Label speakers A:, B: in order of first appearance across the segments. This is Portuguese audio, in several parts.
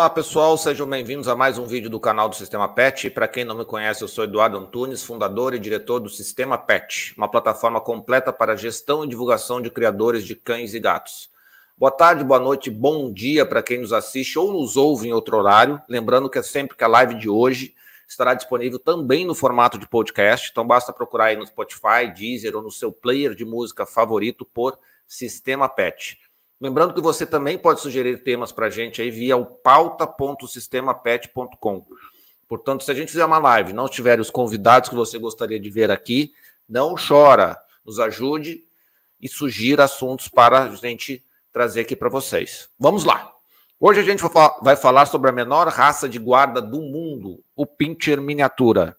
A: Olá pessoal, sejam bem-vindos a mais um vídeo do canal do Sistema Pet. Para quem não me conhece, eu sou Eduardo Antunes, fundador e diretor do Sistema Pet, uma plataforma completa para gestão e divulgação de criadores de cães e gatos. Boa tarde, boa noite, bom dia para quem nos assiste ou nos ouve em outro horário. Lembrando que é sempre que a live de hoje estará disponível também no formato de podcast, então basta procurar aí no Spotify, Deezer ou no seu player de música favorito por Sistema Pet. Lembrando que você também pode sugerir temas para a gente aí via o pauta.sistemapet.com. Portanto, se a gente fizer uma live não tiver os convidados que você gostaria de ver aqui, não chora, nos ajude e sugira assuntos para a gente trazer aqui para vocês. Vamos lá. Hoje a gente vai falar sobre a menor raça de guarda do mundo, o Pincher miniatura.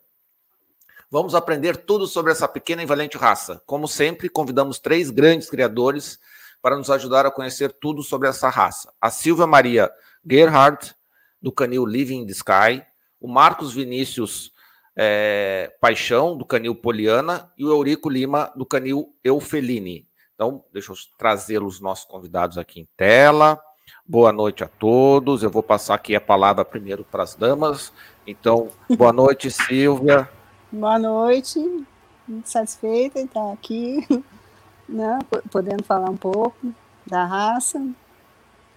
A: Vamos aprender tudo sobre essa pequena e valente raça. Como sempre, convidamos três grandes criadores para nos ajudar a conhecer tudo sobre essa raça. A Silvia Maria Gerhardt, do canil Living in the Sky, o Marcos Vinícius é, Paixão, do canil Poliana, e o Eurico Lima, do canil Eufeline. Então, deixa eu trazer os nossos convidados aqui em tela. Boa noite a todos. Eu vou passar aqui a palavra primeiro para as damas. Então, boa noite, Silvia.
B: Boa noite. Muito satisfeita em estar aqui né, podendo falar um pouco da raça.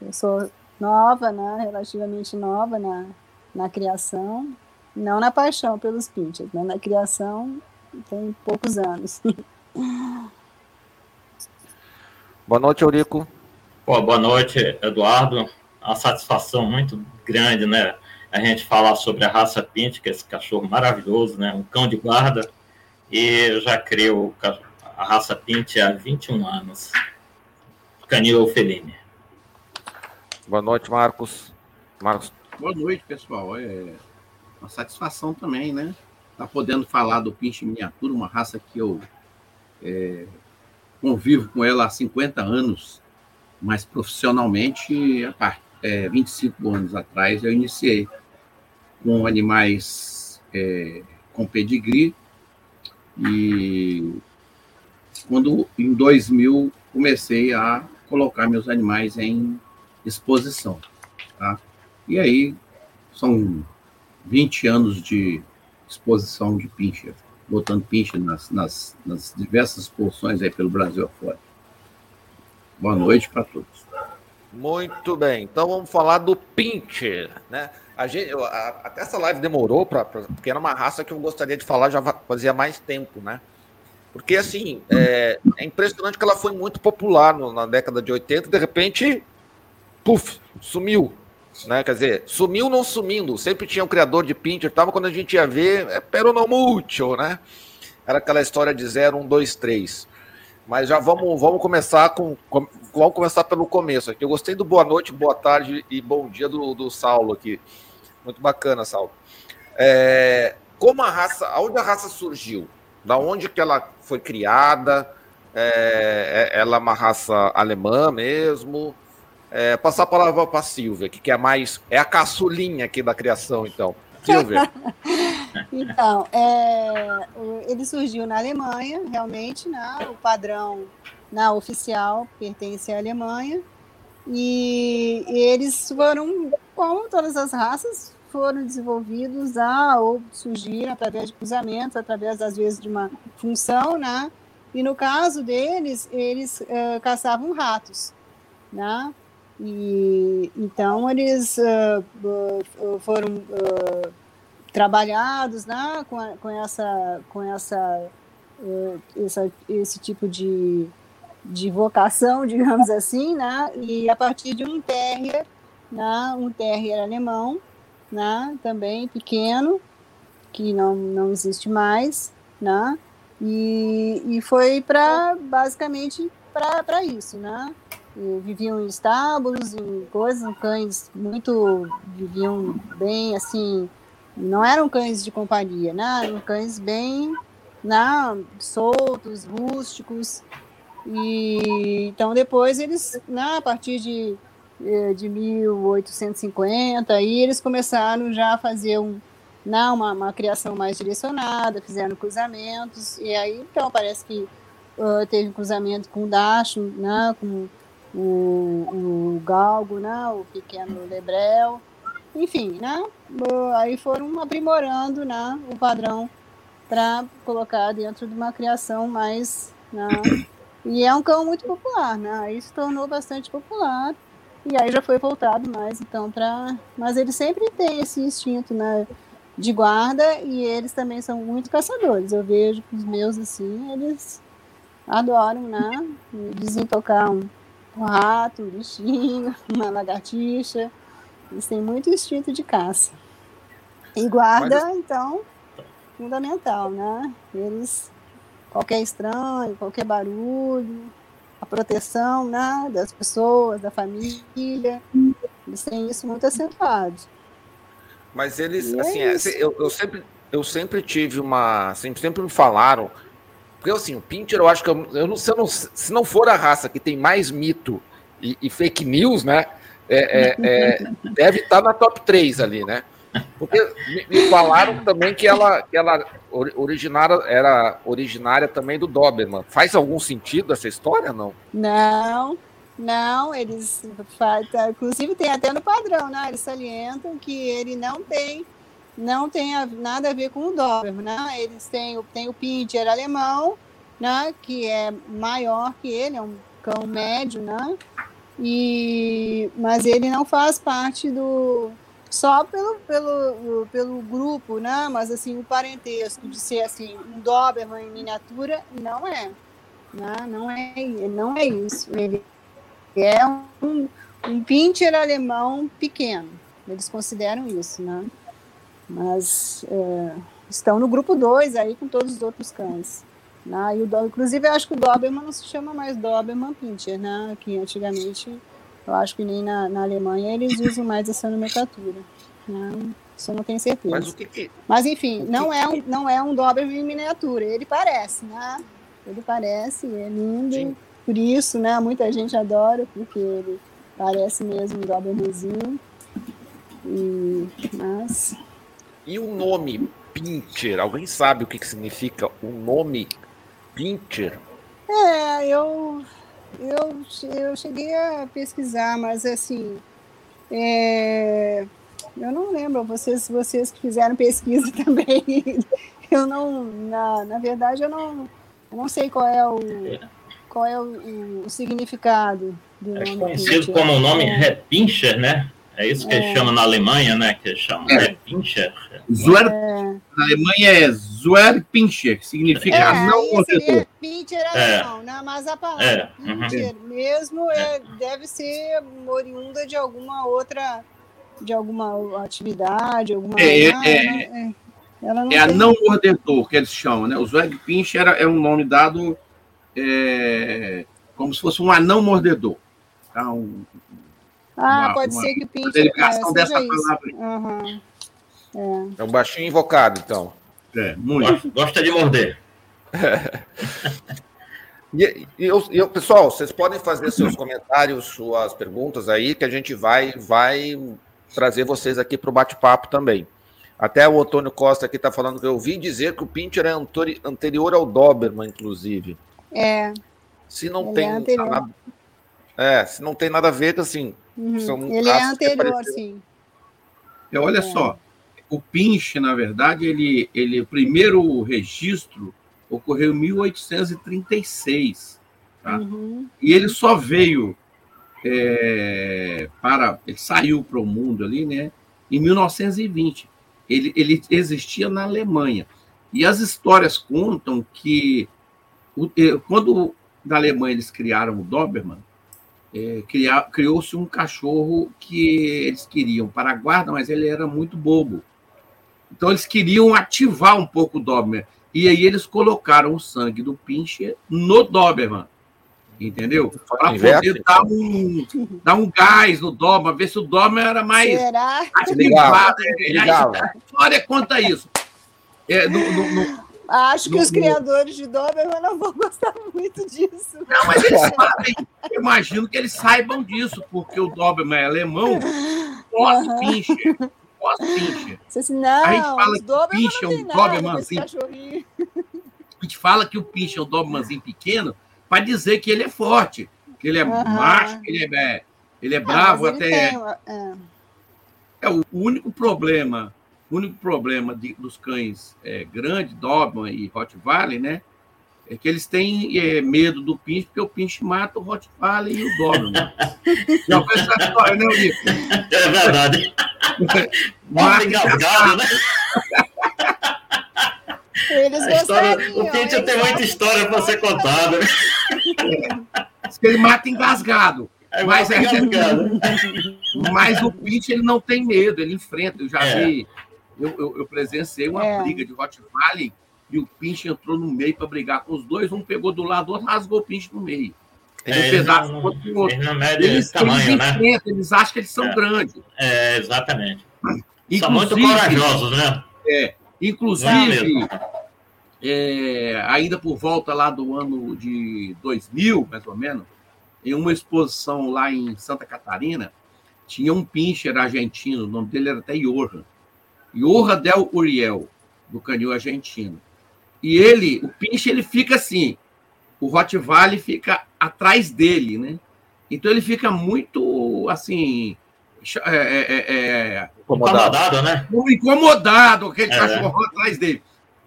B: Eu sou nova, né, relativamente nova na, na criação, não na paixão pelos pinchers, né, na criação tem poucos anos.
A: Boa noite, Eurico.
C: Pô, boa noite, Eduardo. Uma satisfação muito grande, né? A gente falar sobre a raça Pinch, que é esse cachorro maravilhoso, né? Um cão de guarda. E já criou a raça Pint há 21 anos. Canil Felini.
A: Boa noite, Marcos.
D: Marcos. Boa noite, pessoal. É uma satisfação também, né? Tá podendo falar do Pinche Miniatura, uma raça que eu é, convivo com ela há 50 anos, mas profissionalmente, há é, 25 anos atrás, eu iniciei com animais é, com pedigree e quando em 2000 comecei a colocar meus animais em exposição. Tá? E aí são 20 anos de exposição de pincher, botando pincher nas, nas, nas diversas exposições aí pelo Brasil afora. Boa noite para todos.
A: Muito bem, então vamos falar do pincher, né? A gente, a, até essa live demorou, pra, pra, porque era uma raça que eu gostaria de falar já fazia mais tempo, né? Porque, assim, é, é impressionante que ela foi muito popular no, na década de 80 e, de repente, puf, sumiu. Né? Quer dizer, sumiu não sumindo. Sempre tinha um criador de pincher, tava quando a gente ia ver, é peronomútil, né? Era aquela história de 0, 1, 2, 3. Mas já vamos, vamos começar com, com, Vamos começar pelo começo aqui. Eu gostei do boa noite, boa tarde e bom dia do, do Saulo aqui. Muito bacana, Saulo. É, como a raça. Onde a raça surgiu? Da onde que ela foi criada? É, é, ela é uma raça alemã mesmo? É, passar a palavra para a Silvia, que é mais é a caçulinha aqui da criação, então. Silvia.
B: então, é, ele surgiu na Alemanha, realmente, né? O padrão na oficial pertence à Alemanha. E eles foram, como todas as raças, foram desenvolvidos a, ou surgiram através de cruzamentos, através, às vezes, de uma função, né? E no caso deles, eles uh, caçavam ratos, né? E, então, eles uh, uh, foram trabalhados né, com, a, com, essa, com essa, essa, esse tipo de, de vocação, digamos assim, né? E a partir de um terrier, né, um terrier alemão, né? Também pequeno, que não, não existe mais, né? E, e foi para basicamente para isso, né? E viviam em estábulos, em coisas, cães muito viviam bem assim, não eram cães de companhia, né? Eram cães bem, né? soltos, rústicos. E então depois eles, né, a partir de de 1850, aí eles começaram já a fazer um, não, uma, uma criação mais direcionada, fizeram cruzamentos, e aí então parece que uh, teve um cruzamento com o Dacho, né, com o, o Galgo, né, o pequeno Lebrel, enfim, né? Aí foram aprimorando né, o padrão para colocar dentro de uma criação mais. Né? E é um cão muito popular, né? Se tornou bastante popular. E aí já foi voltado mais, então, para. Mas ele sempre tem esse instinto, né? De guarda e eles também são muito caçadores. Eu vejo que os meus, assim, eles adoram, né? Desentocar um, um rato, um bichinho, uma lagartixa. Eles têm muito instinto de caça. E guarda, Mas... então, fundamental, né? Eles, qualquer estranho, qualquer barulho, a proteção né, das pessoas, da família, eles têm isso muito acentuado.
A: Mas eles, e é assim, é eu, eu, sempre, eu sempre tive uma. Sempre, sempre me falaram. Porque assim, o Pinter, eu acho que eu, eu não, se, eu não, se não for a raça que tem mais mito e, e fake news, né? É, é, é deve estar na top 3 ali, né? Porque me falaram também que ela, que ela originária, era originária também do Doberman. Faz algum sentido essa história, não?
B: Não, não, eles tá, inclusive tem até no padrão, né? Eles salientam que ele não tem não tem nada a ver com o Doberman, né? Eles têm, tem o Pincher alemão, né? Que é maior que ele, é um cão médio, né? E mas ele não faz parte do só pelo, pelo, pelo grupo, né? Mas assim, o parentesco de ser assim, um Doberman em miniatura, não é. Né? Não, é não é isso. Ele é um, um pincher alemão pequeno. Eles consideram isso, né? Mas é, estão no grupo 2 aí com todos os outros cães. Né? E o, inclusive, eu acho que o Doberman não se chama mais Doberman Pincher, né? Que antigamente eu acho que nem na, na Alemanha eles usam mais essa nomenclatura. Né? Isso eu não tenho certeza. Mas, que que... Mas enfim, não, é um, não é um Doberman em miniatura. Ele parece, né? Ele parece, é lindo. Sim. Por isso, né? Muita gente adora, porque ele parece mesmo um Dobermanzinho. E, mas...
A: E o nome Pincher? Alguém sabe o que, que significa o nome Pincher?
B: É, eu eu, eu cheguei a pesquisar, mas assim, é, eu não lembro, vocês, vocês que fizeram pesquisa também, eu não, na, na verdade, eu não, eu não sei qual é o, qual é o, o significado
C: do é nome. Conhecido como o nome é. Repincher, né? É isso que é. eles chamam na Alemanha, né? Que eles chamam é. Repincher.
D: É. Na Alemanha é Zwerpinscher, que significa
B: é, não protetor. Pincher é alemão, né? Mas a palavra é. Pincher uhum. mesmo é, deve ser oriunda de alguma outra, de alguma atividade, alguma.
D: É, é, é, é a não mordedor que eles chamam, né? O Zwergpinscher é um nome dado é, como se fosse um anão mordedor. Tá? Um,
B: ah, uma, pode uma, ser que o Pincher. Derivação
D: dessa palavra. Uhum.
A: É. é um baixinho invocado, então.
C: É, muito. Gosta de morder.
A: E, e, eu, eu, pessoal, vocês podem fazer seus comentários, suas perguntas aí, que a gente vai, vai trazer vocês aqui para o bate-papo também. Até o Antônio Costa aqui está falando que eu ouvi dizer que o Pinter é anterior ao Doberman, inclusive.
B: É.
A: Se não Ele tem. É, nada, é, se não tem nada a ver, assim.
B: Uhum. Ele é anterior, sim.
D: Olha é. só, o Pinche, na verdade, ele, ele, o primeiro registro ocorreu em 1836. Tá? Uhum. E ele só veio é, para. Ele saiu para o mundo ali, né? Em 1920. Ele, ele existia na Alemanha. E as histórias contam que o, quando na Alemanha eles criaram o Doberman, é, criou-se um cachorro que eles queriam para a guarda, mas ele era muito bobo. Então eles queriam ativar um pouco o Doberman. E aí eles colocaram o sangue do Pincher no Doberman. Entendeu? Para poder dar um, dar um gás no Doberman, ver se o Doberman era mais
B: Será?
D: ativado. Legal. A história conta isso. É, no, no, no,
B: Acho que no, os criadores de Doberman não vão gostar muito disso.
D: Não, mas eles sabem. Eu imagino que eles saibam disso, porque o Doberman é alemão, pós-Pincher. Uhum pós-pincher.
B: Assim, não,
D: a gente fala que o pincher é um Dobermanzinho. A gente fala que o pincher é um Dobermanzinho pequeno para dizer que ele é forte, que ele é uhum. macho, que ele é, ele é bravo, até. Tem, é. É, o único problema, o único problema de, dos cães é, grande, Doberman e Rottweiler, né? É que eles têm é, medo do pinche, porque o pinche mata o Rottweiler e o Doberman. Já foi essa história, né, Ulico?
C: É verdade. Mata engasgado, né?
B: Eles
C: história, o Pinche tem muita história para ser contada. Né?
D: Ele mata engasgado. É, mas, é, mas o Pinche ele não tem medo, ele enfrenta. Eu já é. vi, eu, eu, eu, presenciei uma é. briga de Rottweiler e o Pinche entrou no meio para brigar com os dois. Um pegou do lado, outro rasgou o Pinche no meio.
C: Ele é, um pedaço não, outro, outro. Eles, não eles, tamanho,
D: eles
C: né?
D: enfrentam, eles acham que eles são é. grandes.
C: É, exatamente. Inclusive, são muito corajosos, né?
D: É, inclusive, é, ainda por volta lá do ano de 2000, mais ou menos, em uma exposição lá em Santa Catarina, tinha um pincher argentino, o nome dele era até Johan. Johan Del Uriel, do canil argentino. E ele, o pincher, ele fica assim, o Rottweiler fica atrás dele, né? Então ele fica muito, assim, é, é, é, é
C: incomodado, né?
D: Incomodado, aquele é. cachorro atrás dele.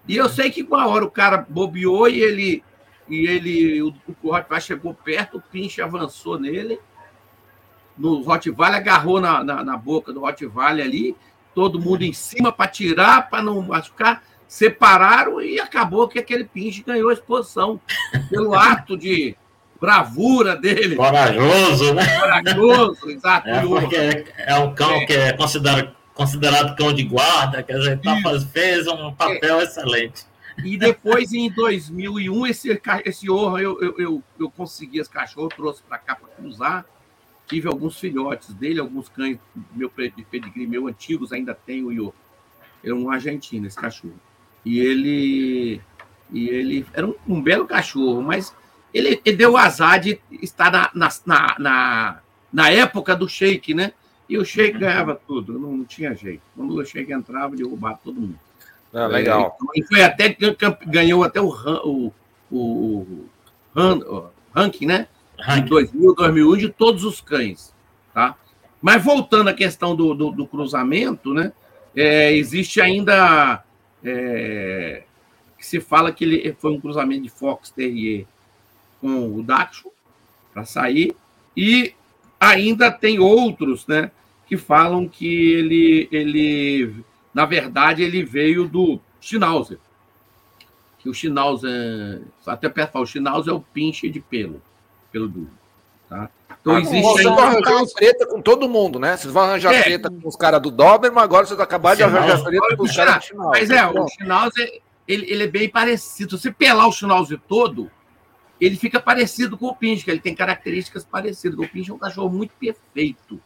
D: E eu sei que com a hora o cara bobeou e ele e ele, o, o Rottweiler chegou perto, o Pinche avançou nele. No Rottweiler, agarrou na, na, na boca do Rottweiler ali, todo mundo em cima para tirar, para não machucar. Separaram e acabou que aquele Pinche ganhou a exposição pelo ato de bravura dele.
C: Corajoso, né?
D: Corajoso, exato.
C: É, porque é um cão é. que é considerado, considerado cão de guarda, quer dizer, tá, fez um papel é. excelente.
D: E depois, em 2001, esse, esse Orra, eu, eu, eu, eu consegui esse cachorro, trouxe para cá para cruzar. Tive alguns filhotes dele, alguns cães meu pedigree meu antigos, ainda tenho o Iô. Era um argentino, esse cachorro. E ele, e ele era um, um belo cachorro, mas ele, ele, deu o azar de estar na, na, na, na época do shake, né? E o shake ganhava tudo, não, não tinha jeito. Quando o shake entrava, ele roubava todo mundo.
A: Ah, legal.
D: É, e foi até ganhou até o, o, o, o ranking, né? Ranking. De 2000, 2001 de todos os cães, tá? Mas voltando à questão do, do, do cruzamento, né? É, existe ainda é, que se fala que ele foi um cruzamento de Fox Terrier com o Dachshund para sair e ainda tem outros, né? Que falam que ele ele na verdade, ele veio do Schnauzer. Que o Schnauzer, até perto o Schnauzer é o pinche de pelo, pelo duro. Tá?
A: Ah, existe. Vocês vão arranjar treta com todo mundo, né? Vocês vão arranjar é, treta com os caras do Doberman, agora vocês acabaram de arranjar treta com os caras do.
D: Mas é, o Schnauzer, ele, ele é bem parecido. Se você pelar o Schnauzer todo, ele fica parecido com o Pinche, ele tem características parecidas. O Pinche é um cachorro muito perfeito.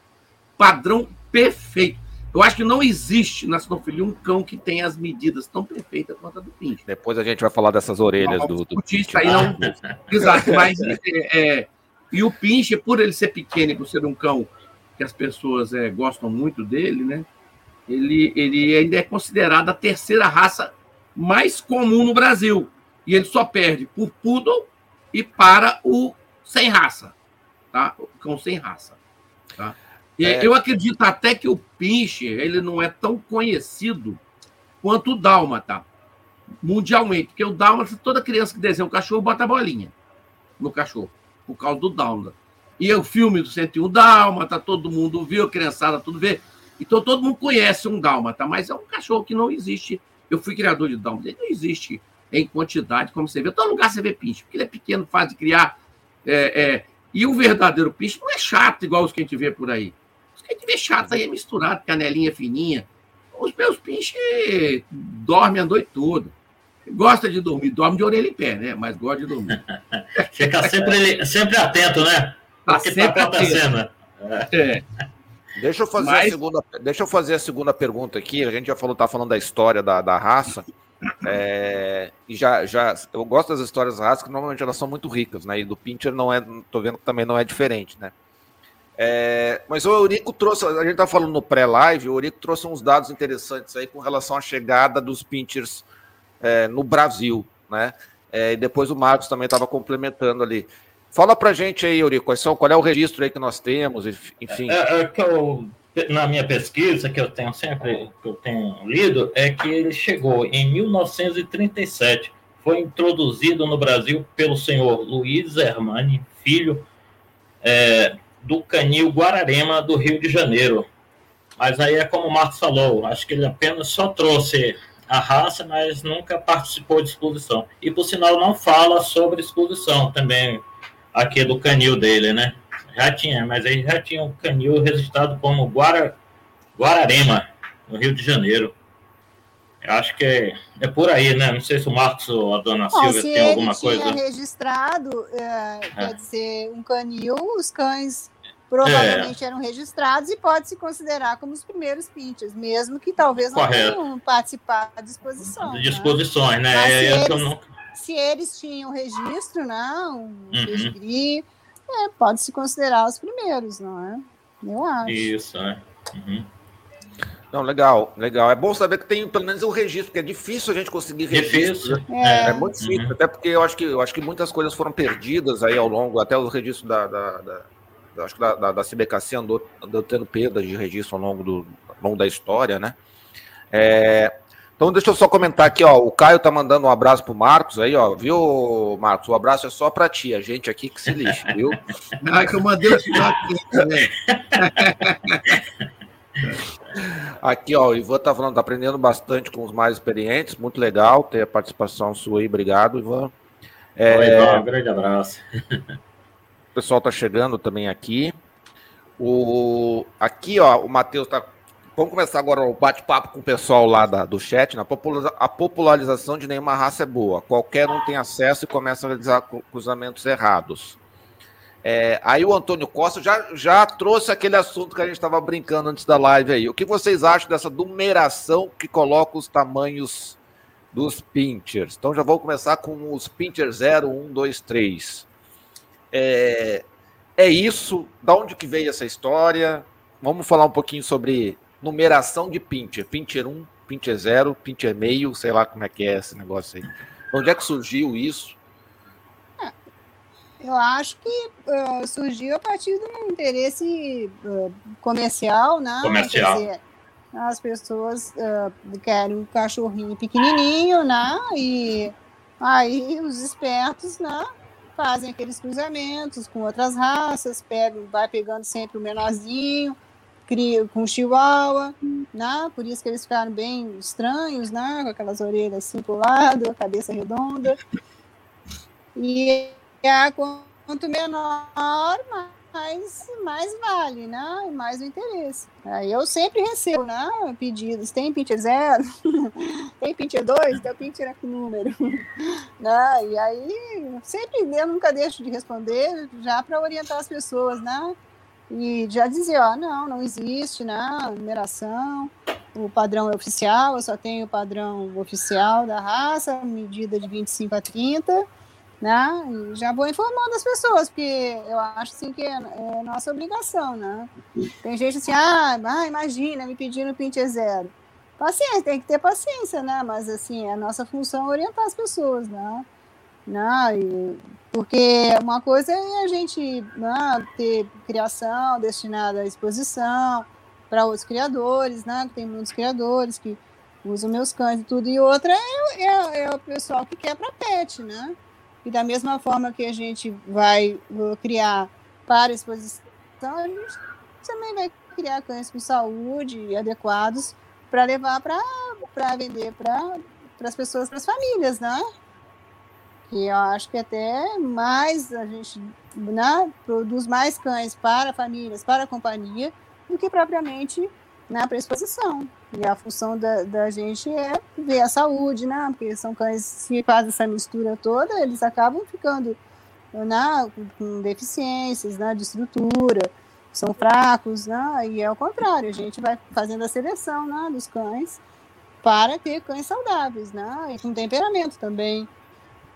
D: Padrão perfeito. Eu acho que não existe na sinofilia um cão que tenha as medidas tão perfeitas quanto a do pinche.
A: Depois a gente vai falar dessas orelhas não, do, do.
D: Aí não... Exato, mas é, é, e o pinche, por ele ser pequeno e por ser um cão que as pessoas é, gostam muito dele, né? Ele, ele ainda é considerado a terceira raça mais comum no Brasil. E ele só perde por poodle e para o sem raça, tá? O cão sem raça, tá? É. Eu acredito até que o Pincher ele não é tão conhecido quanto o Dálmata, mundialmente. Porque o Dálmata, toda criança que desenha um cachorro bota a bolinha no cachorro, por causa do Dálmata. E o filme do 101 Dálmata, todo mundo viu, a criançada tudo vê. Então todo mundo conhece um Dálmata, mas é um cachorro que não existe. Eu fui criador de Dálmata, ele não existe em quantidade, como você vê. Todo lugar você vê pinche, porque ele é pequeno, fácil de criar. É, é... E o verdadeiro pinche não é chato igual os que a gente vê por aí. A gente vê chato aí, é misturado, canelinha fininha. Os meus pinches dormem a noite toda. Gosta de dormir, dorme de orelha em pé, né? Mas gosta de dormir.
C: Fica sempre, sempre atento, né?
D: Tá sempre tá acontecendo. Atento.
A: É. Deixa eu, fazer Mas... a segunda, deixa eu fazer a segunda pergunta aqui. A gente já falou, tá falando da história da, da raça. É, e já, já eu gosto das histórias da raça, que normalmente elas são muito ricas, né? E do Pincher não é, tô vendo que também não é diferente, né? É, mas o Eurico trouxe, a gente está falando no pré-live, o Eurico trouxe uns dados interessantes aí com relação à chegada dos pinchers é, no Brasil, né? É, e depois o Marcos também estava complementando ali. Fala pra gente aí, Eurico, quais são, qual é o registro aí que nós temos, enfim.
C: É, é, que eu na minha pesquisa, que eu tenho sempre, que eu tenho lido, é que ele chegou em 1937. Foi introduzido no Brasil pelo senhor Luiz Hermani, filho é, do canil Guararema do Rio de Janeiro. Mas aí é como o Marcos falou, acho que ele apenas só trouxe a raça, mas nunca participou de exposição. E, por sinal, não fala sobre exposição também aqui do canil dele, né? Já tinha, mas aí já tinha um canil registrado como Guara, Guararema, no Rio de Janeiro. Eu acho que é, é por aí, né? Não sei se o Marcos ou a dona Bom, Silvia tem alguma coisa.
B: Se registrado, é, é. quer dizer, um canil, os cães provavelmente é. eram registrados e pode se considerar como os primeiros pinches, mesmo que talvez não Correto. tenham participado da exposição.
C: De exposições, né? né?
B: É, se, eles, não... se, eles, tinham registro, não, um uhum. pedigree, é, pode se considerar os primeiros, não é? Eu acho.
C: Isso, né? Uhum.
A: Não, legal, legal. É bom saber que tem pelo menos o um registro, porque é difícil a gente conseguir registro.
C: Difícil. É.
A: é. muito difícil, uhum. até porque eu acho que eu acho que muitas coisas foram perdidas aí ao longo, até o registro da, da, da acho que da, da, da CBKC andou, andou tendo perdas de registro ao longo, do, ao longo da história, né? É, então, deixa eu só comentar aqui, ó. O Caio tá mandando um abraço pro Marcos aí, ó. Viu, Marcos? O abraço é só para ti, a gente aqui que se lixa, viu?
D: ah, que eu mandei também.
A: Aqui, ó, o Ivan tá falando, tá aprendendo bastante com os mais experientes, muito legal ter a participação sua aí, obrigado, Ivan.
C: É, Oi, Ivan, um grande abraço.
A: O pessoal tá chegando também aqui. O, aqui, ó, o Matheus tá Vamos começar agora o bate-papo com o pessoal lá da, do chat. Né? A popularização de nenhuma raça é boa. Qualquer um tem acesso e começa a realizar cruzamentos errados. É, aí o Antônio Costa já, já trouxe aquele assunto que a gente estava brincando antes da live aí. O que vocês acham dessa numeração que coloca os tamanhos dos pinchers? Então já vou começar com os pincher 0, 1, 2, 3. É, é isso. Da onde que veio essa história? Vamos falar um pouquinho sobre numeração de pincher. Pincher 1, pincher 0, pincher meio, sei lá como é que é esse negócio aí. Onde é que surgiu isso?
B: É, eu acho que uh, surgiu a partir do interesse uh, comercial, né?
C: Comercial. Dizer,
B: as pessoas uh, querem um cachorrinho pequenininho, né? E aí os espertos, né? Fazem aqueles cruzamentos com outras raças, pegam, vai pegando sempre o menorzinho, cria com chihuahua, né? Por isso que eles ficaram bem estranhos, né? Com aquelas orelhas assim pro lado, a cabeça redonda. E a quanto menor, mais, mais vale, né? Mais o interesse. Aí eu sempre recebo, né? Pedidos. Tem pincher zero? tem pincher dois? Tem pincher é com número. né? E aí, sempre eu nunca deixo de responder, já para orientar as pessoas, né? e já dizer, ó, não, não existe, né, numeração, o padrão é oficial, eu só tenho o padrão oficial da raça, medida de 25 a 30, né, e já vou informando as pessoas, porque eu acho, assim, que é, é nossa obrigação, né, tem gente assim, ah, ah imagina, me pedindo pincher zero, paciência, tem que ter paciência, né, mas, assim, é a nossa função orientar as pessoas, né, né, e porque uma coisa é a gente né, ter criação destinada à exposição para outros criadores, né? Tem muitos criadores que usam meus cães e tudo. E outra é, é, é o pessoal que quer para pet, né? E da mesma forma que a gente vai criar para exposição, a gente também vai criar cães com saúde adequados para levar para vender para as pessoas, para as famílias, né? que eu acho que até mais a gente né, produz mais cães para famílias, para a companhia, do que propriamente na exposição. E a função da, da gente é ver a saúde, né? Porque são cães que fazem essa mistura toda, eles acabam ficando né, com deficiências né, de estrutura, são fracos, né? E é o contrário, a gente vai fazendo a seleção né, dos cães para ter cães saudáveis, né? E com temperamento também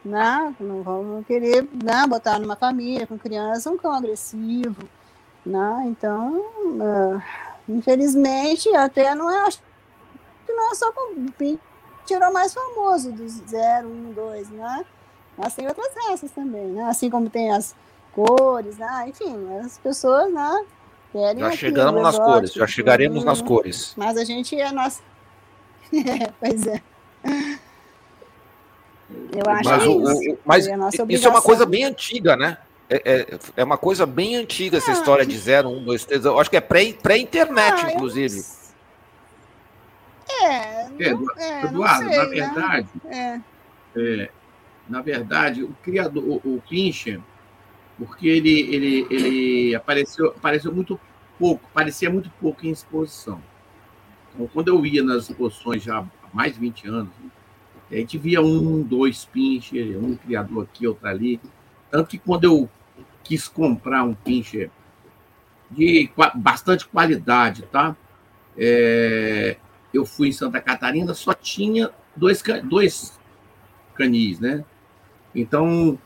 B: né? Não vamos querer né, botar numa família com criança um cão agressivo, né? Então, uh, infelizmente, até não é, acho que não é só com o tirou mais famoso dos 0, 1, 2, né? Mas tem outras raças também, né? Assim como tem as cores, né? Enfim, as pessoas, né? Querem
A: Já chegamos nas
B: rebote,
A: cores, já chegaremos nas cores.
B: Mas a gente é nossa. É, pois é. Eu acho
A: Mas,
B: que
A: o-
B: isso.
A: mas
B: É
A: isso é uma coisa bem antiga, né? É, é, é uma coisa bem antiga essa
B: Ah,
A: história de 0, 1, 2, 3. Eu acho que é pré- pré-internet,
B: Ah, eu
A: inclusive.
B: É,
D: É, Edu-
B: é, não
D: Eduardo,
B: sei,
D: na
B: né?
D: verdade,
B: É.
D: é, na verdade, o criador, o, o Pincher, porque ele, ele, ele apareceu, apareceu muito pouco, parecia muito pouco em exposição. Então, quando eu ia nas exposições já há mais de 20 anos, a gente via um, dois Pincher, um criador aqui, outro ali. Tanto que quando eu quis comprar um Pincher de bastante qualidade, tá? É, eu fui em Santa Catarina, só tinha dois, dois canis, né? Então,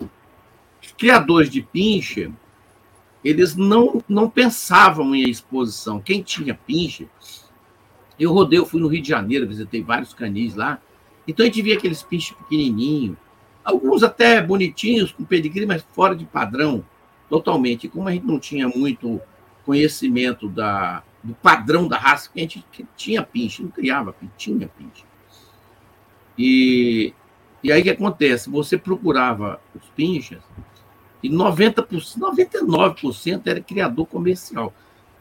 D: criadores de pincher, eles não, não pensavam em exposição. Quem tinha pincher, eu rodei, eu fui no Rio de Janeiro, visitei vários canis lá, então a gente via aqueles pincher pequenininhos, alguns até bonitinhos, com pedigree, mas fora de padrão, totalmente. E como a gente não tinha muito conhecimento da, do padrão da raça, porque a gente tinha pinche, não criava pinche, tinha pinche. E, e aí o que acontece? Você procurava os pinches e 90%, 99% era criador comercial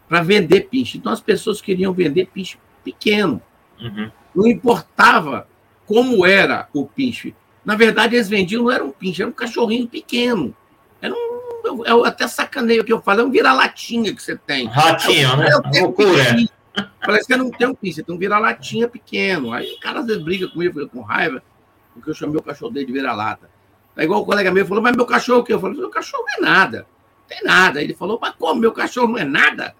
D: para vender pinche. Então as pessoas queriam vender pinche pequeno.
C: Uhum.
D: Não importava como era o pinche. Na verdade, eles vendiam, não era um pinche, era um cachorrinho pequeno. Eu, eu até sacaneio o que eu falo, é um vira-latinha que você tem.
C: Ratinho, né?
D: Eu tenho um
C: Loucura.
D: pinche. Parece que eu não tenho um pinche, você tem um vira-latinha pequeno. Aí o cara às vezes briga comigo, fica com raiva, porque eu chamei o cachorro dele de vira-lata. É igual o colega meu falou, mas meu cachorro o quê? Eu falei, meu cachorro não é nada. Não tem nada. Ele falou, mas como? Meu cachorro não é nada?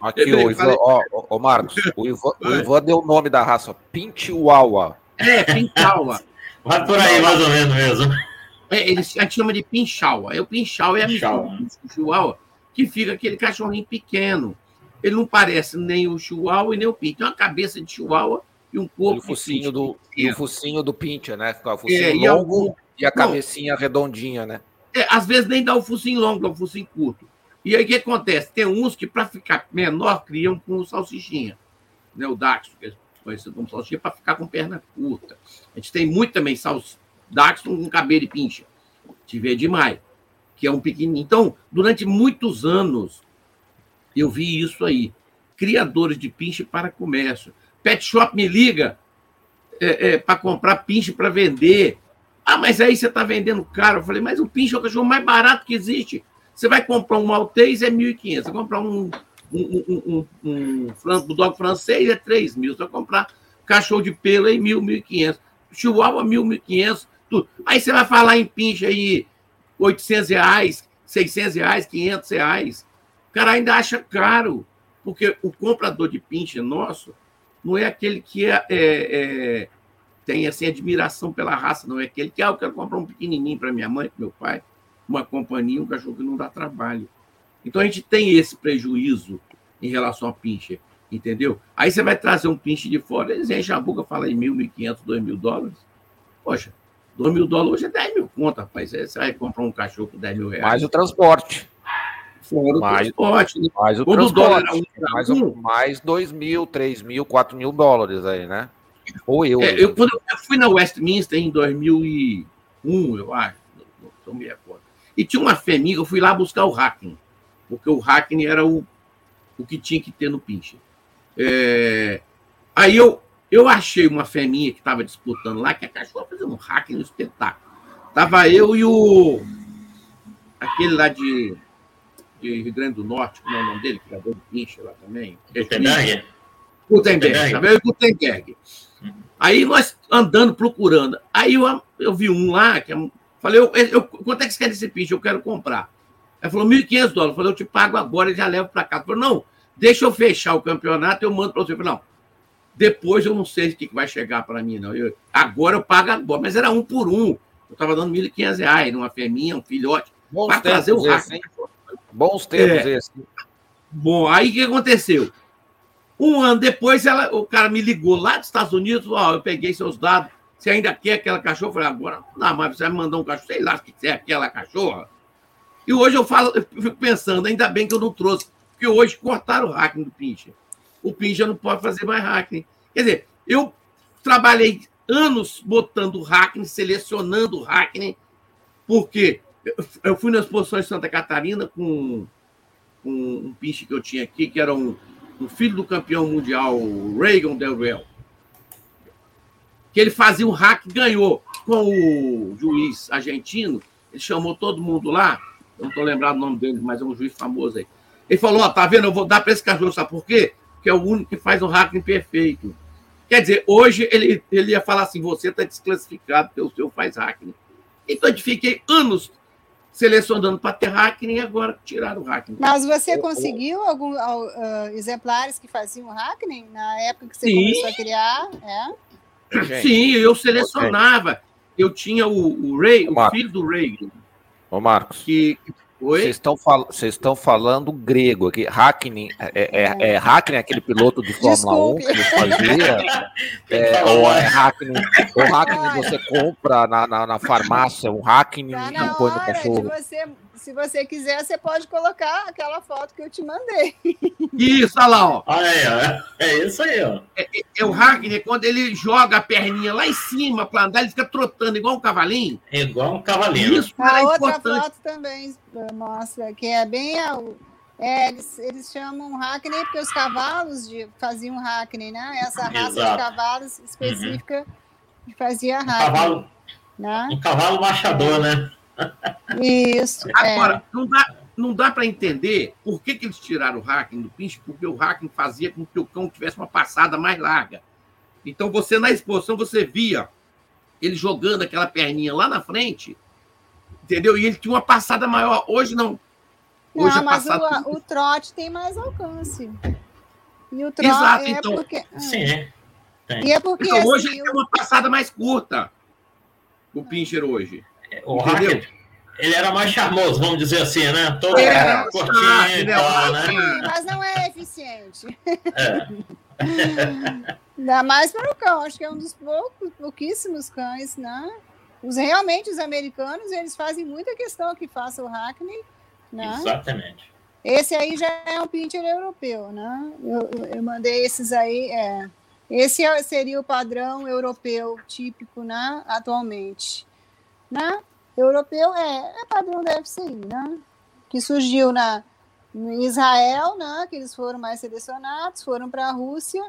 A: Aqui,
D: Eu
A: o Ivan, ó, ó, Marcos, o Ivan, o Ivan deu o nome da raça, Pinchihuahua.
D: é, pinchaua.
C: Vai por aí, mais ou menos mesmo.
D: É, eles, a gente chama de pinchal. Aí o pinchal é a mistura
C: Pinchal,
D: do chihuahua, que fica aquele cachorrinho pequeno. Ele não parece nem o chihuahua e nem o pinche. Tem uma cabeça de chihuahua e um
A: E
D: corpo
A: o
D: de
A: focinho do, e o focinho do Pincher, né? O focinho
D: É, e
A: longo
D: algum-
A: e a
D: Não.
A: cabecinha redondinha, né?
D: É, às vezes nem dá o focinho longo, dá o focinho curto. E aí o que acontece? Tem uns que, para ficar menor, criam com o salsichinha. Né? O que é conhecido como salsichinha, para ficar com perna curta. A gente tem muito também sals... Daxton com cabelo de pincha. Tiver demais, que é um pequenininho. Então, durante muitos anos, eu vi isso aí. Criadores de pinche para comércio. Pet Shop me liga é, para comprar pinche para vender. Ah, mas aí você está vendendo caro. Eu falei, mas o pinche é o cachorro mais barato que existe. Você vai comprar um maltês, é 1.500. Você comprar um, um, um, um, um bulldog francês, é 3 mil. Você vai comprar cachorro de pelo, é 1.000, 1.500. Chihuahua, 1.000, 1.500. Aí você vai falar em pinche aí, 800 reais, 600 reais, 500 reais. O cara ainda acha caro, porque o comprador de pinche nosso não é aquele que é, é, é, tem assim, admiração pela raça, não é aquele que ah, eu quero comprar um pequenininho para minha mãe, para meu pai, uma companhia, um cachorro que não dá trabalho. Então a gente tem esse prejuízo em relação ao pinche, entendeu? Aí você vai trazer um pinche de fora, eles enchem a boca, fala em mil, mil quinhentos, dois mil dólares. Poxa, dois mil dólares hoje é 10 mil conta, rapaz. Você vai comprar um cachorro por 10 mil reais.
A: Mais o transporte.
D: Fora o
A: mais-
D: transporte, né?
A: Mais o
D: Quando dólar
A: transporte.
D: um pra
A: mais,
D: um,
A: mais 2 mil, 3 mil, 4 mil dólares aí, né? Ou euros.
D: É, eu, quando eu fui na Westminster em 2001, eu acho, não, não me recordo. E tinha uma fêmea, eu fui lá buscar o Hackney, porque o Hackney era o, o que tinha que ter no pinche. É, aí eu, eu achei uma fêmea que estava disputando lá, que a cachorra fazendo um Hackney no espetáculo. Tava eu e o. aquele lá de, de Rio Grande do Norte, como é o nome dele, criador do pinche lá também.
C: Gutenberg?
D: Gutenberg, tá vendo? Gutenberg. Aí nós andando, procurando. Aí eu, eu vi um lá, que é um- falei, eu, eu- quanto é que você quer esse pinche? Eu quero comprar. Ele falou, 1.500 dólares. Eu falei, eu te pago agora e já levo para casa. Ele falou, não, deixa eu fechar o campeonato, eu mando para você. Eu falei, não, depois eu não sei o que vai chegar para mim, não. Eu- agora eu pago agora. Mas era um por um. Eu estava dando 1.500 reais numa fêmea, um filhote,
A: Bons
D: para trazer o
A: esse,
D: rato.
A: Bons tempos
D: É.
A: esse.
D: Bom, aí o que aconteceu? Um ano depois, ela, o cara me ligou lá dos Estados Unidos, ó, eu peguei seus dados, você ainda quer aquela cachorra? Eu falei, agora, não, mas você vai me mandar um cachorro, sei lá o que é aquela cachorra. E hoje eu falo, eu fico pensando, ainda bem que eu não trouxe, Porque hoje cortaram o hacking do Pincher. O Pincher não pode fazer mais hacking. Quer dizer, eu trabalhei anos botando hacking, selecionando hacking, porque eu fui na exposição em Santa Catarina com, com um pinche que eu tinha aqui, que era um, um filho do campeão mundial Reagan Del Real. Que ele fazia um hack, ganhou com o juiz argentino, ele chamou todo mundo lá, eu não estou lembrado o nome dele, mas é um juiz famoso aí. Ele falou: Ó, tá vendo? Eu vou dar para esse cachorro, sabe por quê? Porque é o único que faz um hacking perfeito. Quer dizer, hoje ele, ele ia falar assim: você está desclassificado porque o seu faz hacking. Então, eu fiquei anos selecionando para ter hacking e agora tiraram o hacking.
B: Mas você conseguiu alguns uh, exemplares que faziam hacking na época que você Sim. começou a criar?
D: É? Sim, eu selecionava. Eu tinha o, o Ray, o filho do Ray.
A: Ô, Marcos. Que, vocês estão, fal estão falando grego aqui. Hackney é, é, é Hackney aquele piloto de Fórmula Desculpe. 1 que ele fazia? é, ou é Hackney, ou Hackney você compra na, na, na farmácia, um Hackney
B: tá e põe no cachorro. Se você quiser, você pode colocar aquela foto que eu te mandei.
D: Isso, olha lá, ó.
C: Ah, é, é isso aí, ó.
D: É, é, é, o Hackney, quando ele joga a perninha lá em cima para andar, ele fica trotando igual um cavalinho.
C: É igual um cavalinho.
B: Isso, a outra importante. foto também mostra que é bem é, eles, eles chamam Hackney porque os cavalos de, faziam Hackney, né? Essa raça Exato. de cavalos específica uhum. fazia Hackney. Um cavalo,
C: né? um cavalo machador, né?
B: Isso.
D: Agora, é. não dá, não dá para entender por que, que eles tiraram o hacking do pinche, porque o hacking fazia com que o cão tivesse uma passada mais larga. Então, você na exposição, você via ele jogando aquela perninha lá na frente, entendeu? E ele tinha uma passada maior. Hoje não.
B: Hoje não, mas passada... o, o, trote tem mais alcance. E o trote
D: Exato,
B: é
D: então.
B: Porque...
C: Sim,
B: tem. E é porque,
D: então, hoje assim, ele tem uma passada mais curta. O pincher hoje.
C: O Hacker, ele era mais charmoso, vamos dizer assim, né? Todo é, curtinho e tal,
B: né? Mas não é eficiente. É. Ainda mais para o cão, acho que é um dos poucos, pouquíssimos cães, né? Os, realmente, os americanos, eles fazem muita questão que faça o Hackney, né?
C: Exatamente.
B: Esse aí já é um pincher europeu, né? Eu, eu mandei esses aí, é. Esse é, seria o padrão europeu típico, né? Atualmente né? Europeu é, é padrão da FCI, né? Que surgiu na, em Israel, né? Que eles foram mais selecionados, foram para a Rússia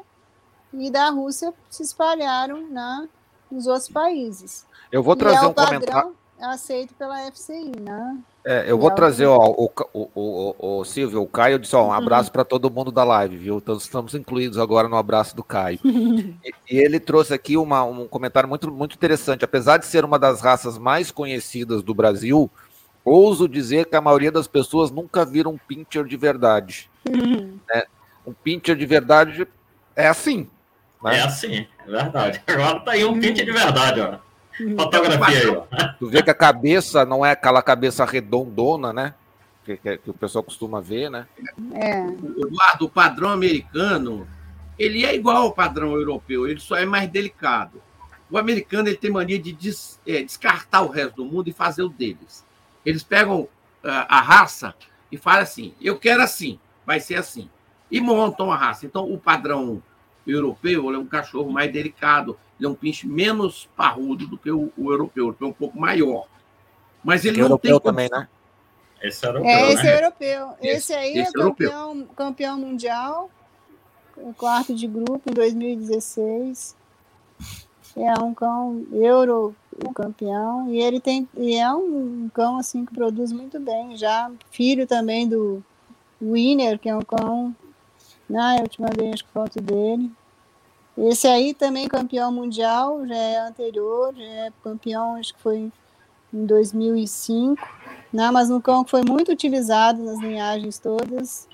B: e da Rússia se espalharam né, nos outros países.
A: Eu vou trazer
B: e é
A: um comentário
B: aceito pela FCI, né?
A: É, eu vou trazer, ó, o, o, o, o, Silvio, o Caio disse, ó, um abraço uhum. para todo mundo da live, viu? Todos estamos incluídos agora no abraço do Caio. e, e, ele trouxe aqui uma, um comentário muito, muito interessante. Apesar de ser uma das raças mais conhecidas do Brasil, ouso dizer que a maioria das pessoas nunca viram um pincher de verdade. Uhum. Né? Um pincher de verdade é assim.
C: Né? É assim, é verdade. Agora tá aí um pincher de verdade, ó. Fotografia aí, ó.
A: Tu vê que a cabeça não é aquela cabeça redondona, né? Que, que, que o pessoal costuma ver, né?
B: É.
D: Eduardo, o padrão americano, ele é igual ao padrão europeu, ele só é mais delicado. O americano ele tem mania de des, é, descartar o resto do mundo e fazer o deles. Eles pegam a, a raça e falam assim: eu quero assim, vai ser assim. E montam a raça. Então, o padrão europeu é um cachorro mais delicado, ele é um pinche menos parrudo do que o, o europeu, que é um pouco maior. Mas ele é não
A: europeu tem também, né?
C: Esse é europeu.
B: É, esse né? é europeu. Esse, esse aí esse é, é campeão, campeão mundial, quarto de grupo em 2016. É um cão euro campeão e ele tem e é um cão assim que produz muito bem já filho também do Winner que é um cão né eu te mandei as fotos dele esse aí também campeão mundial, já é anterior, já é campeão, acho que foi em 2005, né? mas um cão que foi muito utilizado nas linhagens todas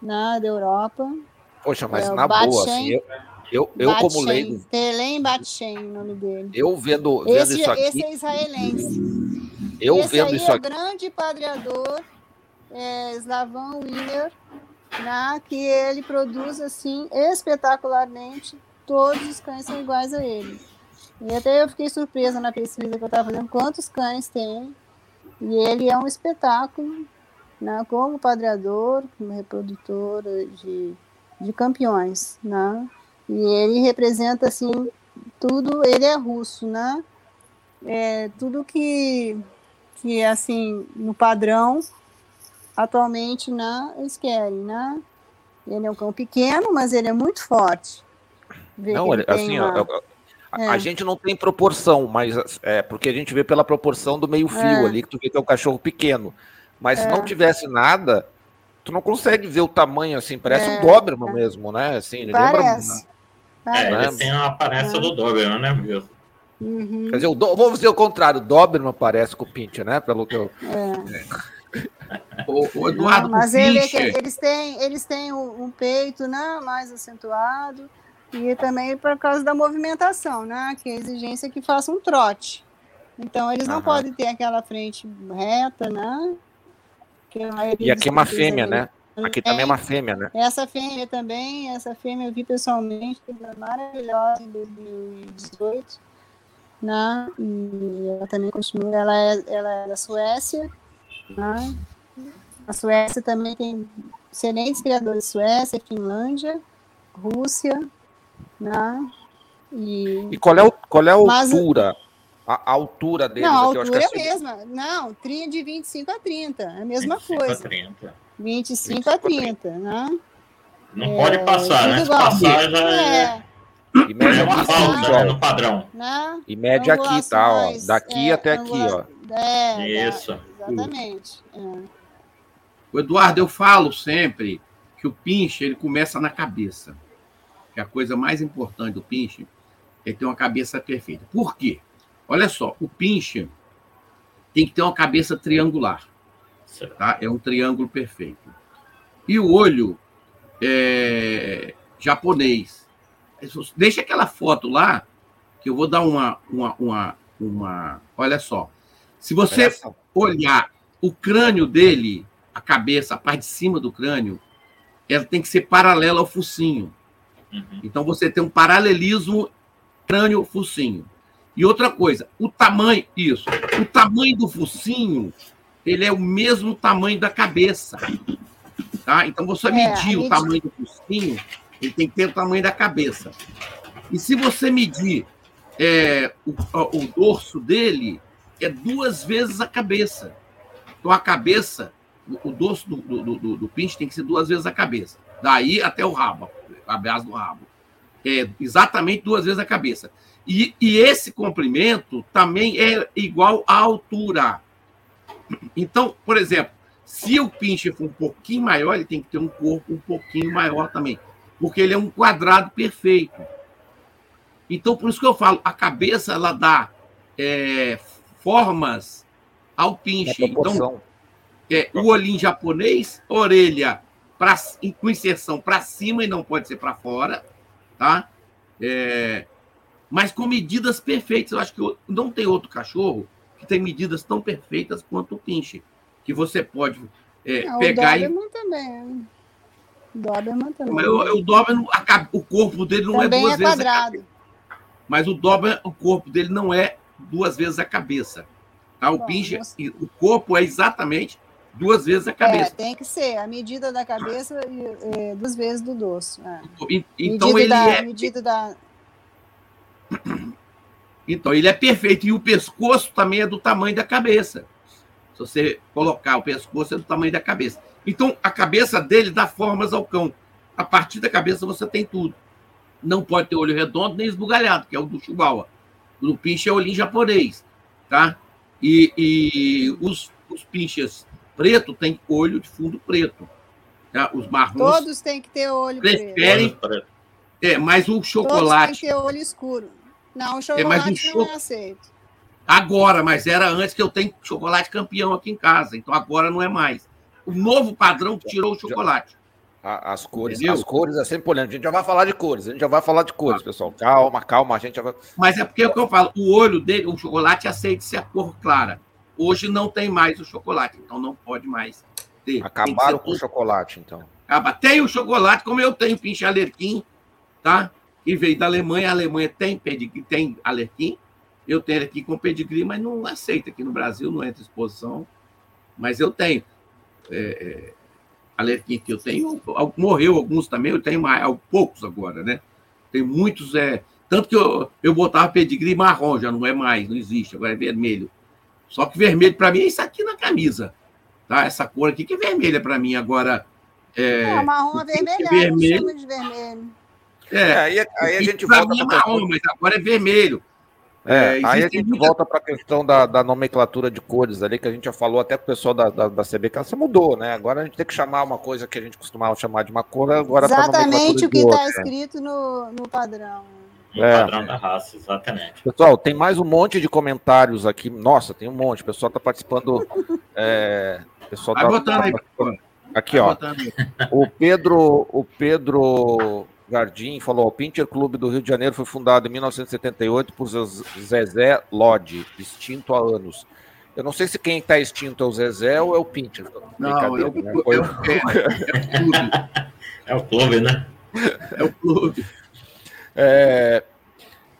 B: né, da Europa.
A: Poxa, mas é, na boa, assim, eu, eu, eu como leigo...
B: Telem Batchen, o nome dele.
A: Eu vendo, vendo
B: esse,
A: isso aqui...
B: Esse é israelense.
A: Eu
B: esse
A: vendo isso
B: é
A: aqui...
B: grande padreador, é, Slavan Wiener, né, que ele produz assim espetacularmente todos os cães são iguais a ele. E até eu fiquei surpresa na pesquisa que eu estava fazendo quantos cães tem. E ele é um espetáculo, né, como padreador, como reprodutor de, de campeões, né? E ele representa assim tudo, ele é russo, né? É, tudo que que assim no padrão atualmente né, eles querem, né? Ele é um cão pequeno, mas ele é muito forte.
A: Não, ele, assim, uma... a, é. a, gente não tem proporção, mas é porque a gente vê pela proporção do meio fio é. ali, que tu vê que é um cachorro pequeno. Mas se não é. tivesse nada, tu não consegue ver o tamanho assim, parece um é. Doberman mesmo, né? Assim,
B: ele parece.
C: lembra. É, ele tem a aparência do Doberman, né, mesmo?
A: Uhum. Quer dizer, o do... vamos dizer o contrário, o Doberman parece com o Pincher, né? Pelo que eu.
B: É. o, o, Eduardo, Não, mas ele, eles têm, eles têm um peito né, mais acentuado e também por causa da movimentação, né? Que é a exigência que faça um trote. Então eles não uhum. podem ter aquela frente reta, né?
A: e aqui é uma fêmea, né? Aqui é, também é uma fêmea, né?
B: Essa fêmea também, essa fêmea eu vi pessoalmente, é maravilhosa em 2018, né? E ela também continua, ela é, ela é da Suécia, né? A Suécia também tem excelentes criadores, Suécia, Finlândia, Rússia, né?
A: E, e qual é, o, qual é a altura? Mas, a, a altura deles
B: Não, a altura é a mesma. Não, tria de 25 a 30. É a mesma 25 coisa. A 30. 25, 25 a 30, né?
C: Não é, pode passar, né? Se passar já é. é...
A: E média é uma falta né, no padrão. Né? E média aqui, tá? Ó, daqui é, até aqui, ó.
B: É, Isso. exatamente. É.
D: O Eduardo, eu falo sempre que o pinche ele começa na cabeça. Que a coisa mais importante do pinche é ter uma cabeça perfeita. Por quê? Olha só, o pinche tem que ter uma cabeça triangular. Tá? É um triângulo perfeito. E o olho é, japonês. Deixa aquela foto lá, que eu vou dar uma. uma, uma, uma olha só. Se você olhar o crânio dele, a cabeça, a parte de cima do crânio, ela tem que ser paralela ao focinho. Uhum. Então você tem um paralelismo crânio-focinho. E outra coisa, o tamanho, isso, o tamanho do focinho, ele é o mesmo tamanho da cabeça. Tá? Então, você é, medir o tamanho do focinho, ele tem que ter o tamanho da cabeça. E se você medir é, o, o, dorso dele, é duas vezes a cabeça. Então, a cabeça, o, o dorso do, do, do, do pinche tem que ser duas vezes a cabeça. Daí até o rabo, a base do rabo. É exatamente duas vezes a cabeça. E, e esse comprimento também é igual à altura. Então, por exemplo, se o pinche for um pouquinho maior, ele tem que ter um corpo um pouquinho maior também, porque ele é um quadrado perfeito. Então, por isso que eu falo, a cabeça ela dá é, formas ao pinche. Então, é, o olhinho japonês, orelha pra, com inserção para cima e não pode ser para fora, tá? É, mas com medidas perfeitas. Eu acho que não tem outro cachorro que tem medidas tão perfeitas quanto o pinche, que você pode é, não, pegar
B: o Doberman e... também. O Doberman também. Mas
D: o, o Doberman, o corpo dele não é também é duas é vezes quadrado. a Mas o Doberman, o corpo dele não é duas vezes a cabeça. Tá? O Bom, pinche, o corpo é exatamente duas vezes a cabeça. É,
B: tem que ser. A medida da cabeça é, duas vezes do dorso. É.
D: Então medida ele
B: da,
D: é...
B: Medida da
D: então, ele é perfeito. E o pescoço também é do tamanho da cabeça. Se você colocar o pescoço, é do tamanho da cabeça. Então, a cabeça dele dá formas ao cão. A partir da cabeça você tem tudo. Não pode ter olho redondo nem esbugalhado, que é o do Chihuahua. O do pinche é olhinho japonês, tá? E, e os, os pinches preto tem olho de fundo preto. Tá? Os marrons...
B: Todos têm que ter olho preferem,
D: preto. É, mas o chocolate... Todos
B: têm que ter olho escuro. Não, o chocolate é, mas o cho... não é aceito.
D: Agora, mas era antes que eu tenho chocolate campeão aqui em casa, então agora não é mais. O novo padrão que tirou o chocolate.
A: As cores, Entendeu? as cores é sempre olhando. A gente já vai falar de cores, a gente já vai falar de cores, pessoal. Calma, calma, a gente já vai.
D: Mas é porque é o que eu falo, o olho dele, o chocolate aceita ser a cor clara. Hoje não tem mais o chocolate, então não pode mais ter.
A: Acabaram com o chocolate, então.
D: Acaba. Tem o chocolate, como eu tenho pinche alerquim, tá? que veio da Alemanha. A Alemanha tem pedigree, tem alerquim. Eu tenho aqui com pedigree, mas não aceita aqui no Brasil, não entra exposição. Mas eu tenho. é, é, alerquim que eu tenho, morreu alguns também, eu tenho mais, poucos agora, né? Tem muitos, é, tanto que eu, eu botava pedigree marrom, já não é mais, não existe, agora é vermelho. Só que vermelho para mim é isso aqui na camisa, tá? Essa cor aqui que é vermelha para mim, agora...
B: É, é marrom é vermelho, vermelho. de vermelho.
D: É, aí, aí a gente volta... Mim é marrom, mas agora é vermelho.
A: É, é, aí a gente muita... volta para a questão da, da, nomenclatura de cores ali, que a gente já falou até com o pessoal da, da, da CB, que ela se mudou, né? Agora a gente tem que chamar uma coisa que a gente costumava chamar de uma cor, agora
B: tá Exatamente o que está escrito no, no padrão.
C: No é. padrão da raça, exatamente.
A: Pessoal, tem mais um monte de comentários aqui. Nossa, tem um monte. O pessoal está participando. É, o pessoal tá, tá aí, aqui, ó. O Pedro, o Pedro Jardim falou: o Pinter Clube do Rio de Janeiro foi fundado em 1978 por Zezé Lodge, extinto há anos. Eu não sei se quem está extinto é o Zezé ou é o Pinter.
D: Não, é o, né? é, o,
C: é o clube, né?
D: É o clube.
A: É,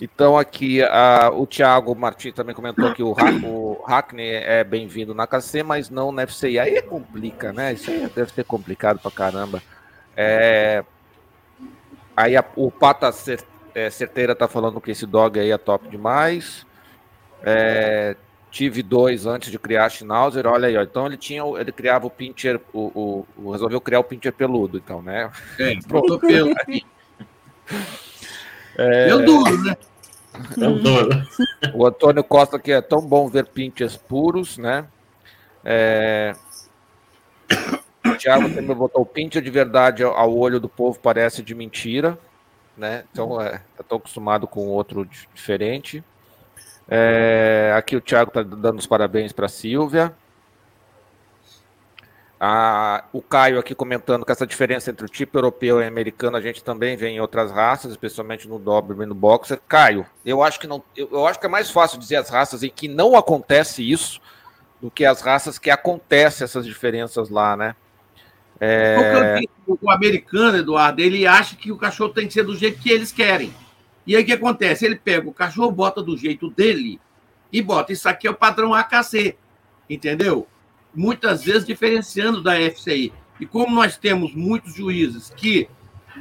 A: então, aqui a, o Thiago Martins também comentou que o, o Hackney é bem-vindo na KC, mas não na FCI. Aí complica, né? Isso aí deve ser complicado pra caramba. É, Aí a, o Pata é, Certeira tá falando que esse dog aí é top demais. É, tive dois antes de criar a Schnauzer, olha aí, ó. Então ele tinha, ele criava o pincher, o, o, o resolveu criar o pincher peludo, então, né?
D: É, pronto pelo. é... Deu duro, né?
C: Deu duro.
A: O Antônio Costa que é tão bom ver pinchers puros, né? É... O Thiago também botou o pincher de verdade ao olho do povo parece de mentira, né? Então, é, eu tô acostumado com outro diferente. É, aqui o Thiago está dando os parabéns para a Silvia. Ah, o Caio aqui comentando que essa diferença entre o tipo europeu e americano a gente também vê em outras raças, especialmente no Doberman e no Boxer. Caio, eu acho que não, eu, acho que é mais fácil dizer as raças em que não acontece isso do que as raças que acontecem essas diferenças lá, né?
D: É... O americano, Eduardo, ele acha que o cachorro tem que ser do jeito que eles querem. E aí o que acontece? Ele pega o cachorro, bota do jeito dele e bota. Isso aqui é o padrão AKC, entendeu? Muitas vezes diferenciando da FCI. E como nós temos muitos juízes que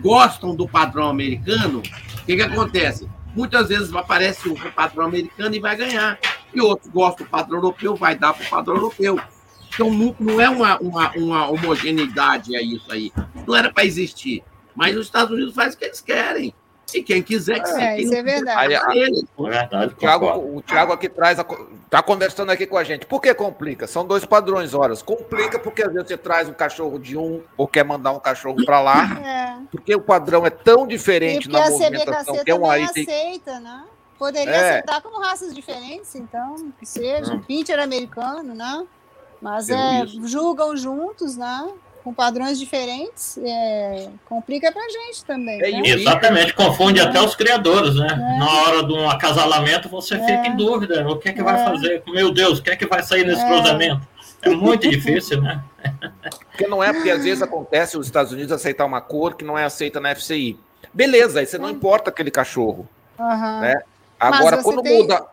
D: gostam do padrão americano, o que, que acontece? Muitas vezes aparece o padrão americano e vai ganhar. E outros gostam do padrão europeu, vai dar para o padrão europeu. Então não é uma, uma, uma homogeneidade é isso aí. Não era para existir. Mas os Estados Unidos faz o que eles querem. E quem quiser que
B: é, isso é verdade. Aí, a,
A: é verdade o, Thiago, o Thiago aqui traz, está conversando aqui com a gente. Por que complica? São dois padrões, horas. Complica porque às vezes você traz um cachorro de um ou quer mandar um cachorro para lá, é. porque o padrão é tão diferente na movimentação.
B: Que é um aí aceita, né? Poderia é. aceitar como raças diferentes, então, que seja. Hum. Pincher americano, né? Mas é, julgam juntos, né? Com padrões diferentes, é, complica pra gente também. É,
C: né? Exatamente, confunde é. até os criadores, né? É. Na hora de um acasalamento, você fica em dúvida: o que é que vai fazer? Meu Deus, o que é que vai sair nesse cruzamento? É muito difícil, né?
A: Porque não é porque às vezes acontece os Estados Unidos aceitar uma cor que não é aceita na FCI. Beleza, aí você não importa aquele cachorro. Uhum. Né? Agora, quando tem... muda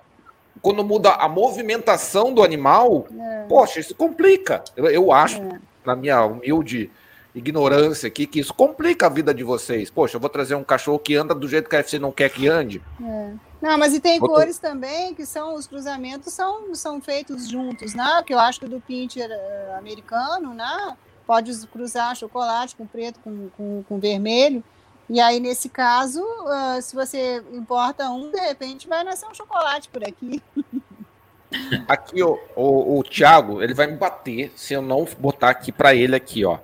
A: quando muda a movimentação do animal, é. poxa, isso complica. Eu, eu acho, é. Na minha humilde ignorância aqui, que isso complica a vida de vocês. Poxa, eu vou trazer um cachorro que anda do jeito que a FC não quer que ande.
B: É. Não, mas e tem cores também que são os cruzamentos são, são feitos juntos, né? Que eu acho que do pincher uh, americano, né? Pode cruzar chocolate com preto, com, com, com vermelho. E aí, nesse caso, uh, se você importa um, de repente vai nascer um chocolate por aqui.
A: Aqui, o, o, o Thiago, ele vai me bater se eu não botar aqui para ele aqui, ó.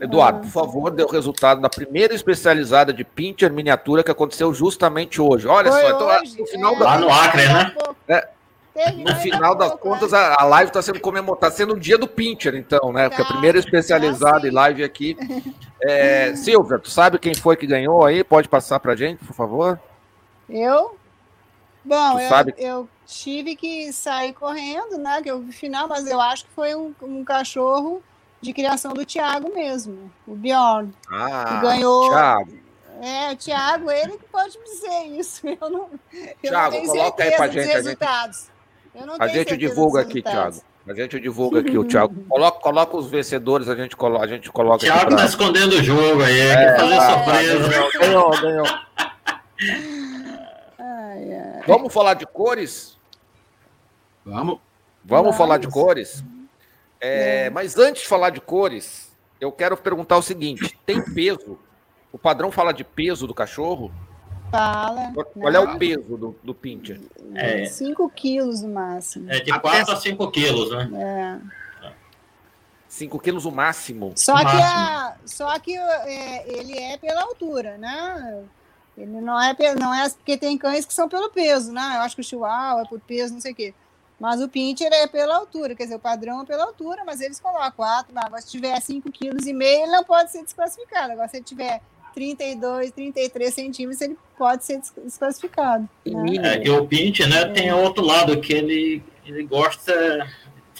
A: Eduardo, ah. por favor, dê o resultado da primeira especializada de pincher miniatura que aconteceu justamente hoje. Olha
B: Foi
A: só,
B: então,
A: no final
B: é,
A: da...
C: Lá no Acre, né?
A: É, no final das contas, a, a live está sendo comemorada, tá sendo o dia do Pincher, então, né? Porque a tá. primeira especializada e live aqui. É, Silvia, tu sabe quem foi que ganhou aí? Pode passar pra gente, por favor?
B: Eu? Bom, eu, sabe? eu tive que sair correndo, né? Que eu vi final, mas eu acho que foi um, um cachorro de criação do Thiago mesmo, o Bjorn.
A: Ah,
B: que ganhou. Thiago. É, o Thiago, ele que pode dizer isso. Eu não, eu
A: Thiago,
B: não
A: coloca aí pra gente. Resultados.
B: A gente...
A: A gente divulga aqui, Thiago. A gente divulga aqui o Thiago. Coloca, coloca os vencedores, a gente coloca. A gente coloca
C: Thiago
A: pra...
C: tá escondendo o jogo aí, é, fazer ah, surpresa.
A: Ganhou, ganhou. Ai, ai. Vamos falar de cores?
D: Vamos.
A: Vamos falar de cores? É, é. Mas antes de falar de cores, eu quero perguntar o seguinte: tem peso? O padrão fala de peso do cachorro?
B: Fala.
A: Qual é o peso do, do pincher?
B: 5 é. quilos no máximo.
C: É de 4 a 5 quilos, né?
A: É. 5 quilos o máximo.
B: Só
A: o
B: que,
A: máximo.
B: A, só que é, ele é pela altura, né? Ele não é, não é porque tem cães que são pelo peso, né? Eu acho que o chihuahua é por peso, não sei o quê. Mas o pincher é pela altura, quer dizer, o padrão é pela altura, mas eles colocam 4, mas se tiver 5,5 kg, ele não pode ser desclassificado. Agora, se ele tiver 32, 33 centímetros, ele pode ser desclassificado. Né?
C: É, e o Pint, né, é. tem outro lado que ele, ele gosta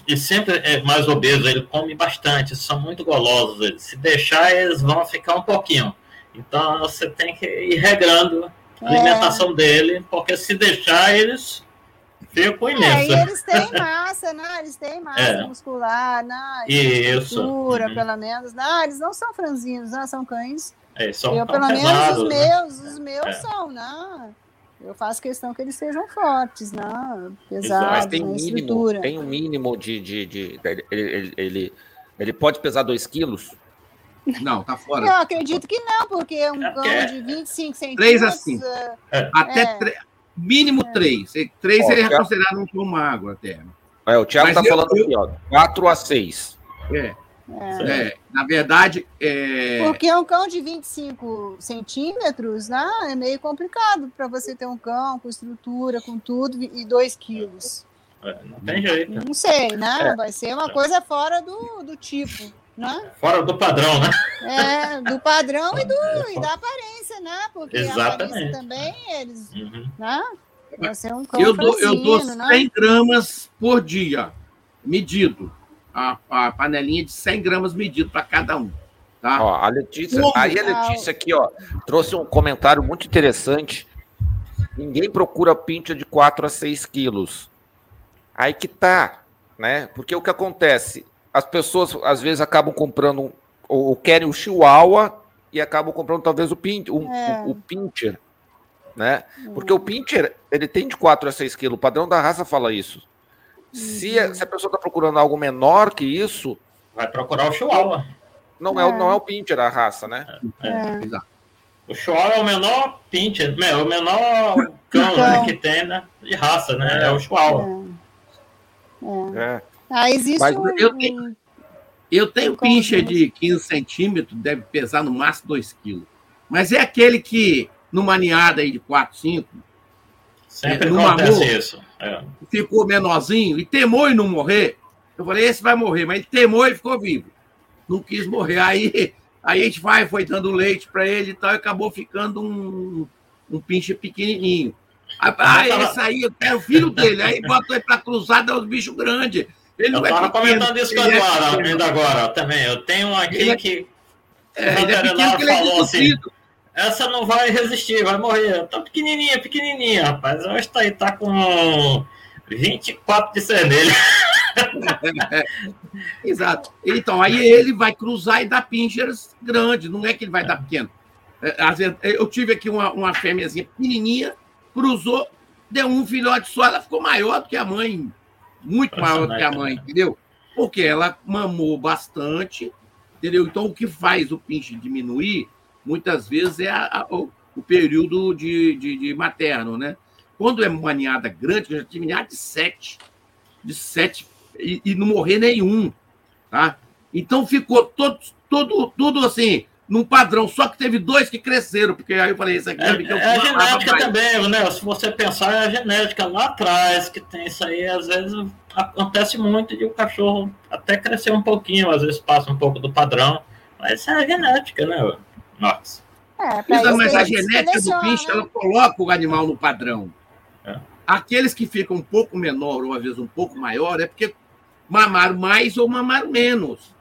C: e sempre é mais obeso, ele come bastante, são muito golosos. Se deixar, eles vão ficar um pouquinho. Então você tem que ir regrando a é. alimentação dele, porque se deixar, eles ficam imensos. É,
B: eles têm massa, né? Eles têm massa é. muscular, né?
C: Isso.
B: Cultura, uhum. pelo menos. Não, eles não são franzinos, né? São cães
C: é, são
B: eu, pelo menos os né? meus, os meus é. são, né? Eu faço questão que eles sejam fortes, né? Pesados, Mas
A: tem,
B: né?
A: mínimo, tem um mínimo de. de, de ele, ele, ele, ele, pode pesar 2 quilos?
D: Não, tá fora.
B: Eu acredito que não, porque um é cão é. de 25 centímetros.
D: 3 a 5. É. Até 3, mínimo 3. 3 seria considerado um cão magro até.
A: É, o Thiago Mas tá eu, falando eu... aqui, ó. 4 a 6.
D: É. É. É, na verdade. É...
B: Porque um cão de 25 centímetros né, é meio complicado para você ter um cão com estrutura, com tudo, e 2 quilos.
C: É, não tem jeito.
B: Não sei, né? É. Vai ser uma coisa fora do, do tipo. Né?
C: Fora do padrão, né?
B: É, do padrão e, do, e da aparência, né? Porque Exatamente. a aparência também, eles. Uhum. Né? Vai ser um cão
D: eu dou, eu dou 100 né? gramas por dia, medido a, a panelinha de 100 gramas medido para cada um. Tá?
A: Ó, a Letícia, aí a Letícia aqui, ó, trouxe um comentário muito interessante. Ninguém procura pincha de 4 a 6 quilos. Aí que tá, né? Porque o que acontece? As pessoas às vezes acabam comprando ou querem o chihuahua e acabam comprando talvez o, pin, um, é. o, o pincher, né? Porque o pincher, ele tem de 4 a 6 quilos. O padrão da raça fala isso. Se a, se a pessoa está procurando algo menor que isso.
C: Vai procurar o Chihuahua.
A: Não é, é não é o Pincher a raça, né?
C: É, é. O Chihuahua é o menor Pincher, é o menor cão né, que tem né, de raça, né? É o Chihuahua.
B: É. é. Ah, existe Mas um...
D: Eu tenho, eu tenho pincher de 15 centímetros, deve pesar no máximo 2 quilos. Mas é aquele que, numa ninhada aí de 4, 5,
C: Sempre é, acontece amor, isso.
D: É. Ficou menorzinho e temou em não morrer. Eu falei, esse vai morrer, mas ele temou e ficou vivo. Não quis morrer. Aí, aí a gente vai, foi dando leite para ele e tal, e acabou ficando um, um pinche pequenininho. Aí, ah, esse aí, eu quero o filho dele. Aí botou ele para cruzar, dá os bichos grandes.
C: Ele eu estava é comentando isso com o Eduardo é ainda agora também. Eu tenho aqui ele que.
D: É, ele é pequeno que ele é assim,
C: essa não vai resistir, vai morrer. Tá pequenininha, pequenininha, rapaz. Hoje tá aí, tá com 24 de cerneiro.
D: Exato. Então, aí ele vai cruzar e dar pinchers grandes, não é que ele vai dar pequeno. É, eu tive aqui uma, uma fêmeazinha pequenininha, cruzou, deu um filhote só, ela ficou maior do que a mãe, muito maior do que a mãe, entendeu? Porque ela mamou bastante, entendeu? Então, o que faz o pinche diminuir muitas vezes é a, a, o, o, período de, de, de, materno, né? Quando é uma ninhada grande, eu já tive ninhada de sete, de sete, e, e, não morrer nenhum, tá? Então ficou todo, todo, tudo assim, num padrão, só que teve dois que cresceram, porque aí eu falei, isso aqui
C: é, é, é a genética também, né? Se você pensar, é a genética lá atrás que tem isso aí, às vezes acontece muito de o cachorro até crescer um pouquinho, às vezes passa um pouco do padrão, mas isso é a genética, né? Nossa.
D: É, mas a genética do bicho, ela coloca o animal no padrão. É. Aqueles que ficam um pouco menor ou às vezes um pouco maior é porque mamaram mais ou mamaram menos.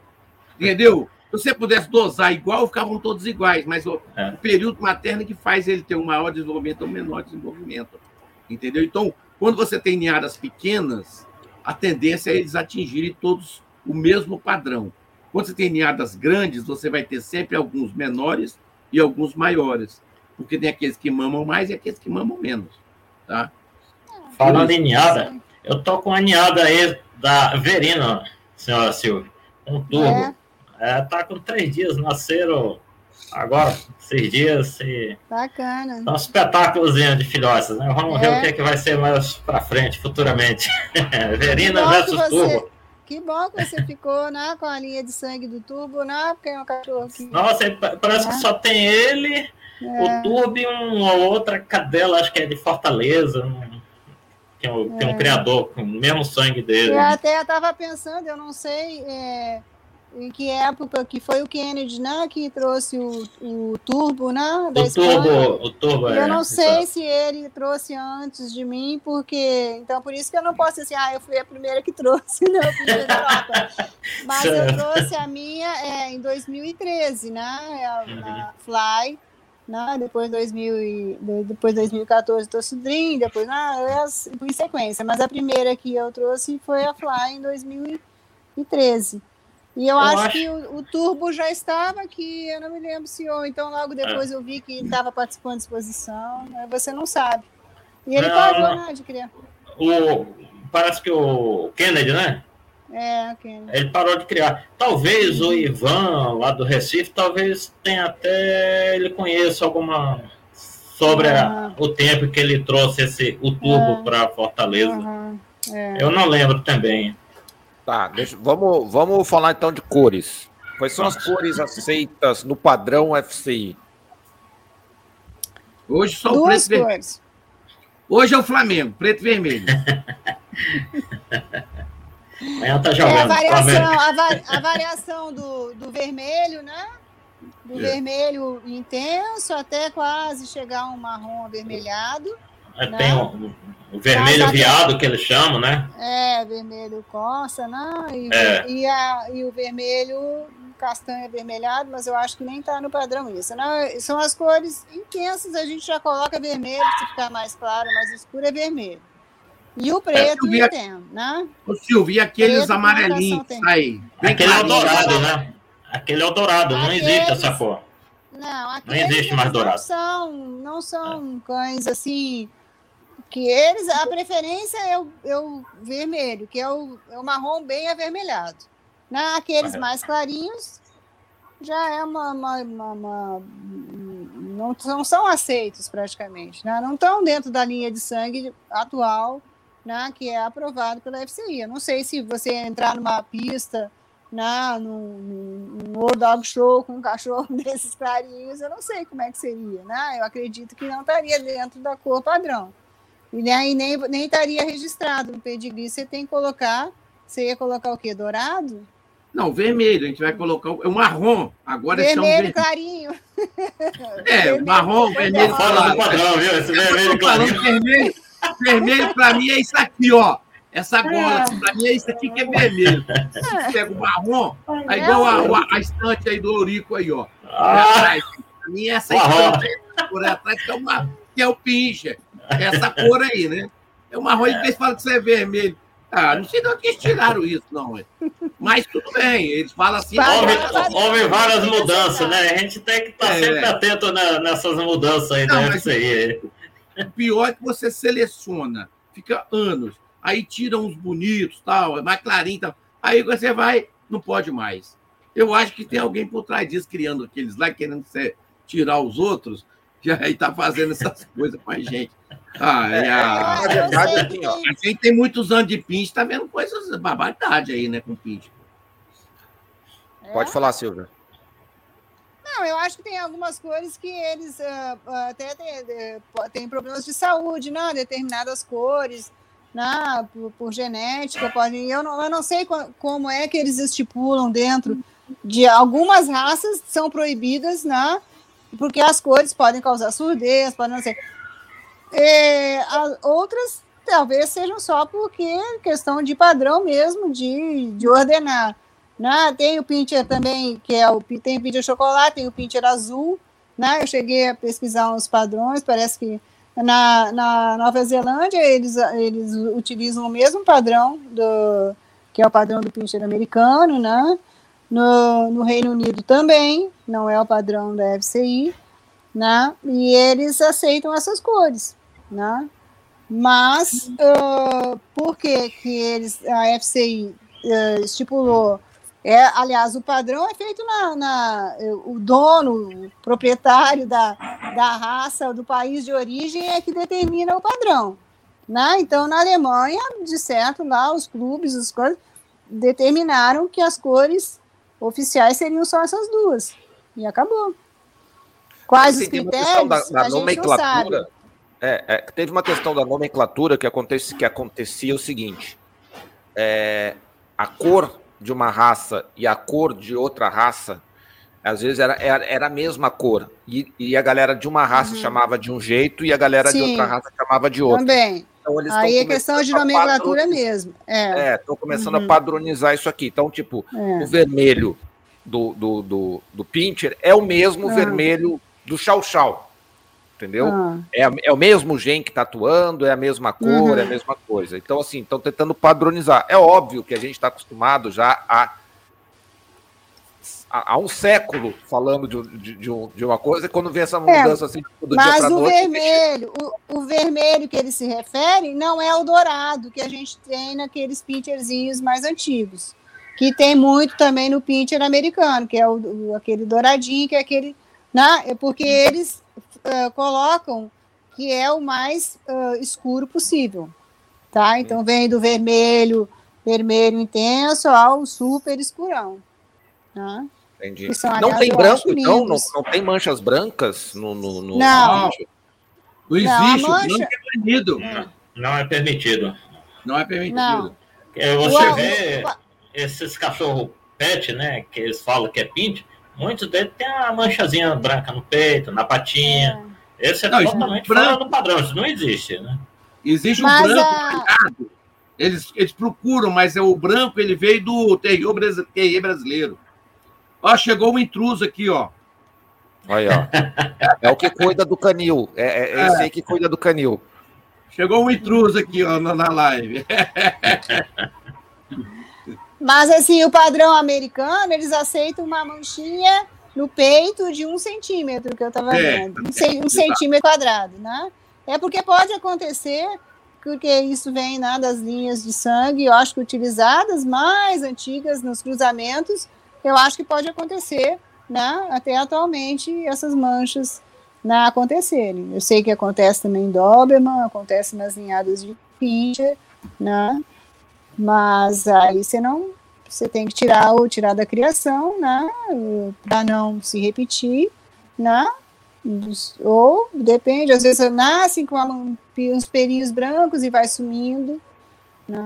D: Entendeu? Se você pudesse dosar igual, ficavam todos iguais, mas o, é. o período materno que faz ele ter um maior desenvolvimento ou um menor desenvolvimento. Entendeu? Então, quando você tem ninhadas pequenas, a tendência é eles atingirem todos o mesmo padrão. Quando você tem ninhadas grandes, você vai ter sempre alguns menores e alguns maiores, porque tem aqueles que mamam mais e aqueles que mamam menos, tá?
C: Falando em ninhada, eu tô com a ninhada aí da Verina, senhora Silvia, um turbo. É. é tá com três dias, nasceram agora, seis dias. E...
B: Bacana.
C: São um espetáculos de filhotes, né? Vamos é. ver o que, é que vai ser mais para frente, futuramente. Verina versus você... Turbo.
B: Que bom que você ficou né, com a linha de sangue do Turbo, né? Porque é um cachorro que...
C: Nossa, parece é. que só tem ele, é. o Turbo e uma outra cadela, acho que é de Fortaleza. Tem um, tem um criador com o mesmo sangue dele.
B: Eu até estava pensando, eu não sei é, em que época que foi o Kennedy, né, que trouxe o, o turbo, né,
C: da o Espanha. turbo, o turbo.
B: Eu é, não sei se ele trouxe antes de mim, porque então por isso que eu não posso dizer assim, ah, eu fui a primeira que trouxe, não, Mas eu trouxe a minha é, em 2013, né, a, a Fly. Né? Depois 2000 depois 2014 trouxe o Dream, depois ah, em sequência, mas a primeira que eu trouxe foi a Fly em 2013. E eu, eu acho, acho, que o, o, Turbo já estava aqui, eu não me lembro se ou então logo depois é. eu vi que ele estava participando de exposição, né? você não sabe. E ele não, parou, né, de criar.
C: O, parece que o Kennedy, né?
B: É, Kennedy.
C: Ele parou de criar. Talvez o Ivan, lá do Recife, talvez tenha até, ele conheça alguma sobre a, o tempo que ele trouxe esse, o Turbo é. para Fortaleza. Uhum. É. Eu não lembro também.
A: Tá, deixa, vamos, vamos falar então de cores. Quais são as cores aceitas no padrão FCI?
D: Hoje só o preto vermelho. Hoje é o Flamengo, preto e vermelho.
C: Amanhã tá jogando. É
B: a variação, a, a variação do, do vermelho, né? Do é. vermelho intenso até quase chegar a um marrom avermelhado.
C: É, né? Tem um, o vermelho viado, que eles chamam, né?
B: É, vermelho coça, né? E, é. e, a, e o vermelho castanho avermelhado, mas eu acho que nem está no padrão isso. Né? São as cores intensas, a gente já coloca vermelho, se ficar mais claro, mais escuro é vermelho. E o é, preto, é, entendo, né?
D: Ô, Silvio, e aqueles preto, amarelinhos aí?
C: Aquele é o dourado, né? Aquele é o dourado, não existe essa cor.
B: Não,
C: não existe mais dourado. Não
B: são, não são é. cães assim que eles, a preferência é o, é o vermelho, que é o, é o marrom bem avermelhado. Naqueles mais clarinhos, já é uma, uma, uma, uma não, não, são aceitos praticamente, né? não estão dentro da linha de sangue atual, né? que é aprovado pela FCI. Eu não sei se você entrar numa pista, né? no, World Dog Show com um cachorro desses clarinhos, eu não sei como é que seria, né? Eu acredito que não estaria dentro da cor padrão. E nem, nem, nem estaria registrado no pedigree. Você tem que colocar. Você ia colocar o quê? Dourado?
D: Não, vermelho. A gente vai colocar o, é o marrom. Agora
B: vermelho ver... clarinho.
D: É, vermelho, marrom, vermelho.
C: Fora do padrão, viu? Esse vermelho clarinho.
D: Vermelho, vermelho para mim é isso aqui, ó. Essa bola, é. para mim é isso aqui que é vermelho. Você pega o marrom, é igual a, a, a estante aí do Ourico aí, ó. Ah. Para mim, essa estante aí, por atrás, que é, uma, que é o pincher essa cor aí, né? É uma marrom, eles falam que isso é vermelho. Ah, não sei de onde eles tiraram isso, não. Mas tudo bem, eles falam assim.
C: Houve, houve várias mudanças, né? A gente tem que estar tá é. sempre atento nessas mudanças aí não, da FCI.
D: O pior é que você seleciona, fica anos, aí tira uns bonitos, tal, é mais clarinho, tal. Aí você vai, não pode mais. Eu acho que tem alguém por trás disso, criando aqueles lá, querendo tirar os outros, já aí tá fazendo essas coisas com a gente. Ah, é, a, a, verdade, assim, ó, a gente tem muitos anos de pinch, tá vendo coisas, barbaridade aí, né, com pinch.
A: É? Pode falar, Silvia.
B: Não, eu acho que tem algumas cores que eles uh, até têm problemas de saúde, né? Determinadas cores, né? Por, por genética, podem. Eu não, eu não sei como é que eles estipulam dentro de algumas raças são proibidas, né? Porque as cores podem causar surdez, podem não ser. É, outras talvez sejam só porque questão de padrão mesmo, de, de ordenar. Né? Tem o pincher também, que é o tem o pincher chocolate, tem o pincher azul. Né? Eu cheguei a pesquisar uns padrões, parece que Na, na Nova Zelândia, eles, eles utilizam o mesmo padrão do que é o padrão do pincher americano, né? No, no Reino Unido também, não é o padrão da FCI, né? E eles aceitam essas cores, né? Mas uh, por que, que eles, a FCI uh, estipulou é, aliás, o padrão é feito na, na, o dono, o proprietário da, da raça, do país de origem é que determina o padrão. Né? Então, na Alemanha, de certo, lá os clubes, as coisas, determinaram que as cores oficiais seriam só essas duas. E acabou. Quais os critérios?
A: Da, da nomenclatura. É, é, teve uma questão da nomenclatura que, acontece, que acontecia o seguinte: é, a cor de uma raça e a cor de outra raça, às vezes era, era, era a mesma cor. E, e, a galera de uma raça uhum. chamava de um jeito e a galera Sim, de outra raça chamava de outro.
B: Também. Então, Aí é questão de nomenclatura mesmo.
A: É, estão é, começando uhum. a padronizar isso aqui. Então, tipo, é. o vermelho do, do, do, do Pinter é o mesmo uhum. vermelho do Chau Chau entendeu? Ah. É, é o mesmo gen que está atuando, é a mesma cor, uhum. é a mesma coisa. Então, assim, estão tentando padronizar. É óbvio que a gente está acostumado já a, a, um século falando de, de, de, um, de, uma coisa, e quando vem essa é, mudança é, assim
B: do mas dia para o noite, vermelho, o, o, vermelho que ele se refere não é o dourado que a gente tem naqueles pincherzinhos mais antigos. Que tem muito também no pincher americano, que é o, o aquele douradinho, que é aquele. Né? É porque eles uh, colocam que é o mais uh, escuro possível, tá? Então vem do vermelho, vermelho intenso ao super escurão, tá?
A: Entendi. São, não tem branco, então? Não, não tem manchas brancas no. no, no...
B: Não.
D: Não existe, não, mancha... não é permitido.
C: Não é permitido.
D: Não é permitido. Não.
C: É, você o, vê o... esses cachorros pet, né? Que eles falam que é pinte, Muitos deles têm a manchazinha branca no peito, na patinha. É. Esse é não, totalmente branco, fora do padrão, isso não existe, né?
D: Existe o um branco a... Eles, eles procuram, mas é o branco ele veio do terreiro brasileiro. Ó, chegou um intruso aqui, ó.
A: Olha, ó. É o que cuida do canil. É, é, é esse aí que cuida do canil.
D: Chegou um intruso aqui, ó, na, na live.
B: Mas, assim, o padrão americano, eles aceitam uma manchinha no peito de um centímetro, que eu estava é, vendo. Um, um centímetro quadrado, né? É porque pode acontecer, porque isso vem né, das linhas de sangue, eu acho que utilizadas, mais antigas nos cruzamentos, eu acho que pode acontecer, né? Até atualmente, essas manchas né, acontecerem. Eu sei que acontece também em Doberman, acontece nas linhadas de Pincher, né? Mas aí você não, você tem que tirar ou tirar da criação, né, para não se repetir, né? Ou depende, às vezes nascem com uns pelinhos brancos e vai sumindo, né?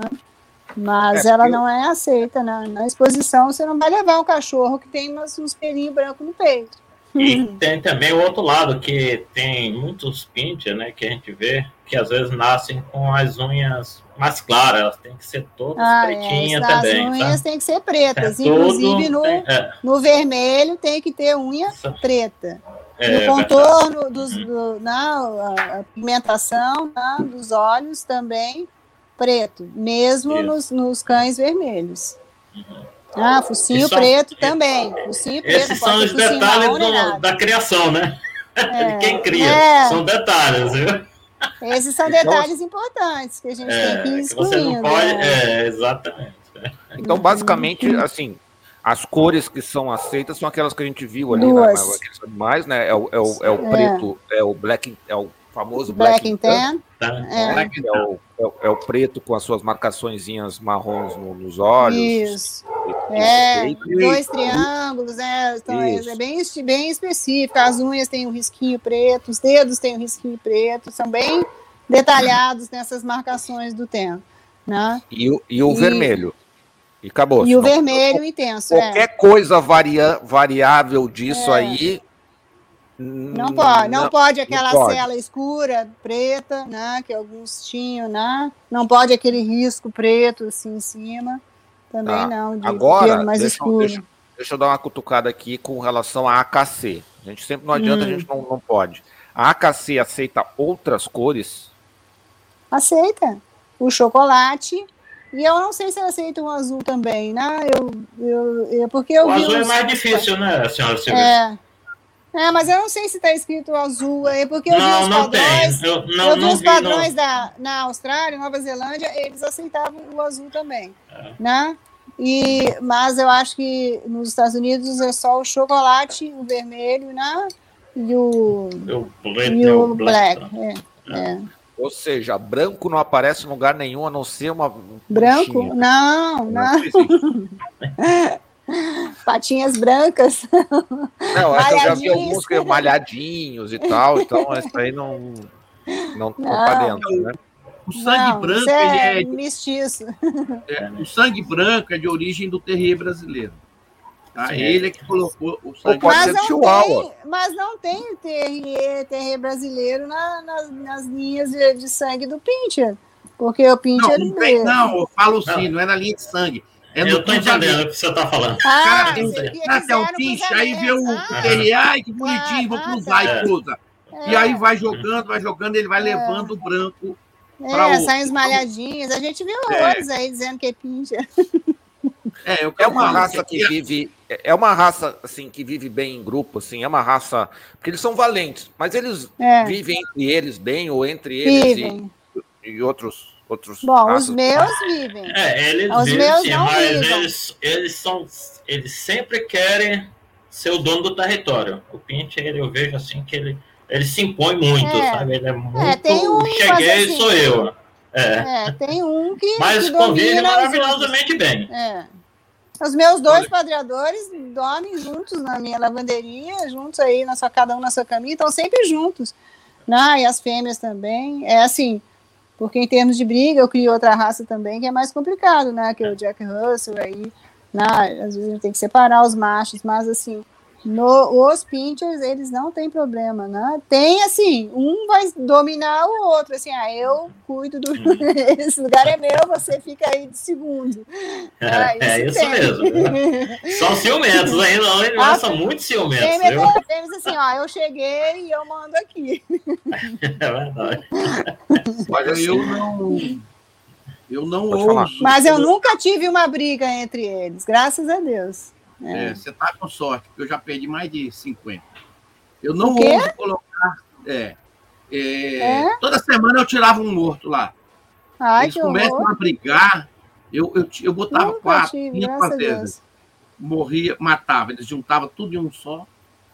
B: Mas é, ela eu... não é aceita na, na exposição. Você não vai levar um cachorro que tem umas, uns pelinhos brancos no peito.
C: E tem também o outro lado, que tem muitos pincher, né, que a gente vê, que às vezes nascem com as unhas mais claras, elas têm que ser todas ah, é, pretinhas é, também.
B: As unhas têm que ser pretas, é, inclusive no, tem, é. no vermelho tem que ter unha preta. É, no contorno dos, do, na, a pigmentação na, dos olhos também preto, mesmo nos, nos, cães vermelhos. Uhum. Ah, focinho são, preto também. Focinho
C: preto, esses são os detalhes do, da criação, né? É, De quem cria. É. São detalhes, viu?
B: Esses são então, detalhes importantes que a gente é, tem que ir excluindo. Pode,
C: né? É, exatamente.
A: Então, basicamente, assim, as cores que são aceitas são aquelas que a gente viu ali na, naqueles animais, né? É o, é o, é o é. preto, é o black, é o famoso
B: Black, Black and Tan.
A: Tá. É. Black é, o, é, o, é, o, preto com as suas marcaçõezinhas marrons no, nos olhos.
B: Isso. É, dois triângulos, é, então é, é bem, bem específico. As unhas têm um risquinho preto, os dedos têm um risquinho preto, são bem detalhados nessas marcações do tempo. Né?
A: E, o, e o e, vermelho. E acabou.
B: E o vermelho intenso.
A: É. Qualquer é. coisa varia, variável disso é. aí
B: não pode, não, não pode aquela não pode. cela escura, preta, né? Que alguns tinham, né? Não pode aquele risco preto assim em cima. Também tá. não,
A: de Agora, mais deixa, escuro. Deixa, deixa, eu dar uma cutucada aqui com relação à AKC. A gente sempre não adianta, hum. a gente não, não pode. A AKC aceita outras cores?
B: Aceita. O chocolate. E eu não sei se aceita o azul também, né? Eu, eu, eu, porque eu
C: o
B: vi
C: azul é mais difícil, né, senhora Silvia?
B: É. É, mas eu não sei se está escrito azul aí, porque eu vi
C: não,
B: os
C: não tem.
B: padrões.
C: Eu não,
B: eu vi
C: não
B: os
C: vi, não.
B: padrões da, na Austrália, Nova Zelândia, eles aceitavam o azul também,
C: É.
B: né? E, mas eu acho que nos Estados Unidos é só o chocolate, o vermelho, né? E o,
C: O preto
B: e o
C: o
B: black.
C: black.
B: É, é.
A: Ou seja, branco não aparece em lugar nenhum, a não ser uma. um
B: Branco?
A: pontinho.
B: Não, não. Patinhas brancas.
A: Não, que eu já vi alguns que é malhadinhos e tal, então isso aí não. Não
B: Não.
A: pra dentro, né?
D: O sangue
B: não,
D: branco,
B: é,
D: ele é,
B: mestiço.
D: é- o sangue branco é de origem do terrier brasileiro. Tá?
C: Sim.
D: Ele é que colocou o sangue
B: mas, não
A: chihuahua.
B: tem, mas não tem terrier, terrier brasileiro na- nas, nas linhas de, de sangue do Pincher. Porque o Pincher.
D: Não, não tem, não, eu falo sim,
C: Não.
D: não é na linha de sangue. É
C: eu tô entendendo o que você tá falando.
B: Ah,
D: Cara, um um
B: quiseram
D: pinche, aí vê o
B: cruzamento. Ah,
D: ai que bonitinho, vou cruzar
C: tá.
D: e cruza.
B: é,
D: E aí vai jogando, vai jogando, ele vai levando o branco.
B: É,
D: o-
B: saem os malhadinhos. A gente viu
D: É.
B: horrores aí dizendo que é Pincher.
D: É, é o
A: É uma raça
D: que
A: vive. É uma raça assim que vive bem em grupo, assim. É uma raça porque eles são valentes, mas eles
B: É,
A: vivem entre eles bem ou entre eles e, e outros outros.
B: Bom, os
A: raças.
B: meus vivem.
C: É, eles
B: Os
C: vivem
B: meus
C: sim,
B: não
C: mas
B: ligam.
C: eles, eles são. Eles sempre querem ser o dono do território. O Pinter, ele, eu vejo assim que ele, ele se impõe muito,
B: É.
C: sabe? Ele é muito.
B: tem um,
C: cheguei,
B: assim-
C: sou eu. É.
B: É, tem um que,
C: Mas
B: que
C: convive maravilhosamente bem.
B: É. Os meus dois
D: Olha.
B: padreadores dormem juntos na minha lavanderia, juntos aí, na sua, cada um na sua caminha, estão sempre juntos. Né? E as fêmeas também. É assim, porque em termos de briga, eu crio outra raça também, que é mais complicado, né? Que é o Jack Russell aí. Né? Às vezes a gente tem que separar os machos, mas assim, no, os pinchers, eles não têm problema, né? Tem assim, um vai dominar o outro, assim, ah, eu cuido do. Esse lugar é meu, você fica aí de segundo. Ah,
C: É, isso mesmo. né? São ciumentos ainda, não, eles
B: Ah,
C: são muito ciumentos,
B: tem- temos assim, ó, eu cheguei e eu mando aqui.
C: É verdade.
A: Mas
D: eu não. Eu não ouso.
B: Mas eu nunca tive uma briga entre eles, graças a Deus.
D: É, você tá com sorte, porque eu já perdi mais de 50. Eu não ouso colocar. É, é,
B: É?
D: Toda semana eu tirava um morto lá.
B: Ai,
D: Eles começam
B: horror.
D: a brigar. Eu, eu, eu botava
B: Nunca
D: quatro,
B: tive,
D: cinco vezes. Morria, matava. Eles juntavam tudo em um só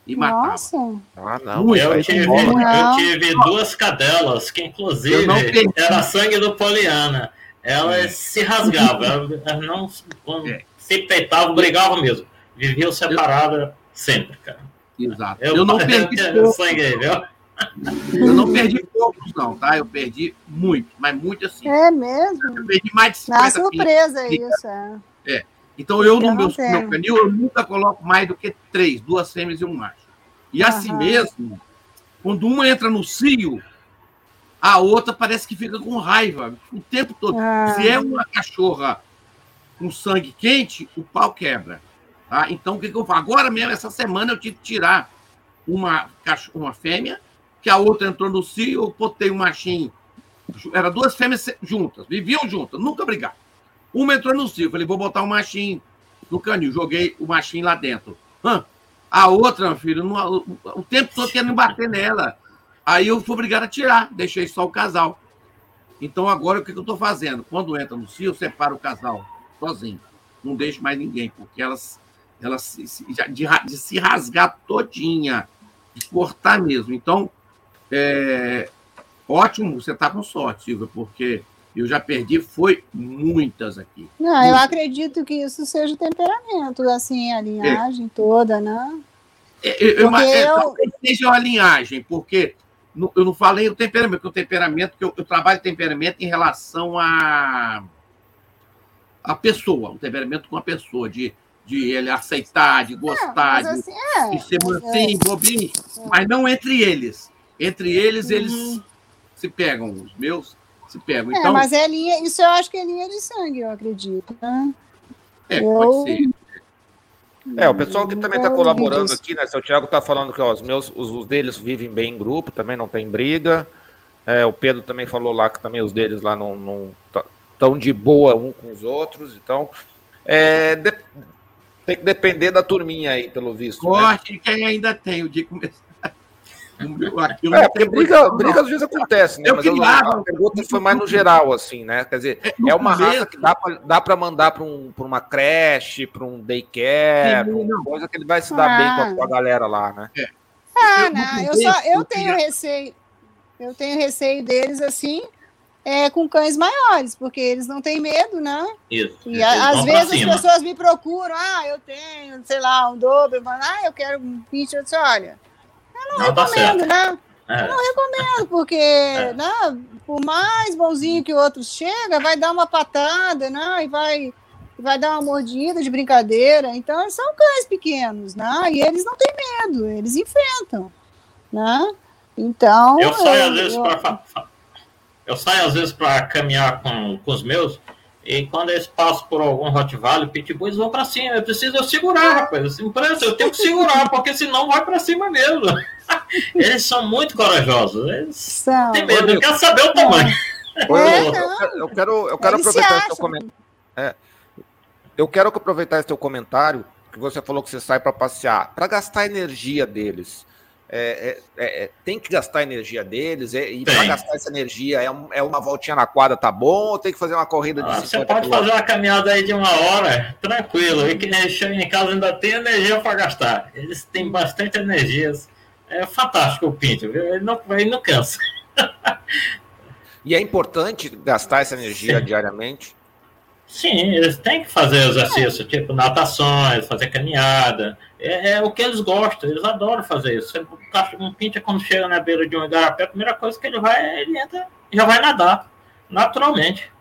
D: e matavam.
B: Nossa,
A: ah, não.
C: Eu tive.
A: Não.
C: eu tive duas cadelas que,
D: Eu
C: inclusive,
D: não perdi.
C: era sangue do Poliana. Elas
D: É.
C: se rasgavam, elas não quando
D: É.
C: se peitavam, brigavam mesmo. Viviam separadas sempre, cara.
D: Exato. Eu, não perdi
C: eu,
D: pouco,
C: sangue aí, viu?
D: eu não perdi poucos, não, tá? Eu perdi muito, mas muito assim.
B: é mesmo?
D: Eu perdi mais de
B: Na
D: 50 filhos.
B: surpresa isso, é.
D: Então eu,
B: Eu
D: no
B: não
D: meu,
B: tenho.
D: meu canil, eu nunca coloco mais do que três, duas fêmeas e um macho. E assim mesmo, quando uma entra no cio, a outra parece que fica com raiva o tempo todo.
B: Ah.
D: Se é uma cachorra com sangue quente, o pau quebra. Tá? Então, o que, que eu faço? Agora mesmo, essa semana, eu tive que tirar uma, uma fêmea, que a outra entrou no cio, eu botei um machinho. Eram duas fêmeas juntas, viviam juntas, nunca brigavam. Uma entrou no cio, falei, vou botar um machinho no canil. Joguei o machinho lá dentro. Hã? A outra, meu filho, o tempo todo querendo bater nela. Aí eu fui obrigado a tirar, deixei só o casal. Então agora o que que eu estou fazendo? Quando entra no cio, eu separo o casal sozinho. Não deixo mais ninguém, porque elas, elas se- se- de, de se rasgar todinha, de cortar mesmo. Então, é, ótimo, você está com sorte, Silvia, porque eu já perdi, foi muitas aqui.
B: Não, eu acredito que isso seja o temperamento, assim, a linhagem toda, né?
D: É, eu- eu- é,
B: eu-
D: talvez seja uma linhagem, porque no- eu não falei o temperamento, porque o temperamento, que eu, eu trabalho temperamento em relação a a pessoa, o temperamento com a pessoa, de, de ele aceitar, de gostar,
B: assim, é.
D: de ser mansinho, bobinho, mas não entre eles. Entre eles, eles
B: Uhum.
D: se pegam, os meus se pegam.
B: É,
D: Então,
B: mas é linha, isso eu acho que é linha de sangue, eu acredito. Né?
D: é,
B: eu-
D: pode ser.
A: É, o pessoal que também está colaborando aqui, né? Seu Thiago está falando que ó, os meus, os, os, deles vivem bem em grupo, também não tem briga. É, o Pedro também falou lá que também os deles lá não, não tão de boa um com os outros. Então, é, de, tem que depender da turminha aí, pelo visto.
D: Corte né? quem ainda tem o de começar.
A: Aquilo é, porque briga, briga às vezes acontece, né? Eu Mas eu, a pergunta foi mais no geral, assim, né? Quer dizer, é, é uma raça que dá para mandar para um, uma creche, para um daycare, Sim, uma coisa que ele vai se dar ah. bem com a, ah. com a, galera lá, né? É.
B: Ah, não, eu, só, eu tenho receio, eu tenho receio deles assim, é, com cães maiores, porque eles não têm medo, né? Isso. E a, às vezes as pessoas me procuram, ah, eu tenho, sei lá, um dobro, ah, eu quero um pincher, eu disse, olha, eu não, não tá recomendo, né? É. Eu não recomendo, porque é. né, por mais bonzinho que o outro chega, vai dar uma patada, né? E vai, vai dar uma mordida de brincadeira. Então, são cães pequenos, né? E eles não têm medo, eles enfrentam, né? Então.
C: Eu saio às vezes para eu saio às vezes para caminhar com, com os meus, e quando eles passam por algum Rottweiler, Pitbull, eles vão para cima. Eu preciso segurar, rapaz. Assim, eu tenho que segurar, porque senão vai para cima mesmo. Eles são muito corajosos. Eles são. têm medo, eu quero saber o tamanho.
A: É, eu, eu, quero, eu quero aproveitar esse teu comentário. É, eu quero aproveitar esse teu comentário, que você falou que você sai para passear, para gastar a energia deles. É, é, é, tem que gastar a energia deles, é, e para gastar essa energia é, um, é, uma voltinha na quadra, tá bom? Ou tem que fazer uma corrida de
C: ah, Você pode fazer uma caminhada aí de uma hora, tranquilo, e que chega em casa ainda tem energia para gastar. Eles têm bastante energia. É fantástico o Pinto, viu? Ele não, ele não cansa.
A: e é importante gastar essa energia Sim. diariamente?
C: Sim, eles têm que fazer exercício, tipo natações, fazer caminhada. É, é, o que eles gostam, eles adoram fazer isso. Um pincher, quando chega na beira de um igarapé, a primeira coisa que ele vai, ele entra, já vai nadar, naturalmente.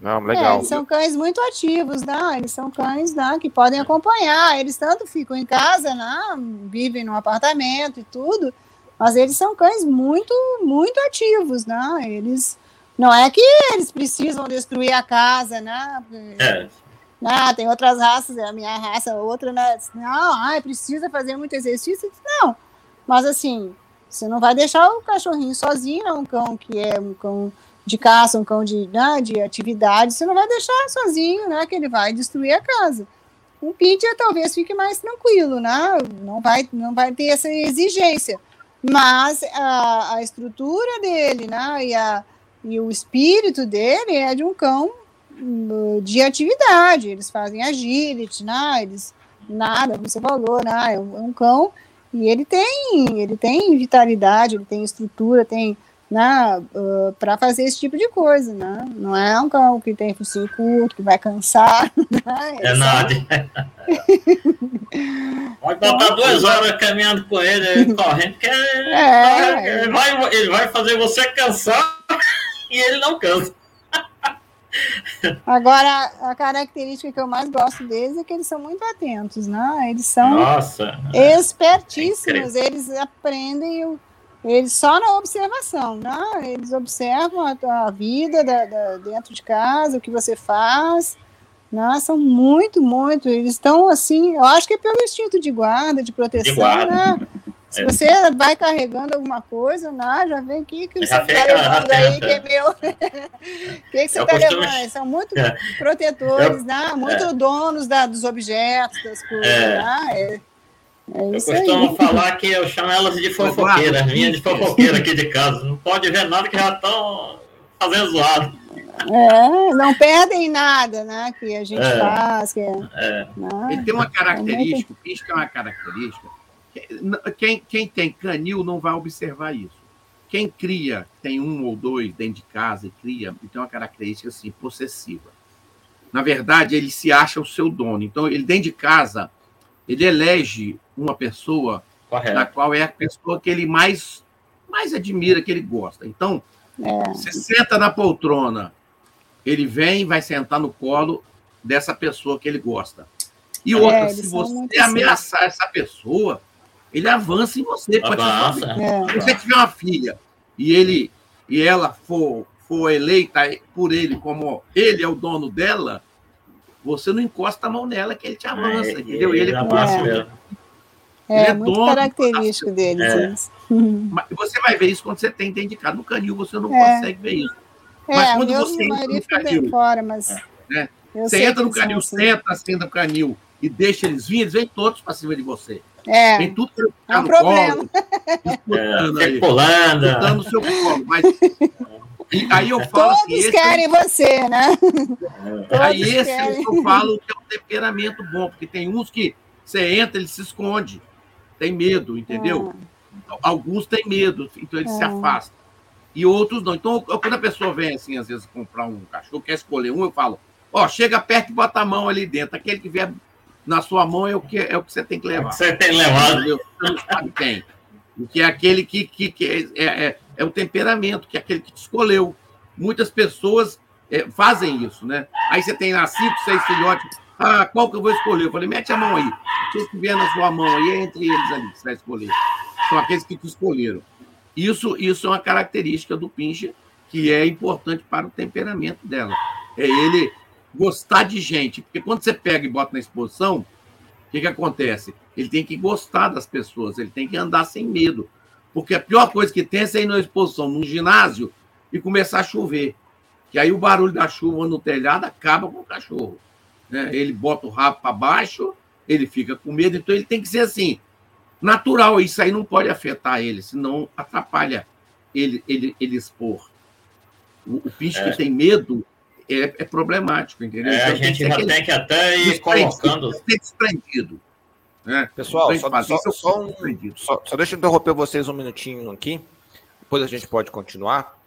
A: Não, legal.
B: É, eles são cães muito ativos, né? Eles são cães né, que podem acompanhar. Eles tanto ficam em casa, né? Vivem no apartamento e tudo, mas eles são cães muito, muito ativos, né? Eles não é que eles precisam destruir a casa, né? É. Ah, tem outras raças, a minha raça, outra, né? Não, ai, precisa fazer muito exercício. Não, mas assim, você não vai deixar o cachorrinho sozinho, né? um cão que é um cão de caça, um cão de, né, de atividade, você não vai deixar sozinho, né? Que ele vai destruir a casa. Um pitcher talvez fique mais tranquilo, né? Não vai, não vai ter essa exigência. Mas a, a estrutura dele, né? E a, e o espírito dele é de um cão uh, de atividade. Eles fazem agility, né? Eles nada, como você falou, né? É um, é um cão e ele tem, ele tem vitalidade, ele tem estrutura, tem né, uh, para fazer esse tipo de coisa, né? Não é um cão que tem focinho curto, que vai cansar.
C: Né? É nada. Pode botar duas horas caminhando com ele, correndo, que é, ele, vai, ele vai fazer você cansar e ele não cansa.
B: Agora, a característica que eu mais gosto deles é que eles são muito atentos, né? Eles são Nossa, espertíssimos, é eles aprendem, eles só na observação, né? Eles observam a, a vida da, da, dentro de casa, o que você faz, né? São muito, muito, eles estão assim, eu acho que é pelo instinto de guarda, de proteção, de guarda. né? Se você vai carregando alguma coisa, não, já vem aqui que você está levando aí, que é meu. O que, que você está levando? São muito é. protetores, né? muito é. donos da, dos objetos, das coisas. É. Né? É, é
C: eu costumo aí. falar que eu chamo elas de fofoqueiras, minhas de fofoqueira aqui de casa. Não pode ver nada que já estão fazendo zoado.
B: É, não perdem nada, né? Que a gente é, faz. Que é, é.
D: Né? Ele tem uma característica, o pisca é uma característica quem, quem tem canil não vai observar isso. Quem cria, tem um ou dois dentro de casa e cria, tem uma característica assim, possessiva. Na verdade, ele se acha o seu dono. Então, ele dentro de casa, ele elege uma pessoa Correto. na qual é a pessoa que ele mais, mais admira, que ele gosta. Então, é. você senta na poltrona, ele vem e vai sentar no colo dessa pessoa que ele gosta. E outra, é, se você ameaçar essa pessoa, ele avança em você. Avança. É. Se você tiver uma filha e ele e ela for, for eleita por ele como ele é o dono dela, você não encosta a mão nela que ele te avança, é, entendeu? Ele,
C: ele avança mesmo.
B: É, é muito característico deles. É.
D: Você vai ver isso quando você tem dentro de casa. No canil você não é. consegue ver isso.
B: É, mas quando você entra no canil, fora, mas
D: né? você entra no canil, assim. senta, senta no canil e deixa eles virem, eles vêm todos para cima de você.
B: É.
D: Vem tudo
B: é um problema.
D: Colo, disputando, é, pulando. disputando o seu colo. Mas e aí eu falo
B: Todos assim, querem é... você, né?
D: É. Aí esse querem. é o que eu falo que é um temperamento bom, porque tem uns que você entra, ele se esconde, tem medo, entendeu? É. Alguns têm medo, então ele é. se afasta. E outros não. Então, quando a pessoa vem assim, às vezes, comprar um cachorro, quer escolher um, eu falo, ó, chega perto e bota a mão ali dentro. Aquele que vier na sua mão é o que, é o que você tem que levar. É
C: você tem levado.
D: Você não sabe quem. Que é aquele que, que, que é, é, é o temperamento, que é aquele que te escolheu. Muitas pessoas é, fazem isso, né? Aí você tem lá cinco, seis filhotes. Ah, qual que eu vou escolher? Eu falei, mete a mão aí. Que vier na sua mão aí, é entre eles ali que você vai escolher. São aqueles que te escolheram. Isso, isso é uma característica do pincher que é importante para o temperamento dela. É ele gostar de gente. Porque quando você pega e bota na exposição, o que, que acontece? Ele tem que gostar das pessoas, ele tem que andar sem medo. Porque a pior coisa que tem é você ir na exposição, num ginásio, e começar a chover. Que aí o barulho da chuva no telhado acaba com o cachorro. Né? Ele bota o rabo para baixo, ele fica com medo, então ele tem que ser assim, natural. Isso aí não pode afetar ele, senão atrapalha ele, ele, ele expor. O, o bicho é. que tem medo é, é problemático, entendeu?
C: É, então, a gente já tem que até ir colocando.
D: Desprendido.
A: É, Pessoal, só, só, só, um, só, só, deixa eu interromper vocês um minutinho aqui, depois a gente pode continuar.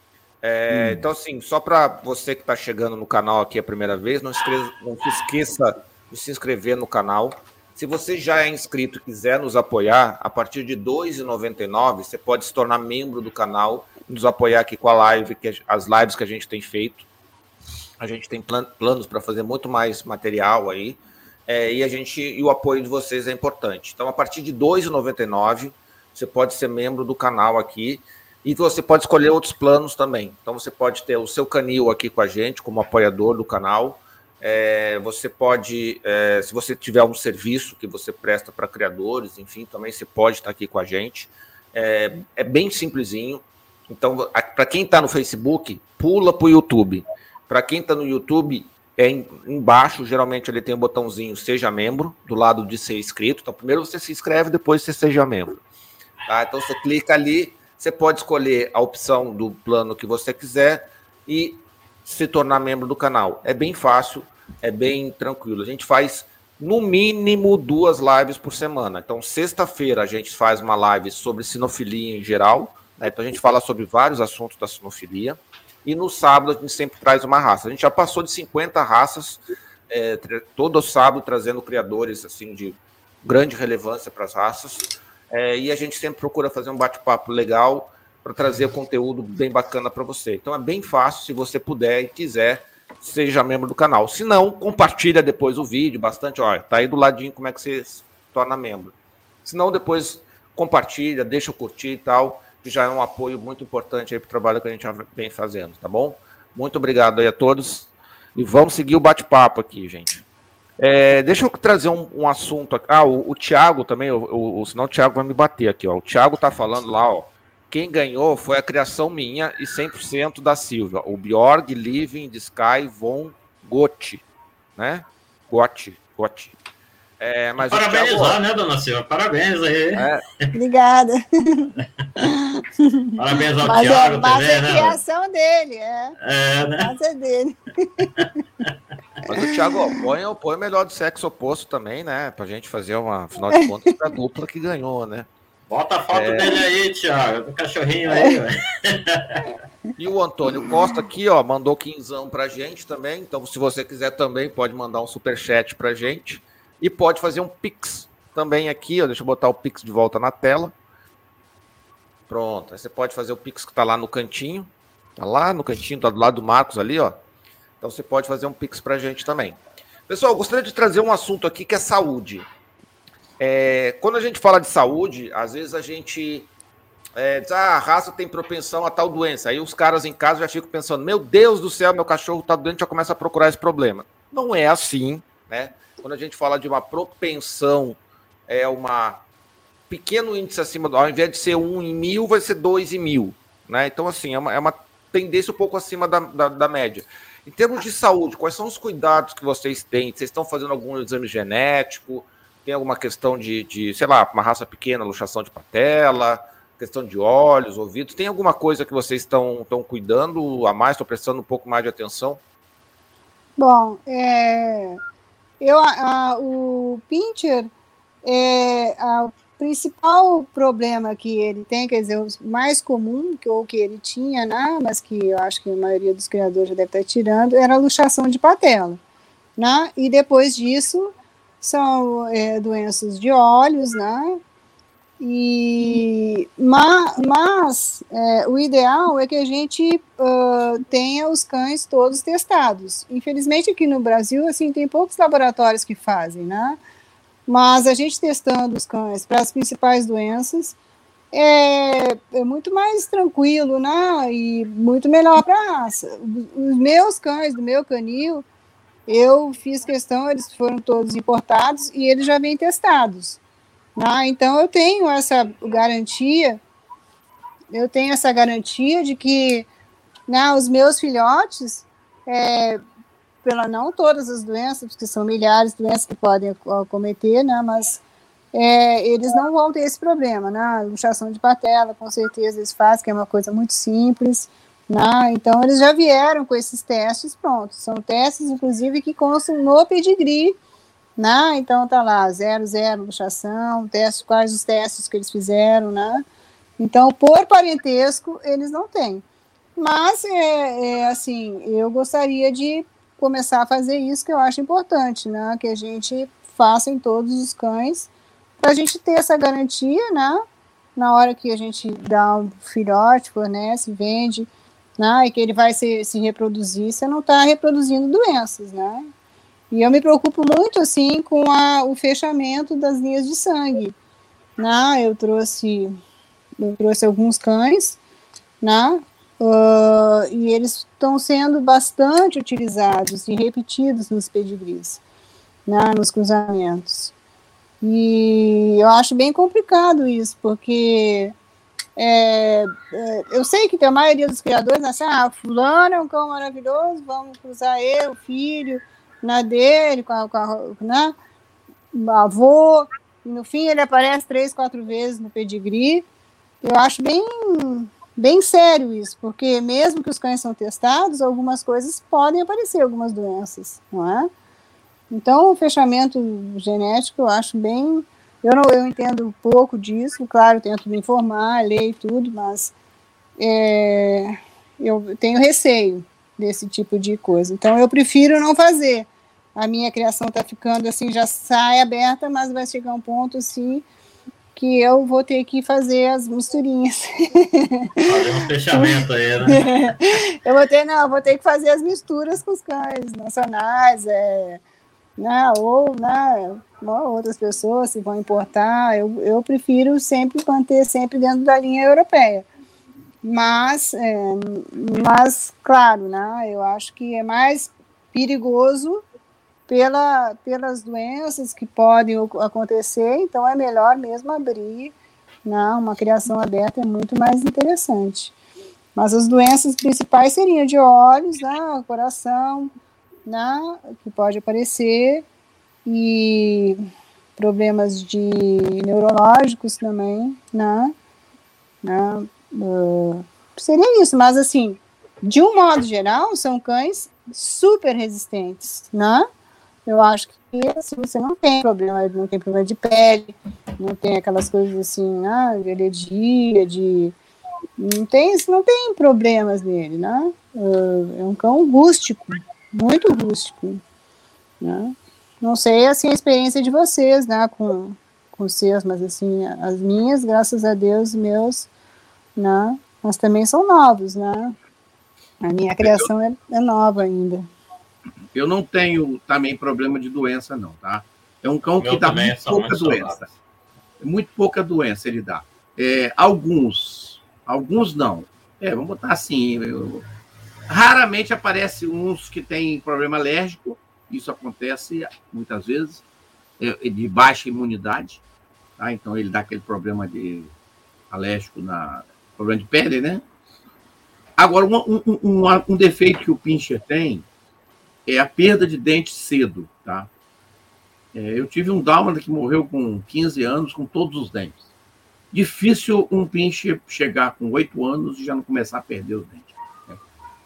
A: É, hum. Então, assim, só para você que está chegando no canal aqui a primeira vez, não, esqueça, não se esqueça de se inscrever no canal. Se você já é inscrito e quiser nos apoiar, a partir de R$ 2,99 você pode se tornar membro do canal e nos apoiar aqui com a live, que as lives que a gente tem feito. A gente tem plan, planos para fazer muito mais material aí. É, e a gente e o apoio de vocês é importante. Então, a partir de R$ 2,99, você pode ser membro do canal aqui e você pode escolher outros planos também. Então, você pode ter o seu canil aqui com a gente, como apoiador do canal. É, você pode, é, se você tiver um serviço que você presta para criadores, enfim, também você pode estar aqui com a gente. É, é bem simplesinho. Então, para quem está no Facebook, pula para o YouTube. Para quem está no YouTube, é embaixo, geralmente ele tem o um botãozinho Seja Membro, do lado de ser inscrito. Então, primeiro você se inscreve, depois você seja membro. Tá? Então, você clica ali, você pode escolher a opção do plano que você quiser e se tornar membro do canal. É bem fácil, é bem tranquilo. A gente faz no mínimo duas lives por semana. Então, sexta-feira a gente faz uma live sobre sinofilia em geral. Né? Então, a gente fala sobre vários assuntos da sinofilia. E no sábado a gente sempre traz uma raça. A gente já passou de 50 raças, é, todo sábado trazendo criadores assim de grande relevância para as raças. É, e a gente sempre procura fazer um bate-papo legal para trazer conteúdo bem bacana para você. Então é bem fácil, se você puder e quiser, seja membro do canal. Se não, compartilha depois o vídeo bastante. Olha, tá aí do ladinho como é que você se torna membro. Se não, depois compartilha, deixa eu curtir e tal que já é um apoio muito importante para o trabalho que a gente vem fazendo, tá bom? Muito obrigado aí a todos. E vamos seguir o bate-papo aqui, gente. É, deixa eu trazer um, um assunto aqui. Ah, o, o Thiago também, o, o, senão o Thiago vai me bater aqui, ó. O Thiago tá falando lá, ó. Quem ganhou foi a criação minha e 100% da Silvia. O Bjorg, Living, Sky, Von Gotti, né? Gotti, Gotti.
C: É, mas Parabenizar, né, dona Silva? Parabéns aí. É.
B: Obrigada.
C: Parabéns ao mas Thiago
B: é, mas também, é né? criação dele, é.
C: É, né?
B: Mas é dele.
A: Mas o Thiago põe, põe o melhor do sexo oposto também, né? Pra gente fazer uma, afinal de contas, a dupla que ganhou, né?
C: Bota a foto é... dele aí, Thiago, do cachorrinho aí,
A: é. E o Antônio Costa aqui, ó, mandou quinzão pra gente também. Então, se você quiser também, pode mandar um super chat pra gente. E pode fazer um Pix também aqui, ó, deixa eu botar o Pix de volta na tela. Pronto, aí você pode fazer o Pix que está lá no cantinho. Está lá no cantinho, está do lado do Marcos ali, ó. Então você pode fazer um Pix para a gente também. Pessoal, gostaria de trazer um assunto aqui que é saúde. É, quando a gente fala de saúde, às vezes a gente é, diz, ah, a raça tem propensão a tal doença. Aí os caras em casa já ficam pensando, meu Deus do céu, meu cachorro está doente, já começa a procurar esse problema. Não é assim né? Quando a gente fala de uma propensão, é uma pequeno índice acima do, ao invés de ser um em mil, vai ser dois em mil, né? Então, assim, é uma, é uma tendência um pouco acima da, da, da média. Em termos de saúde, quais são os cuidados que vocês têm? Vocês estão fazendo algum exame genético? Tem alguma questão de, de sei lá, uma raça pequena, luxação de patela, questão de olhos, ouvidos? Tem alguma coisa que vocês estão, estão cuidando a mais, estão prestando um pouco mais de atenção?
B: Bom, é, eu, a, o Pincher, é, a, o principal problema que ele tem, quer dizer, o mais comum, que, ou que ele tinha, né, mas que eu acho que a maioria dos criadores já deve estar tirando, era a luxação de patela. Né? E depois disso, são é, doenças de olhos, né? E, mas, mas é, o ideal é que a gente uh, tenha os cães todos testados. Infelizmente aqui no Brasil assim tem poucos laboratórios que fazem, né? Mas a gente testando os cães para as principais doenças é, é, muito mais tranquilo, né? E muito melhor para a raça. Os meus cães do meu canil eu fiz questão, eles foram todos importados e eles já vêm testados. Né? Então eu tenho essa garantia, eu tenho essa garantia de que né, os meus filhotes, é, pela não todas as doenças, porque são milhares de doenças que podem acometer, né, mas é, eles não vão ter esse problema, né? Luxação de patela, com certeza eles fazem, que é uma coisa muito simples. Né? Então, eles já vieram com esses testes prontos. São testes, inclusive, que constam no pedigree. Né? Então, tá lá, 00 zero, luxação, teste, quais os testes que eles fizeram. Né? Então, por parentesco, eles não têm. Mas, é, é, assim, eu gostaria de começar a fazer isso, que eu acho importante, né? que a gente faça em todos os cães, para a gente ter essa garantia, né? na hora que a gente dá um filhote, fornece, vende, né, e que ele vai se, se reproduzir, você não está reproduzindo doenças, né? E eu me preocupo muito, assim, com a, o fechamento das linhas de sangue, né? Eu trouxe, eu trouxe alguns cães, né? Uh, e eles estão sendo bastante utilizados e repetidos nos pedigrees, né, nos cruzamentos. E eu acho bem complicado isso, porque é, é, eu sei que a maioria dos criadores, né, assim, ah, fulano é um cão maravilhoso, vamos cruzar eu, o filho, na dele, com a, com a né, avô, no fim ele aparece três, quatro vezes no pedigree. Eu acho bem, bem sério isso, porque mesmo que os cães são testados, algumas coisas podem aparecer, algumas doenças, não é? Então, o fechamento genético eu acho bem eu não eu entendo pouco disso, claro, tento me informar, leio tudo, mas é, eu tenho receio desse tipo de coisa. Então eu prefiro não fazer. A minha criação está ficando assim, já sai aberta, mas vai chegar um ponto assim que eu vou ter que fazer as misturinhas.
C: Fazer um fechamento aí, né?
B: eu vou ter, não, vou ter que fazer as misturas com os cães nacionais, é, né, ou né, outras pessoas se vão importar. Eu, eu prefiro sempre manter sempre dentro da linha europeia. Mas, é, mas claro, né, eu acho que é mais perigoso pela, pelas doenças que podem acontecer, então é melhor mesmo abrir. Né, uma criação aberta é muito mais interessante. Mas as doenças principais seriam de olhos, né, coração, né, que pode aparecer, e problemas de neurológicos também, né? né? Uh, seria isso, mas assim, de um modo geral, são cães super resistentes, né? Eu acho que se você não tem problema, não tem problema de pele, não tem aquelas coisas assim, né? De alergia, de não tem, não tem problemas nele, né? Uh, é um cão rústico, muito rústico, né? Não sei assim a experiência de vocês, né, com, com os seus, mas assim, as minhas, graças a Deus, meus, né, mas também são novos, né? A minha criação é, é nova ainda.
D: Eu não tenho também problema de doença, não, tá? É um cão que dá muito pouca doença. Muito pouca doença ele dá. É, alguns, alguns não. É, vamos botar assim. Eu, raramente aparece uns que têm problema alérgico, Isso acontece muitas vezes é, de baixa imunidade, tá? Então ele dá aquele problema de alérgico na problema de pele, né? Agora, um, um, um, um defeito que o pincher tem é a perda de dente cedo, tá? É, eu tive um dálmata que morreu com 15 anos com todos os dentes. Difícil um pincher chegar com 8 anos e já não começar a perder os dentes. Né?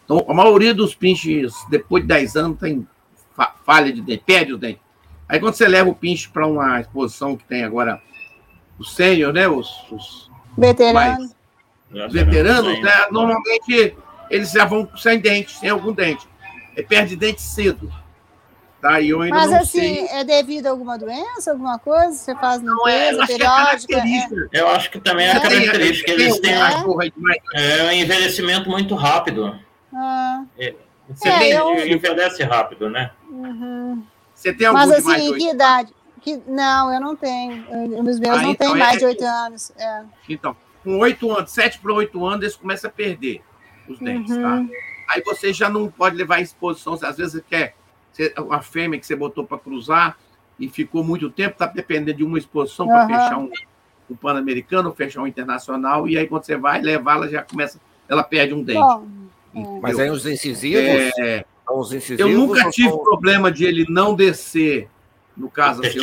D: Então, a maioria dos pinches, depois de 10 anos, tem falha de dente, perde o dente. Aí, quando você leva o pinche para uma exposição que tem agora o sênior, né? Os, os
B: veteranos.
D: Mais, veteranos, né? Normalmente eles já vão sem dente, sem algum dente. Perde dente cedo. Tá? E eu ainda
B: Mas
D: não
B: assim,
D: sei.
B: é devido a alguma doença, alguma coisa? Você faz
D: Não é,
B: limpeza
D: eu acho que é
B: periódica? É.
D: característica.
C: Eu acho que também é a
B: É.
C: característica. Eles têm
B: É.
D: cachorro aí demais.
C: é, um envelhecimento muito rápido.
B: Ah,
C: Você
B: É,
C: tem-
B: eu-
C: envelhece rápido, né?
B: uhum.
D: Você tem algum
B: Mas assim, que idade? Que... Não, eu não tenho. Eu- Os meus
D: Ah,
B: não
D: então
B: têm
D: é-
B: mais de oito anos. É.
D: Então, com oito anos, sete para oito anos, eles começam a perder os dentes,
B: Uhum.
D: tá? Aí você já não pode levar em exposição. Às vezes você quer você- uma fêmea que você botou para cruzar e ficou muito tempo, está dependendo de uma exposição para fechar um, um pan-americano, fechar um internacional, e aí quando você vai levá-la, já começa, ela perde um dente.
B: Bom?
A: Mas aí os incisivos,
D: É,
A: são os incisivos
D: eu nunca tive
A: são-
D: problema de ele não descer, no caso, assim,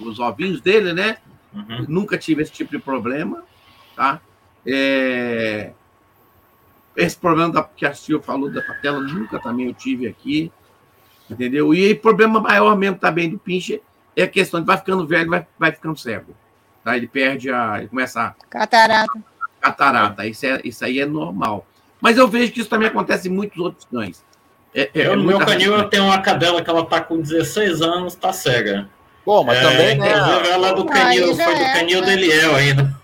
D: o- os ovinhos dele, né?
C: Uhum.
D: Nunca tive esse tipo de problema, tá? É, Esse problema da, que a Silvia falou da patela, nunca também eu tive aqui, entendeu? E o problema maior mesmo também do pinche é a questão de vai ficando velho, vai, vai ficando cego, tá? Ele perde a... ele começa a
B: catarata.
D: catarata, isso, é, isso aí é normal. Mas eu vejo que isso também acontece em muitos outros cães. É, é,
C: Eu,
D: é
C: no meu canil, eu tenho uma cadela que ela tá com 16 anos, tá cega.
A: Bom, mas
C: É,
A: também, né?
C: Inclusive, ela é do
B: Ah,
C: canil,
B: aí já
C: foi do
B: é,
C: canil
B: né?
C: do Eliel ainda.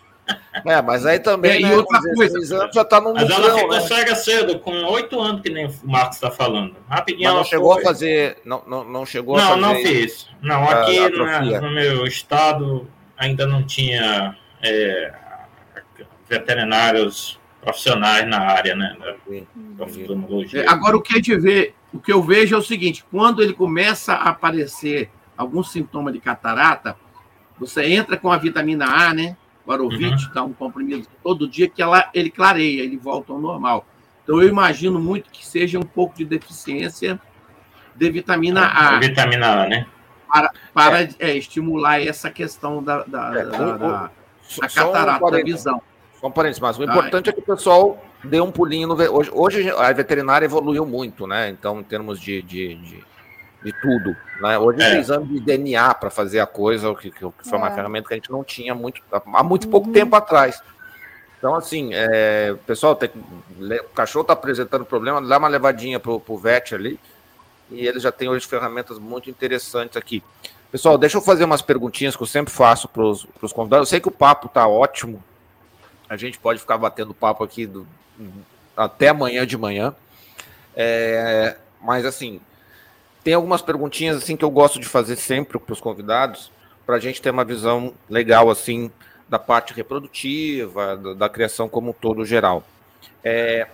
A: É, mas aí também,
D: É, e
A: né,
D: outra
A: com 16
D: coisa,
A: anos já tá no
C: Mas ela ficou
A: né?
C: cega cedo, com 8 anos, que nem o Marcos está falando. Rapidinho
A: Mas não
C: ela
A: chegou
C: foi.
A: a fazer, não, não, não chegou a
C: Não,
A: fazer...
C: não fiz. Não,
A: a-
C: aqui
A: a
C: na- no meu estado ainda não tinha é, veterinários profissionais na área, né? Da.
D: É, Agora, o que, a gente vê, o que eu vejo é o seguinte: quando ele começa a aparecer algum sintoma de catarata, você entra com a vitamina A, né? O Arovit, dá um comprimido todo dia que ela, ele clareia, ele volta ao normal. Então, eu imagino muito que seja um pouco de deficiência de vitamina
C: A
D: A
C: vitamina A, né?
D: para é, estimular essa questão da, da,
A: É,
D: da,
A: o-
D: da- da
A: só um
D: catarata, da visão.
A: Só um parênteses, mas o
D: Tá.
A: importante é que o pessoal dê um pulinho no. Hoje, hoje a veterinária evoluiu muito, né? Então, em termos de, de, de, de tudo. Né? Hoje
C: É.
A: tem exame de DNA para fazer a coisa, o que, que foi uma
B: É.
A: ferramenta que a gente não tinha muito, há muito pouco
B: Uhum.
A: tempo atrás. Então, assim, é, pessoal, tem, o cachorro está apresentando problema, dá uma levadinha pro, pro vet ali. E ele já tem hoje ferramentas muito interessantes aqui. Pessoal, deixa eu fazer umas perguntinhas que eu sempre faço para os convidados. Eu sei que o papo tá ótimo. A gente pode ficar batendo papo aqui do- até amanhã de manhã. É, mas assim, tem algumas perguntinhas assim que eu gosto de fazer sempre para os convidados, para a gente ter uma visão legal assim da parte reprodutiva, da, da criação como um todo geral. É,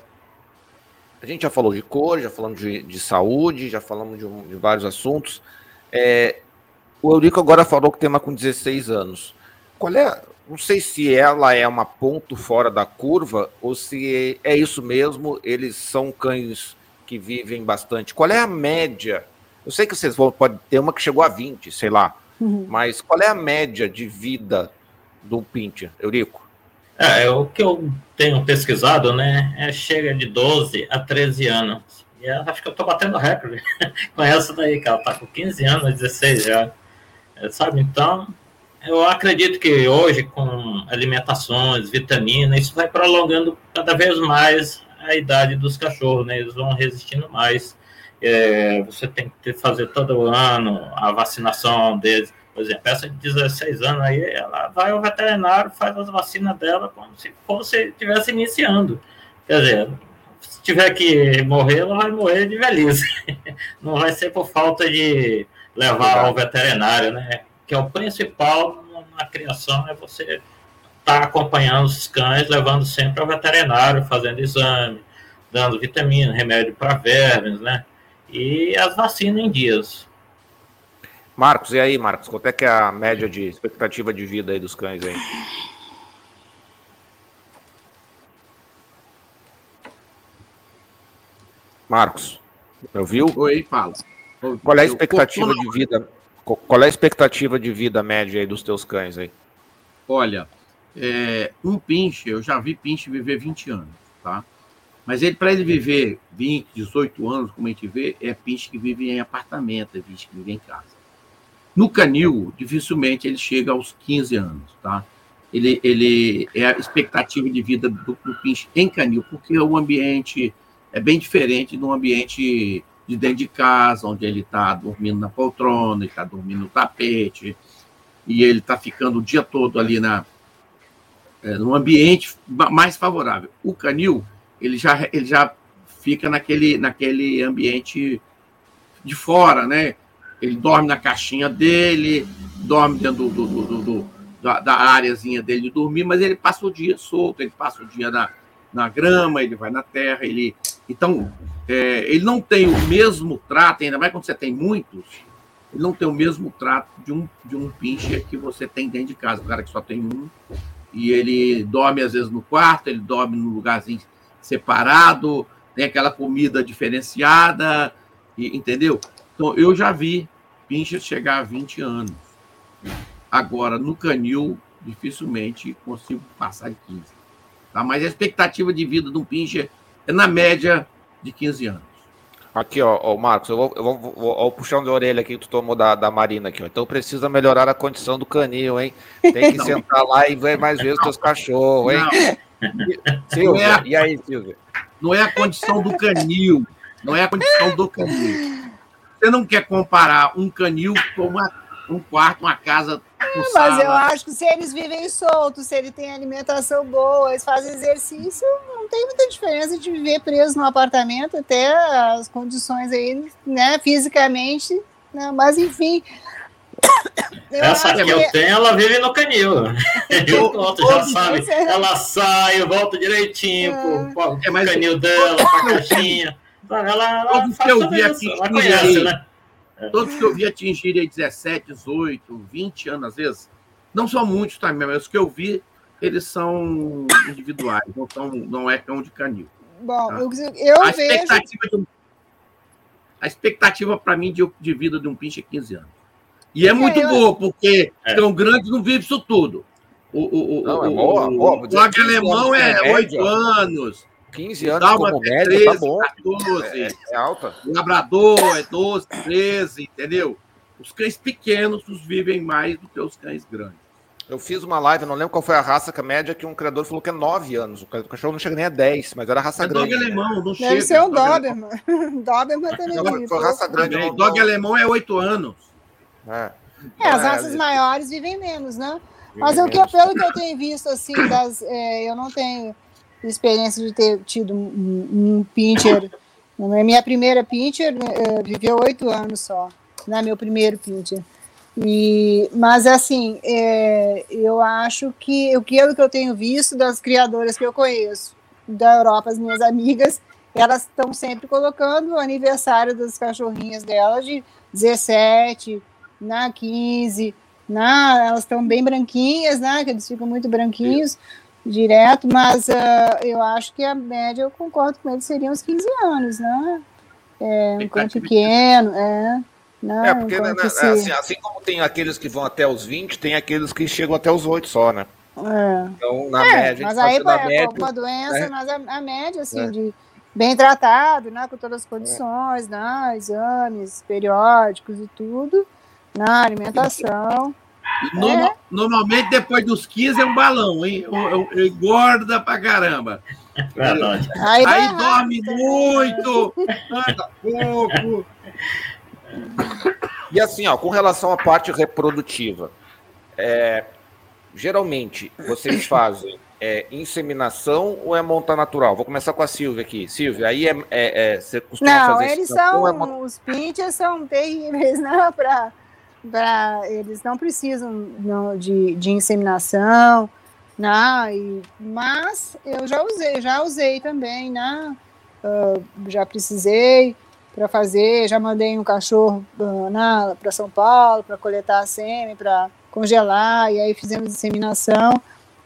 A: a gente já falou de cor, já falamos de, de saúde, já falamos de, de vários assuntos. É, o Eurico agora falou que tem uma com 16 anos. Qual é? Não sei se ela é uma ponto fora da curva ou se é isso mesmo. Eles são cães que vivem bastante. Qual é a média? Eu sei que vocês vão pode ter uma que chegou a 20, sei lá.
B: Uhum.
A: Mas qual é a média de vida do Pinter, Eurico?
C: É, o que eu tenho pesquisado, né, é chega de 12 a 13 anos. E eu acho que eu tô batendo recorde com essa daí, que ela tá com 15 anos, 16 já. É, sabe? Então, eu acredito que hoje, com alimentações, vitaminas, isso vai prolongando cada vez mais a idade dos cachorros, né? Eles vão resistindo mais. É, você tem que fazer todo ano a vacinação deles. Por exemplo, essa de 16 anos aí, ela vai ao veterinário, faz as vacinas dela como se fosse estivesse iniciando. Quer dizer, se tiver que morrer, ela vai morrer de velhice. Não vai ser por falta de levar ao veterinário, né? Que é o principal na criação, é você estar acompanhando os cães, levando sempre ao veterinário, fazendo exame, dando vitamina, remédio para vermes, né? E as vacinas em dias.
A: Marcos, e aí, Marcos, quanto é que é a média de expectativa de vida aí dos cães aí? Marcos, ouviu?
D: Oi, fala.
A: Qual é a expectativa de vida? Qual é a expectativa de vida média aí dos teus cães aí?
D: Olha, é, um pinche, eu já vi pinche viver 20 anos, tá? Mas ele, para ele viver 20, 18 anos, como a gente vê, é pinche que vive em apartamento, é pinche que vive em casa. No canil, dificilmente ele chega aos 15 anos, tá? Ele, ele é a expectativa de vida do, do pinche em canil, porque o ambiente é bem diferente do ambiente de dentro de casa, onde ele está dormindo na poltrona, está dormindo no tapete, e ele está ficando o dia todo ali na, é, num ambiente mais favorável. O canil, ele já, ele já fica naquele, naquele ambiente de fora, né? Ele dorme na caixinha dele, dorme dentro do, do, do, do da, da áreazinha dele de dormir, mas ele passa o dia solto, ele passa o dia na, na grama, ele vai na terra, ele. Então, é, ele não tem o mesmo trato, ainda mais quando você tem muitos, ele não tem o mesmo trato de um, de um pincher que você tem dentro de casa, o cara que só tem um, e ele dorme às vezes no quarto, ele dorme num lugarzinho separado, tem aquela comida diferenciada, e, entendeu? Então, eu já vi pincher chegar a 20 anos. Agora, no canil, dificilmente consigo passar de 15. Tá? Mas a expectativa de vida de um pincher é na média de 15 anos.
A: Aqui, ó, ó Marcos, eu vou, eu vou, vou, vou puxar de orelha aqui que tu tomou da, da Marina aqui, ó. Então precisa melhorar a condição do canil, hein? Tem que sentar lá e ver mais vezes teus cachorros, hein? Silvia, é a, e aí, Silvia?
D: Não é a condição do canil, não é a condição do canil. Você não quer comparar um canil com uma, um quarto, uma casa
B: mas sala. eu acho que se eles vivem soltos, se ele tem alimentação boa, eles fazem exercício, não tem muita diferença de viver preso no apartamento, até as condições aí, né, fisicamente, né, mas enfim.
C: Essa que eu tenho, ela vive no canil. Eu volto, já sabe. Ela sai, volta direitinho é. pro, pro é, canil dela, pra caixinha. Ela, ela, ela
D: faz tudo isso. Ela conhece, né? Todos que eu vi atingirem 17, 18, 20 anos, às vezes, não são muitos também, mas os que eu vi, eles são individuais, não, são, não é cão de canil.
B: Bom, tá? eu, eu
D: a expectativa vejo... A expectativa para mim de, de, vida de um pinche é 15 anos. E é, muito eu... boa, porque é. cão grande não vive isso tudo. O, o, o, não, é boa, o, boa, o alemão é 8 anos.
A: 15 anos Dalma como média, 13, tá bom.
D: 14. É, é alta. O labrador é 12, 13, entendeu? Os cães pequenos vivem mais do que os cães grandes.
A: Eu fiz uma live, não lembro qual foi a raça que a média que um criador falou que é 9 anos. O cachorro não chega nem a 10, mas era raça é grande.
B: Dog alemão, não Deve chega. Deve ser um Doberman. Doberman também. Não,
D: foi raça grande. Dog alemão é 8 anos.
B: É, é as raças é, maiores vivem menos, né? Mas o que, pelo que eu tenho visto, assim, das, é, eu não tenho experiência de ter tido um, um pincher. Minha primeira pincher uh, viveu oito anos só, né? Meu primeiro pincher. E, mas assim, é, eu acho que o que eu tenho visto das criadoras que eu conheço da Europa, as minhas amigas, elas estão sempre colocando o aniversário das cachorrinhas delas de 17, na 15, na, elas estão bem branquinhas, né? Que eles ficam muito branquinhos direto, mas uh, eu acho que a média, eu concordo com eles, seriam uns 15 anos, né? É, um cão pequeno, é.
A: Não, né, é, porque né, né se... assim, assim, como tem aqueles que vão até os 20, tem aqueles que chegam até os 8 só, né?
B: É.
A: Então, na é, média.
B: Mas aí, é, média, uma doença, né? mas a, a, média, assim, é. de bem tratado, né? Com todas as condições, né? Exames periódicos e tudo, na alimentação.
D: Normal, é. Normalmente, depois dos 15 é um balão, hein? Engorda pra caramba. Verdade. Aí, Aí dorme muito, anda pouco.
A: E assim, ó, com relação à parte reprodutiva, é, geralmente vocês fazem é, inseminação ou é monta natural? Vou começar com a Silvia aqui. Silvia, aí é, é, é você
B: costuma não, fazer eles são, é... os pinches são terríveis, não, para pra, eles não precisam não, de, de inseminação, né? E, mas eu já usei, já usei também, né? Uh, já precisei, para fazer. Já mandei um cachorro uh, para São Paulo para coletar a sêmen, para congelar, e aí fizemos inseminação.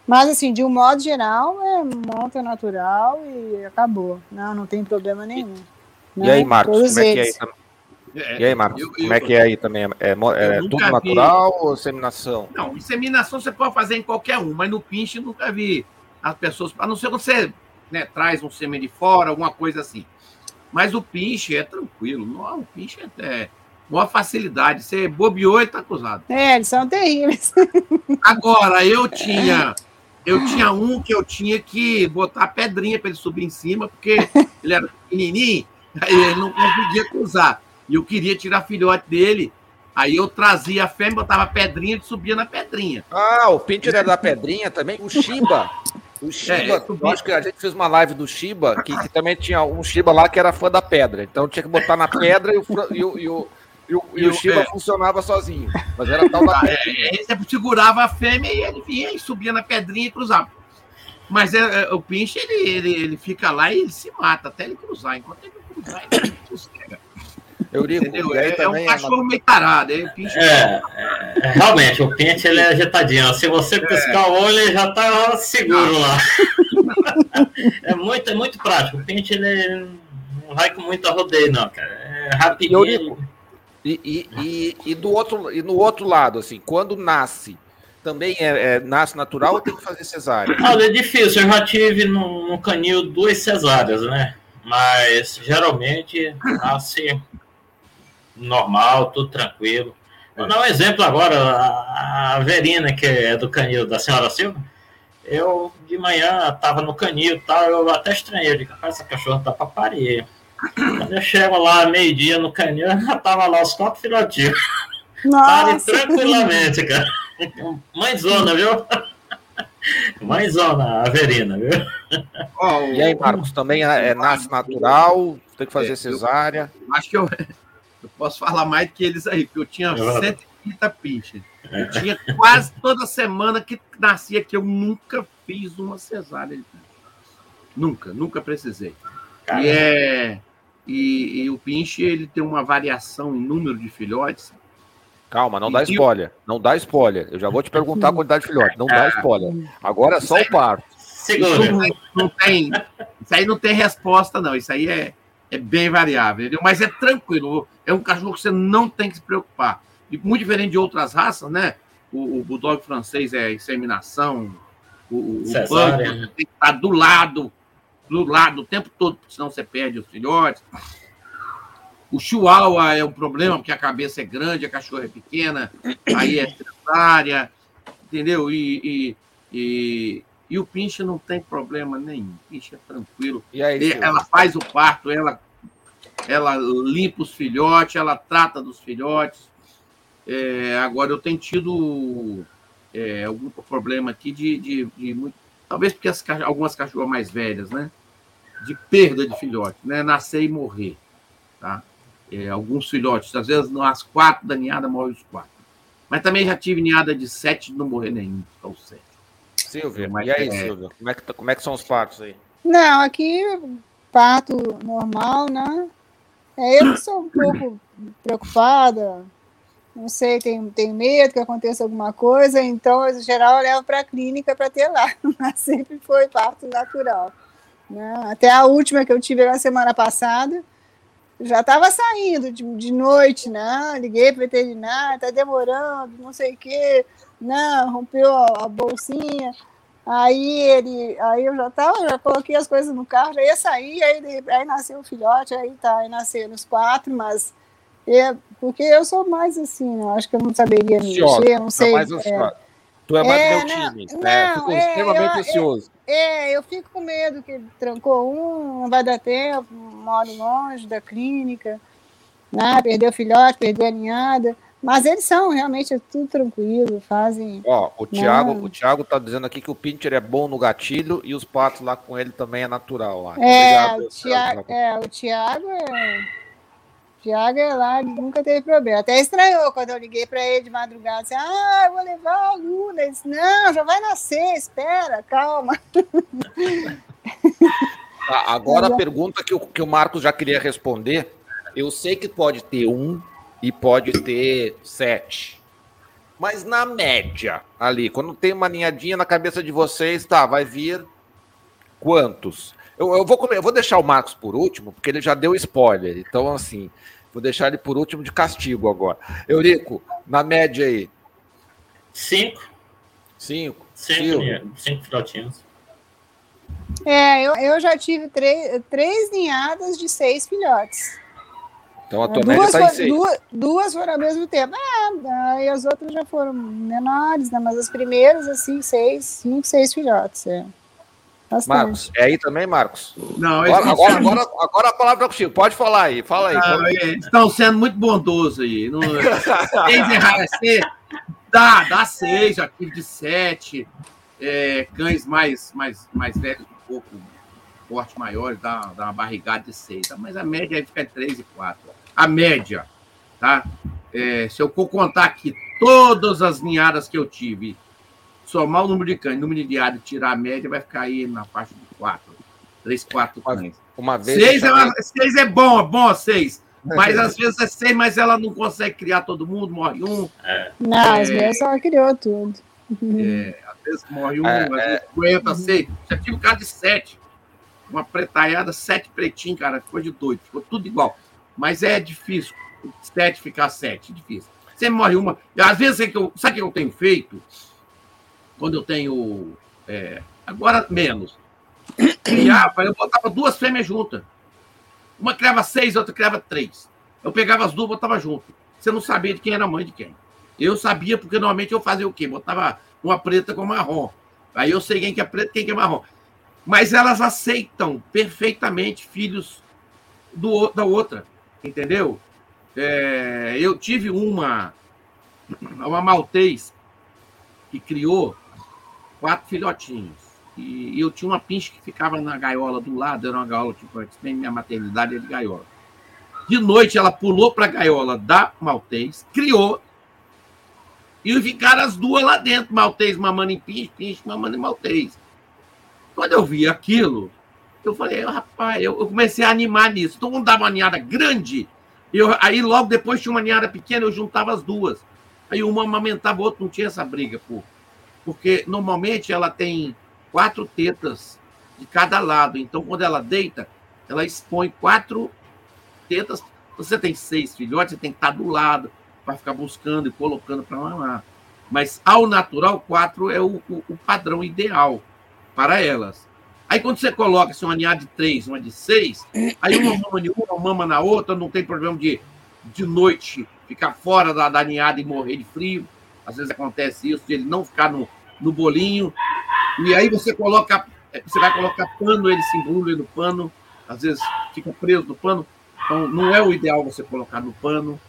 B: Mas, assim, de um modo geral, é monta natural e acabou. Não, não tem problema nenhum.
A: E aí, Marcos, Todos como é que é? É, e aí, Marcos, eu, como é que é aí também? É, é tudo natural vi... ou inseminação?
D: Não, inseminação você pode fazer em qualquer um, mas no pinche nunca vi as pessoas, a não ser você né, traz um sêmen de fora, alguma coisa assim. Mas o pinche é tranquilo, não, o pinche é, é uma facilidade. Você bobeou e tá acusado.
B: É, eles são terríveis.
D: Agora, eu tinha eu tinha um que eu tinha que botar pedrinha para ele subir em cima, porque ele era pequenininho, aí ele não conseguia cruzar. E eu queria tirar filhote dele, aí eu trazia a fêmea, botava pedrinha e subia na pedrinha.
A: Ah, o Pinter era da pedrinha também? O Shiba. O é, Shiba, é, acho que a gente fez uma live do Shiba, que, que, também tinha um Shiba lá que era fã da pedra. Então tinha que botar na pedra e o, e o, e o e o, e o Shiba é. funcionava sozinho. Mas era tal da.
D: É, ele sempre segurava a fêmea e ele vinha e subia na pedrinha e cruzava. Mas é, é, o pinche, ele, ele, ele fica lá e ele se mata até ele cruzar. Enquanto ele cruzar, ele sossega.
A: Eurico,
D: é, é, um cachorro meio tarado. É,
C: é, realmente, o pinche ele é agitadinho. Se você piscar o olho, ele já tá seguro lá. é, muito, é muito prático. O pinche ele não vai com muita rodeio, não, cara. É rapidinho. Eurico,
A: e, e, e, e, do outro, e no outro lado, assim, quando nasce, também é, é nasce natural ou tem que fazer cesárea?
C: Olha, é difícil. Eu já tive no, no canil duas cesáreas, né? Mas geralmente nasce normal, tudo tranquilo. Vou dar um exemplo agora, a, a Verina, que é do canil da senhora Silva, eu de manhã estava no canil e tal, eu até estranhei, eu digo, essa cachorra tá para parir. Quando eu chego lá meio-dia no canil, já tava lá os quatro filhotinhos. Nossa. tranquilamente, cara. Mãezona, viu? Mãezona, a Verina, viu?
A: Oh, e aí, Marcos, também é, é nasce natural? Tem que fazer cesárea?
D: Eu, acho que eu, eu posso falar mais do que eles aí, porque eu tinha 130 pinches. Eu tinha quase toda semana que nascia que eu nunca fiz uma cesárea. Nunca, nunca precisei. Caramba. E é e, e, o pinche ele tem uma variação em número de filhotes.
A: Calma, não dá spoiler. Não dá spoiler. Eu já vou te perguntar a quantidade de filhotes. Não dá spoiler. Agora é só o parto.
D: Segura. Não, não tem, isso aí não tem resposta, não. Isso aí é, é bem variável, entendeu? Mas é tranquilo. É um cachorro que você não tem que se preocupar. E muito diferente de outras raças, né? O, o bulldog francês é inseminação, o, o tem que estar do lado do lado o tempo todo, senão você perde os filhotes. O chihuahua é um problema, porque a cabeça é grande, a cachorra é pequena, aí é cesárea, entendeu? E, e, e, e, o pinche não tem problema nenhum. O pinche é tranquilo. Aí, ela faz o parto, ela, ela limpa os filhotes, ela trata dos filhotes. É, agora, eu tenho tido é, algum problema aqui de, de, de muito. Talvez porque as, algumas cachorras mais velhas, né? de perda de filhote, né? Nascer e morrer, tá? É, alguns filhotes, às vezes nas quatro da ninhada morrem os quatro. Mas também já tive ninhada de sete não morrer nenhum, ou sete.
A: Silvio, Mas, e aí, é... Silvio? Como é, que, tá, como é que são os partos aí?
B: Não, aqui parto normal, né? É, eu sou um pouco preocupada, não sei, tenho, tenho medo que aconteça alguma coisa, então, em geral, eu levo para a clínica para ter lá, mas sempre foi parto natural. Né? Até a última que eu tive na semana passada, já estava saindo de, de noite, né? Liguei para o veterinário, está demorando, não sei o quê, não, rompeu a, bolsinha. Aí ele, aí eu já tava, já coloquei as coisas no carro, já ia sair, aí, aí nasceu o filhote, aí tá, aí nasceram os quatro, mas é, porque eu sou mais assim, né? acho que eu não saberia mexer, não sei. Mais é,
A: tu é mais é, meu time, não, né? Fico é, extremamente eu, ansioso.
B: É, eu fico com medo que trancou um, não vai dar tempo, moro longe da clínica, né? perdeu o filhote, perdeu a ninhada. Mas eles são realmente é tudo tranquilo, fazem.
A: Ó, o Thiago, o Thiago tá dizendo aqui que o Pinter é bom no gatilho e os patos lá com ele também é natural lá.
B: É, Obrigado, o Thiago, é, o Thiago é Tiago é lá nunca teve problema. Até estranhou quando eu liguei para ele de madrugada, assim, ah, eu vou levar a Luna. Ele disse, não, já vai nascer, espera, calma.
A: Tá, agora a pergunta que o, que o Marcos já queria responder, Eu sei que pode ter um e pode ter sete. Mas na média, ali, quando tem uma ninhadinha na cabeça de vocês, tá, vai vir quantos? Eu, eu, vou, eu vou deixar o Marcos por último, porque ele já deu spoiler. Então, assim, vou deixar ele por último de castigo agora. Eurico, na média aí.
C: Cinco.
A: Cinco.
C: Cinco, cinco filhotinhos.
B: É, eu, eu já tive três, três ninhadas de seis filhotes.
A: Então a tua duas média está em seis.
B: Duas, duas foram ao mesmo tempo. É, e as outras já foram menores, né? Mas as primeiras, assim, seis, cinco, seis filhotes. É.
A: Marcos, é aí também, Marcos?
D: Não,
A: agora, agora, agora, agora, a palavra é contigo. Pode falar aí, fala aí. Não,
D: é, estão sendo muito bondosos aí. Não, seis é, dá, dá seis, já tive de sete. É, cães mais, mais, mais velhos, um pouco porte maior, dá, dá uma barrigada de seis. Tá? Mas a média aí fica três e quatro. A média, tá? É, se eu for contar aqui todas as ninhadas que eu tive, somar o número de cães, o número de diário e tirar a média, vai ficar aí na faixa de quatro. Três, quatro cães.
A: Uma vez.
D: Seis, é, é bom, é bom seis. Mas às vezes é seis, mas ela não consegue criar todo mundo, morre um.
B: É. Não, às vezes ela criou tudo.
D: É, vezes morre um, é, às vezes é. aguenta seis. Já tive um cara de sete. Uma pretaiada, sete pretinhos, cara. Ficou de doido. Ficou tudo igual. Mas é difícil. Sete ficar sete. Difícil. Sempre morre uma. E às vezes, é que eu, sabe o que eu tenho feito? Quando eu tenho. É, agora menos. Criava, eu botava duas fêmeas juntas. Uma criava seis, outra criava três. Eu pegava as duas, botava junto. Você não sabia de quem era a mãe de quem. Eu sabia, porque normalmente eu fazia o quê? Botava uma preta com marrom. Aí eu sei quem que é preto quem que é marrom. Mas elas aceitam perfeitamente filhos do, da outra, entendeu? É, eu tive uma, uma maltês que criou quatro filhotinhos. E eu tinha uma pinche que ficava na gaiola do lado, era uma gaiola tipo, minha maternidade é de gaiola. De noite ela pulou para a gaiola da maltês, criou e ficaram as duas lá dentro, maltês mamando em pinche, pinche mamando em maltês. Quando eu vi aquilo, eu falei, rapaz, eu, comecei a animar nisso. Todo mundo dava uma ninhada grande, eu, aí logo depois tinha uma ninhada pequena, eu juntava as duas. Aí uma amamentava a outra, não tinha essa briga, pô. Porque normalmente ela tem quatro tetas de cada lado. Então, quando ela deita, ela expõe quatro tetas. Você tem seis filhotes, você tem que estar do lado para ficar buscando e colocando para mamar. Mas ao natural, quatro é o, o, o, padrão ideal para elas. Aí quando você coloca assim, uma ninhada de três, uma de seis, aí uma mama em uma, mama na outra, não tem problema de, de noite ficar fora da, da ninhada e morrer de frio. Às vezes acontece isso, de ele não ficar no, no bolinho. E aí você coloca, você vai colocar pano, ele se embrulha no pano, às vezes fica preso no pano. Então não é o ideal você colocar no pano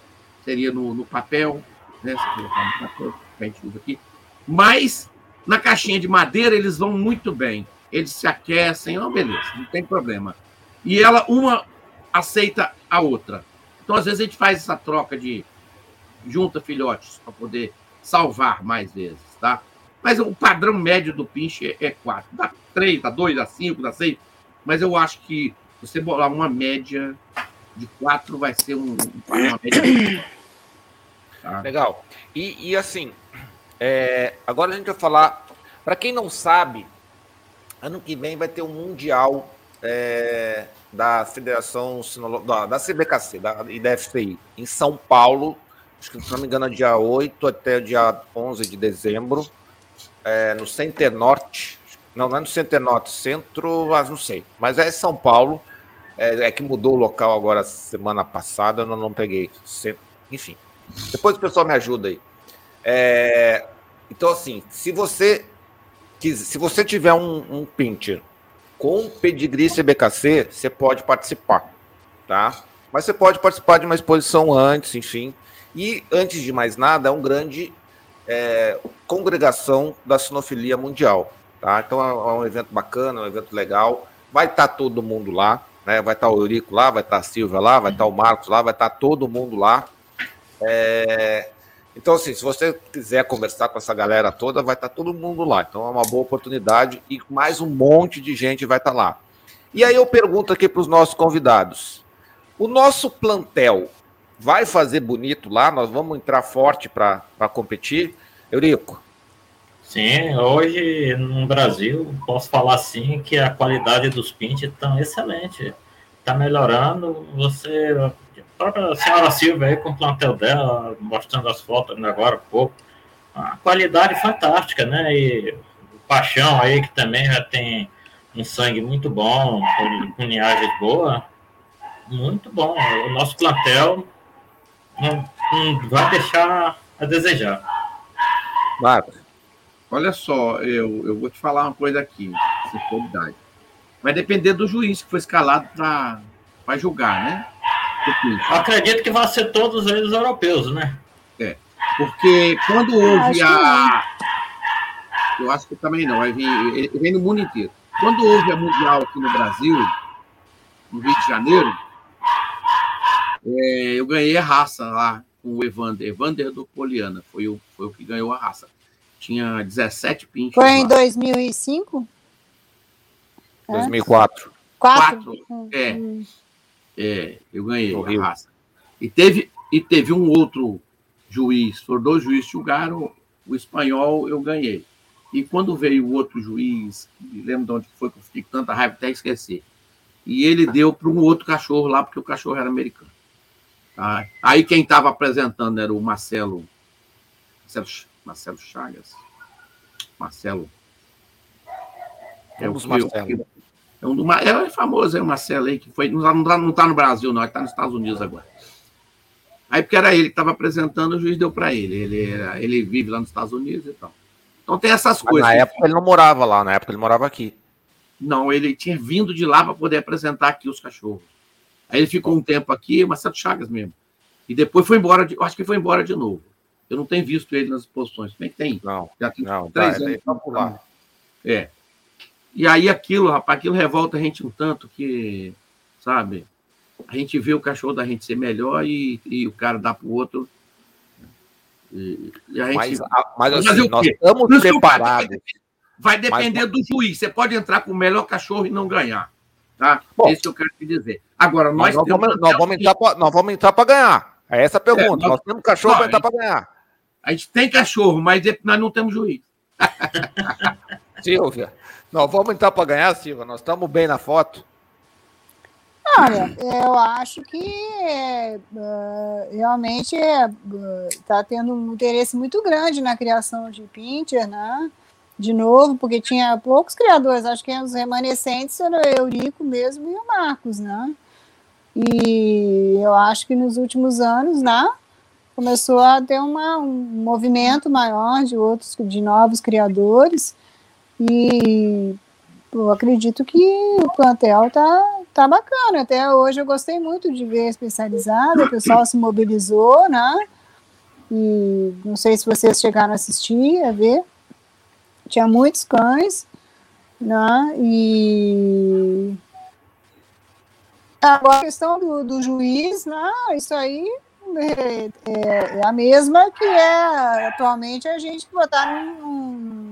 D: seria no, no papel, né? Se colocar no papel, que a gente usa aqui. Mas na caixinha de madeira eles vão muito bem. Eles se aquecem, oh, beleza, não tem problema. E ela, uma aceita a outra. Então, às vezes, a gente faz essa troca de junta filhotes para poder salvar mais vezes, tá? Mas o padrão médio do pinche é 4. Dá 3, dá 2, dá 5, dá 6. Mas eu acho que você bolar uma média de quatro vai ser um, uma média.
A: Tá? Legal. E, e assim, é, agora a gente vai falar. Para quem não sabe, ano que vem vai ter um Mundial é, da Federação da, da CBKC da, e da FCI em São Paulo. Acho que, se não me engano, é dia 8 até dia 11 de dezembro, é, no Center Norte. Não, não é no Center Norte, centro, mas não sei. Mas é São Paulo. É, é, que mudou o local agora semana passada, eu não, não peguei. Enfim. Depois o pessoal me ajuda aí. É, então, assim, se você se você tiver um, um pincher com pedigree CBKC, você pode participar, tá? Mas você pode participar de uma exposição antes, enfim. E, antes de mais nada, é um grande é, congregação da sinofilia mundial, tá? Então, é, é um evento bacana, é um evento legal. Vai estar tá todo mundo lá. Né? Vai estar o Eurico lá, vai estar a Silvia lá, vai estar o Marcos lá, vai estar todo mundo lá. É... Então, assim, se você quiser conversar com essa galera toda, vai estar todo mundo lá. Então é uma boa oportunidade e mais um monte de gente vai estar lá. E aí eu pergunto aqui para os nossos convidados: O nosso plantel vai fazer bonito lá? Nós vamos entrar forte para competir? Eurico?
C: Sim, hoje no Brasil, posso falar assim que a qualidade dos pinches está excelente. Está melhorando. Você, própria senhora Silvia aí com o plantel dela, mostrando as fotos agora há pouco. A qualidade fantástica, né? E o Paixão aí, que também já tem um sangue muito bom, com, com linhagem boa. Muito bom. O nosso plantel não, não vai deixar a desejar.
D: Marcos. Olha só, eu, eu vou te falar uma coisa aqui, sinceridade. Vai depender do juiz que foi escalado para julgar, né?
C: Eu acredito que vai ser todos eles europeus, né?
D: É. Porque quando houve a. Eu acho que também não, vai vir, ele vem no mundo inteiro. Quando houve a Mundial aqui no Brasil, no Rio de Janeiro, é, eu ganhei a raça lá com o Evander. Evander do Poliana foi o, foi o que ganhou a raça. Tinha 17 pinches.
B: Foi em 2005?
A: 2004.
B: Quatro?
D: É. É, eu ganhei a raça. E teve, e teve um outro juiz, foram dois juízes que julgaram, o espanhol eu ganhei. E quando veio o outro juiz, lembro de onde foi que eu fiquei com tanta raiva, até esquecer. E ele deu para um outro cachorro lá, porque o cachorro era americano. Tá? Aí quem estava apresentando era o Marcelo, Marcelo, Marcelo Chagas. Marcelo.
A: É o Marcelo.
D: É um do, é famoso, é o Marcelo aí, que foi. Não está não tá no Brasil, não, ele está nos Estados Unidos agora. Aí, porque era ele que estava apresentando, o juiz deu para ele. Ele, era, ele vive lá nos Estados Unidos e tal. Então tem essas Mas coisas.
A: Na época ele não morava lá, na época ele morava aqui.
D: Não, ele tinha vindo de lá para poder apresentar aqui os cachorros. Aí ele ficou um tempo aqui, Marcelo Chagas mesmo. E depois foi embora, de, acho que foi embora de novo. Eu não tenho visto ele nas exposições. Bem que tem.
A: Não,
D: já tem
A: não,
D: três
A: tá,
D: anos.
A: Tá por lá.
D: É. E aí aquilo, rapaz, aquilo revolta a gente um tanto que, sabe, a gente vê o cachorro da gente ser melhor e, e o cara dá para o outro.
A: E, e a gente... Mas, mas assim, nós estamos preparados.
D: Vai depender mas... do juiz. Você pode entrar com o melhor cachorro e não ganhar. Tá? Bom, é isso que eu quero te dizer. Agora, nós,
A: nós, vamos, nós, vamos, entrar pra, nós vamos entrar para ganhar. É essa a pergunta. É, nós, nós, temos cachorro para entrar para ganhar.
D: A gente tem cachorro, mas nós não temos juiz.
A: Silvia, nós vamos entrar para ganhar, Silvia. Nós estamos bem na foto.
B: Olha, eu acho que uh, realmente está uh, tendo um interesse muito grande na criação de Pinter, né? de novo, porque tinha poucos criadores, acho que os remanescentes eram o Eurico mesmo e o Marcos, né? E eu acho que nos últimos anos, né, começou a ter uma, um movimento maior de outros, de novos criadores, e eu acredito que o plantel tá, tá bacana. Até hoje eu gostei muito de ver especializado, o pessoal se mobilizou, né? E não sei se vocês chegaram a assistir, a ver tinha muitos cães, né? E agora a questão do, do juiz, né? Isso aí é, é, é, a mesma que é atualmente a gente botar num,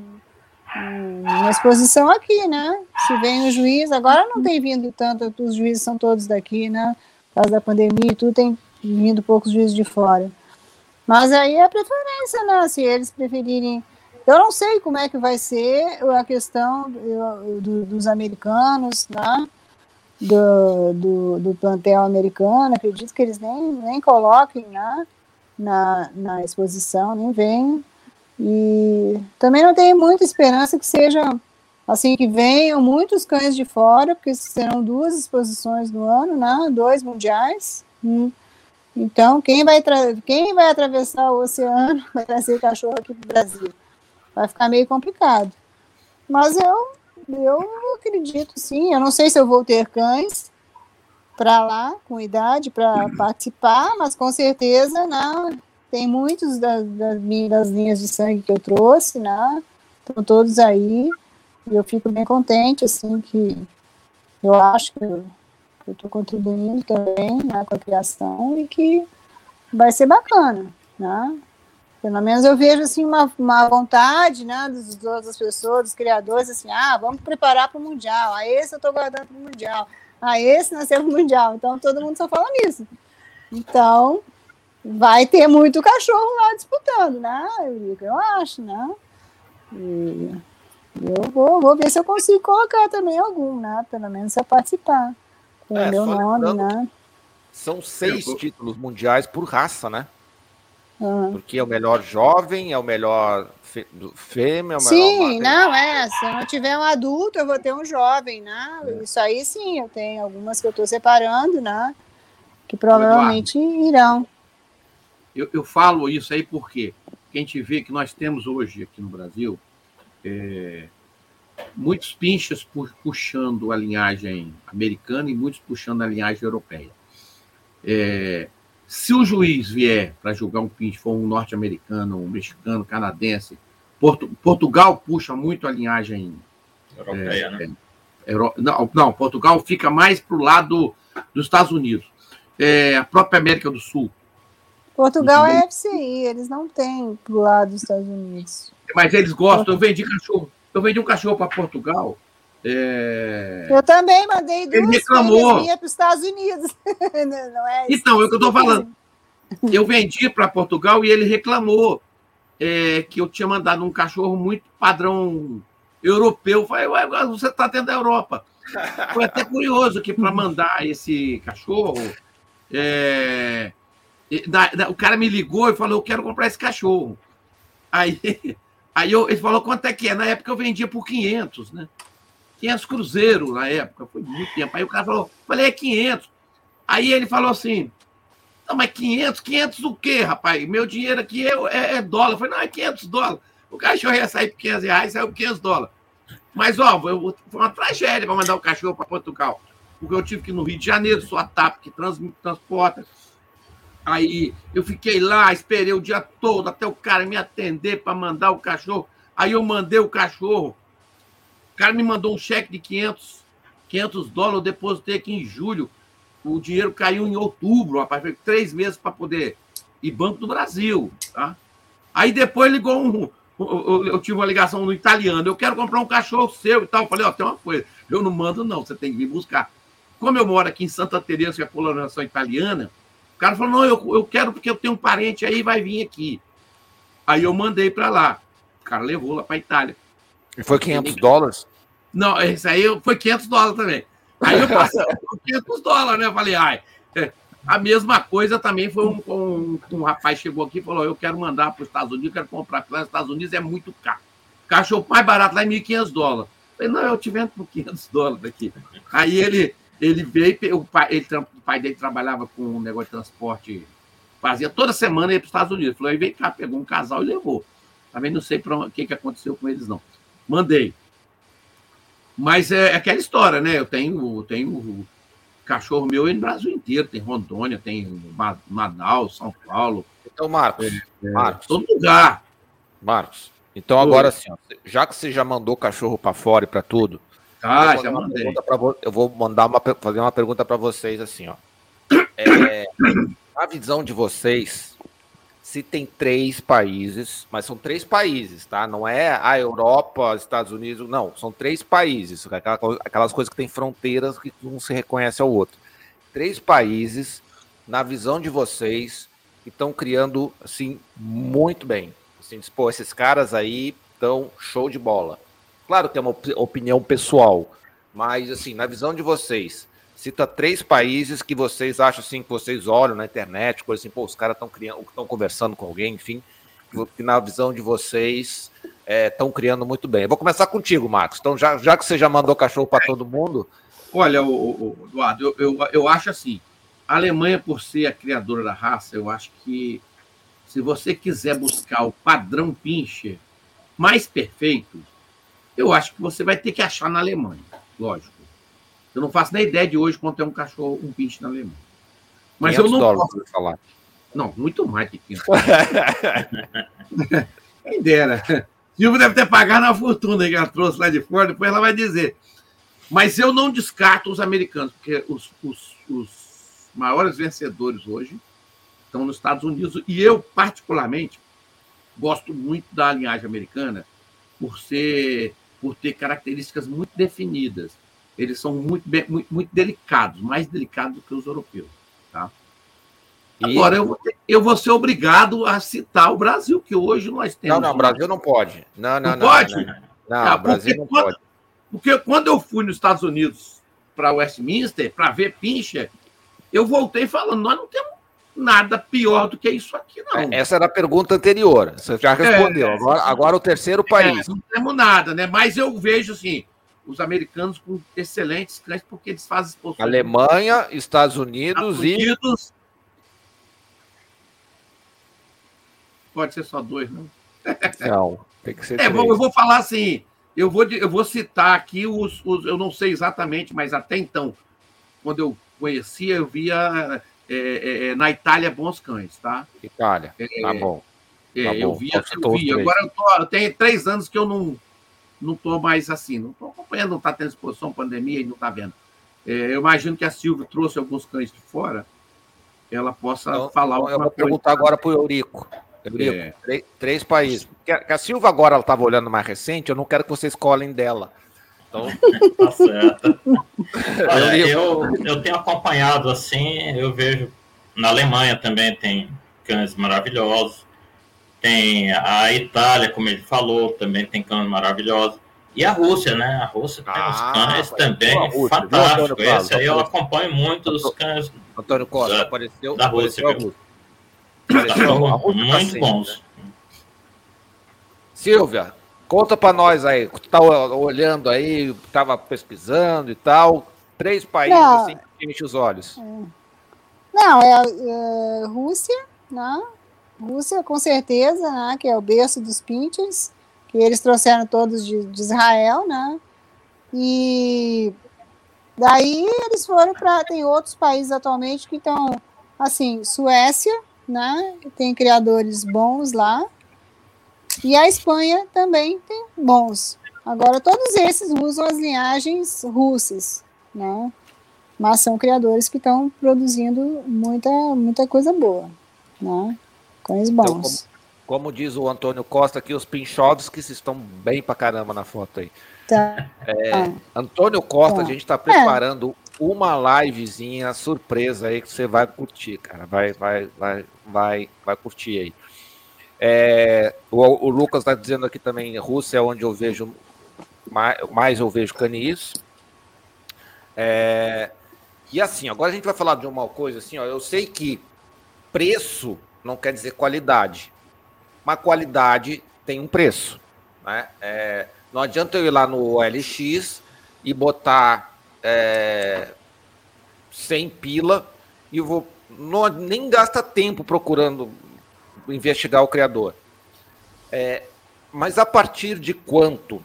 B: num, numa exposição aqui, né? Se vem o juiz, agora não tem vindo tanto, os juízes são todos daqui, né? Por causa da pandemia e tudo, tem vindo poucos juízes de fora. Mas aí é a preferência, né? Se eles preferirem eu não sei como é que vai ser a questão do, dos americanos, né? do, do, do, plantel americano. Acredito que eles nem, nem coloquem né? na, na exposição, nem venham. E também não tenho muita esperança que seja assim que venham muitos cães de fora, porque serão duas exposições no ano, né? Dois mundiais. Hum. Então, quem vai, quem vai atravessar o oceano vai trazer cachorro aqui para o Brasil? vai ficar meio complicado. Mas eu, eu acredito sim. Eu não sei se eu vou ter cães para lá, com idade, para participar, mas com certeza não. Tem muitos das, das, das linhas de sangue que eu trouxe, né? Estão todos aí. E eu fico bem contente, assim, que eu acho que eu estou contribuindo também né, com a criação e que vai ser bacana, né? Pelo menos eu vejo assim uma, uma vontade, né, das outras pessoas, dos criadores, assim, ah, vamos preparar para o mundial. Ah, esse eu estou guardando para o mundial. Ah, esse nasceu no Mundial. Então todo mundo só fala nisso. Então, vai ter muito cachorro lá disputando, né, Eurico? Eu acho, né? E eu vou, vou ver se eu consigo colocar também algum, né? Pelo menos se eu participar. Com é, o meu nome, né?
A: São seis títulos mundiais por raça, né? Uhum. Porque é o melhor jovem, é o melhor fêmea. É o
B: sim, melhor não, é. Se eu não tiver um adulto, eu vou ter um jovem, né? É. Isso aí sim, eu tenho algumas que eu estou separando, né? Que provavelmente irão.
D: Eu, eu falo isso aí porque a gente vê que nós temos hoje aqui no Brasil é, muitos pinchas puxando a linhagem americana e muitos puxando a linhagem europeia. É, se o juiz vier para julgar um pinche, for um norte-americano, um mexicano, canadense, Porto, Portugal puxa muito a linhagem europeia, é, né? É, Euro, não, não, Portugal fica mais para o lado dos Estados Unidos. É, a própria América do Sul.
B: Portugal é FCI, eles não têm para o lado dos Estados Unidos.
D: Mas eles gostam. Eu vendi cachorro. Eu vendi um cachorro para Portugal. É...
B: Eu também mandei duas
D: Ele reclamou.
B: para os Estados Unidos. não
D: é então, é o que eu estou falando. Eu vendi para Portugal e ele reclamou é, que eu tinha mandado um cachorro muito padrão europeu. Eu falei, você está dentro da Europa. Foi até curioso que para mandar esse cachorro, é, o cara me ligou e falou: Eu quero comprar esse cachorro. Aí Aí eu, ele falou quanto é que é. Na época eu vendia por 500, né? 500 cruzeiro na época, foi muito tempo. Aí o cara falou, falei, é 500. Aí ele falou assim, não, mas 500, 500 o quê, rapaz? Meu dinheiro aqui é, é, é dólar. Eu falei, não, é 500 dólares. O cachorro ia sair por 500 reais, saiu por 500 dólares. Mas, ó, foi uma tragédia para mandar o cachorro para Portugal. Porque eu tive que ir no Rio de Janeiro, sua TAP que trans, transporta. Aí eu fiquei lá, esperei o dia todo até o cara me atender para mandar o cachorro. Aí eu mandei o cachorro. O cara me mandou um cheque de 500, 500 dólares, eu depositei aqui em julho. O dinheiro caiu em outubro, rapaz. Foi três meses para poder ir Banco do Brasil. Tá? Aí depois ligou um. Eu tive uma ligação no italiano. Eu quero comprar um cachorro seu e tal. Eu falei: Ó, tem uma coisa. Eu não mando, não. Você tem que vir buscar. Como eu moro aqui em Santa Teresa, que é a colonização italiana, o cara falou: não, eu, eu quero porque eu tenho um parente aí, vai vir aqui. Aí eu mandei para lá. O cara levou lá para Itália.
A: E foi 500 dólares?
D: Não, esse aí foi 500 dólares também. Aí eu passei 500 dólares, né? Eu falei, ai. É. A mesma coisa também foi um, um, um rapaz chegou aqui e falou: Eu quero mandar para os Estados Unidos, quero comprar para os Estados Unidos, é muito caro. O cachorro mais barato lá é 1.500 dólares. Eu falei: Não, eu te vendo por 500 dólares aqui. Aí ele, ele veio, o pai, ele, o pai dele trabalhava com um negócio de transporte, fazia toda semana ir para os Estados Unidos. Falou, aí vem cá, pegou um casal e levou. Também não sei o que, que aconteceu com eles, não. Mandei. Mas é, é aquela história, né? Eu tenho, tenho cachorro meu no Brasil inteiro. Tem Rondônia, tem Manaus, São Paulo.
A: Então, Marcos, é,
D: é, Marcos todo lugar.
A: Marcos, então agora sim, já que você já mandou cachorro para fora e para tudo,
D: ah, já mandei.
A: Eu vou mandar uma, fazer uma pergunta para vocês assim, ó. É, a visão de vocês, se tem três países, mas são três países, tá? Não é a Europa, Estados Unidos, não, são três países, aquelas coisas que têm fronteiras que um se reconhece ao outro. Três países, na visão de vocês, que estão criando assim muito bem. Assim, pô, esses caras aí estão show de bola. Claro que é uma opinião pessoal, mas assim, na visão de vocês, cita três países que vocês acham assim, que vocês olham na internet, coisa assim, pô, os caras estão criando, estão conversando com alguém, enfim, que na visão de vocês estão é, criando muito bem. Eu vou começar contigo, Marcos. Então, já, já que você já mandou cachorro para todo mundo.
D: Olha, o, o, Eduardo, eu, eu, eu acho assim: a Alemanha, por ser a criadora da raça, eu acho que se você quiser buscar o padrão pincher mais perfeito, eu acho que você vai ter que achar na Alemanha, lógico. Eu não faço nem ideia de hoje quanto é um cachorro, um pinche na Alemanha. Mas eu não posso falar. Não, muito mais que 500 Quem dera. Silvio deve ter pagado uma fortuna que ela trouxe lá de fora, depois ela vai dizer. Mas eu não descarto os americanos, porque os, os, os maiores vencedores hoje estão nos Estados Unidos. E eu, particularmente, gosto muito da linhagem americana por ser por ter características muito definidas. eles são muito, muito, muito delicados, mais delicados do que os europeus. Tá? Agora, eu, eu vou ser obrigado a citar o Brasil, que hoje nós temos.
A: Não, não, o Brasil não pode. Não, não,
D: não. Pode?
A: Não, não, não. não o Brasil não
D: quando,
A: pode.
D: Porque quando eu fui nos Estados Unidos para Westminster, para ver Pincher, eu voltei falando: nós não temos nada pior do que isso aqui, não. É,
A: essa era a pergunta anterior. Você já respondeu. É, agora, agora o terceiro país.
D: É, não temos nada, né? Mas eu vejo assim os americanos com excelentes cães porque eles fazem
A: exposições. Alemanha, Estados Unidos, Estados Unidos e.
D: Pode ser só dois, não?
A: Não, tem que ser.
D: É, eu vou falar assim. Eu vou, eu vou citar aqui os, os. Eu não sei exatamente, mas até então, quando eu conhecia, eu via é, é, é na Itália bons cães, tá?
A: Itália, tá é, bom.
D: É, tá eu via, eu via. Agora eu, tô, eu tenho três anos que eu não não estou mais assim, não estou acompanhando, não está tendo exposição, pandemia e não está vendo. É, eu imagino que a Silvia trouxe alguns cães de fora, ela possa então, falar
A: então Eu vou perguntar agora para o Eurico. Eurico, é. três, três, países. Que a, que a Silva agora ela estava olhando mais recente, eu não quero que vocês colhem dela. Então...
C: tá certo. Olha, eu, eu tenho acompanhado assim, eu vejo na Alemanha também tem cães maravilhosos. Tem a Itália, como ele falou, também tem cães maravilhosos. E a Rússia, né? A Rússia tem ah, uns cães também Rússia, fantásticos. Esse aí eu acompanho muito os cães.
A: Antônio Costa, da, apareceu,
C: da Rússia. Apareceu apareceu a Rússia. muito tá bons. Né?
A: Silvia, conta para nós aí. Tá olhando aí, estava pesquisando e tal. Três países Não. assim que enche os olhos. É.
B: Não, é, é Rússia, né? Rússia, com certeza, né, que é o berço dos pinches, que eles trouxeram todos de, de Israel, né? E daí eles foram para. Tem outros países atualmente que estão, assim, Suécia, né? Tem criadores bons lá. E a Espanha também tem bons. Agora, todos esses usam as linhagens russas, né? Mas são criadores que estão produzindo muita, muita coisa boa, né? Cães bons. Então, como,
A: como, diz o Antônio Costa aqui, os pinchodos que estão bem pra caramba na foto aí.
B: Tá.
A: É, ah. Antônio Costa, tá. a gente está preparando é. uma livezinha surpresa aí que você vai curtir, cara. Vai, vai, vai, vai, vai curtir aí. É, o, o, Lucas está dizendo aqui também, Rússia é onde eu vejo mais, mais eu vejo canis. É, e assim, agora a gente vai falar de uma coisa assim, ó, eu sei que preço não quer dizer qualidade. Mas qualidade tem um preço. Né? É, não adianta eu ir lá no OLX e botar é, 100 pila e vou não, nem gasta tempo procurando investigar o criador. É, mas a partir de quanto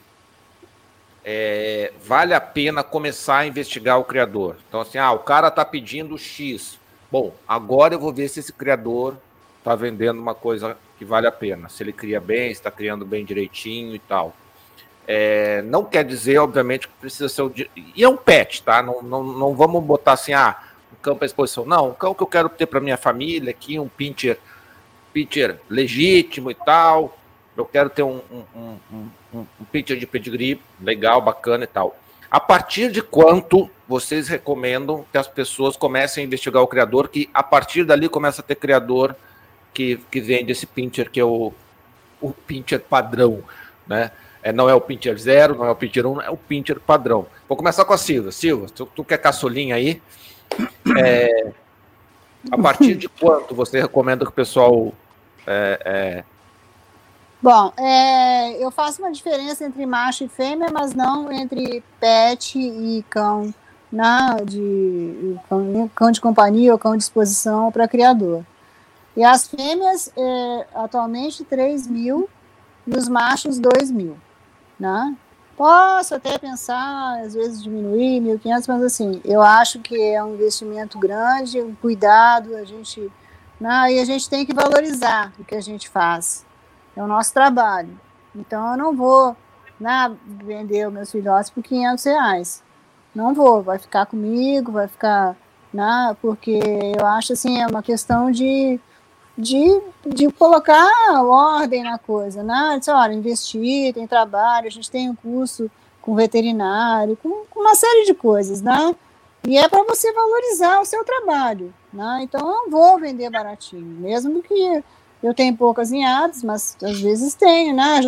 A: é, vale a pena começar a investigar o criador? Então, assim, ah, o cara está pedindo X. Bom, agora eu vou ver se esse criador está vendendo uma coisa que vale a pena. Se ele cria bem, está criando bem direitinho e tal. É, não quer dizer, obviamente, que precisa ser o. E é um pet, tá? Não, não, não vamos botar assim, ah, um cão para exposição. Não, um cão que eu quero ter para minha família aqui, um pincher, pincher legítimo e tal. Eu quero ter um, um, um, um, pincher de pedigree legal, bacana e tal. A partir de quanto vocês recomendam que as pessoas comecem a investigar o criador, que a partir dali começa a ter criador que, que vende esse pincher que é o, o pincher padrão, né? É, não é o pincher zero, não é o pincher 1, um, é o pincher padrão. Vou começar com a Silva. Silva, tu, tu quer caçulinha aí? É, a partir de quanto você recomenda que o pessoal é, é...
B: Bom, é, eu faço uma diferença entre macho e fêmea, mas não entre pet e cão, na, de, cão, cão de companhia ou cão de exposição para criador. E as fêmeas, é, atualmente, 3 mil, e os machos, 2 mil, né? Posso até pensar, às vezes, diminuir 1.500, mas assim, eu acho que é um investimento grande, um cuidado, a gente, e a gente tem que valorizar o que a gente faz. É o nosso trabalho. Então, eu não vou né, vender os meus filhotes por 500 reais. Não vou, vai ficar comigo, vai ficar, né, porque eu acho assim, é uma questão de de, de colocar ordem na coisa, né? Diz, olha, investir, tem trabalho, a gente tem um curso com veterinário, com, com uma série de coisas, né? E é para você valorizar o seu trabalho, né? Então eu não vou vender baratinho, mesmo que eu tenha poucas ninhadas, mas às vezes tenho, né?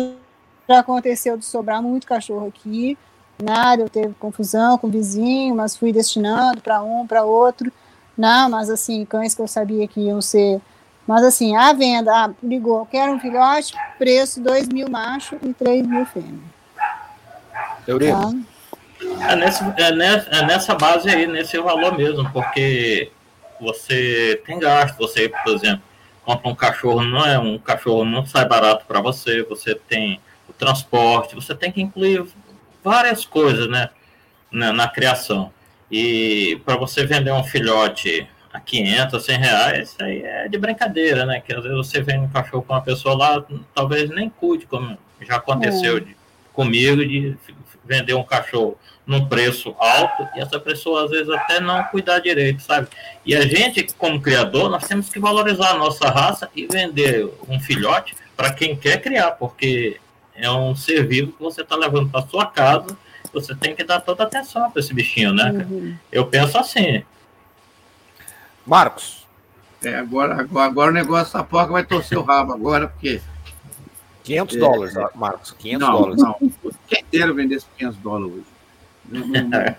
B: Já aconteceu de sobrar muito cachorro aqui, nada, eu teve confusão com o vizinho, mas fui destinando para um, para outro, não, mas assim, cães que eu sabia que iam ser mas assim, a venda, ah, ligou, quero um filhote, preço 2 mil macho e 3 mil fêmea.
C: Eurico. Tá? É, nesse, é, nessa, é nessa base aí, nesse valor mesmo, porque você tem gasto, você, por exemplo, compra um cachorro, não é um cachorro, não sai barato para você, você tem o transporte, você tem que incluir várias coisas, né, na, na criação. E para você vender um filhote a 500, 100 reais, isso aí é de brincadeira, né? Que às vezes você vende um cachorro com uma pessoa lá, talvez nem cuide, como já aconteceu é. de, comigo, de vender um cachorro num preço alto e essa pessoa às vezes até não cuidar direito, sabe? E a gente, como criador, nós temos que valorizar a nossa raça e vender um filhote para quem quer criar, porque é um ser vivo que você está levando para sua casa, você tem que dar toda a atenção para esse bichinho, né? Uhum. Eu penso assim,
A: Marcos.
D: É, agora, agora, agora o negócio da porca vai torcer o rabo agora, porque.
A: 500 é, dólares, Marcos. 500
D: não,
A: dólares.
D: Não, quem inteiro vender 500 dólares hoje.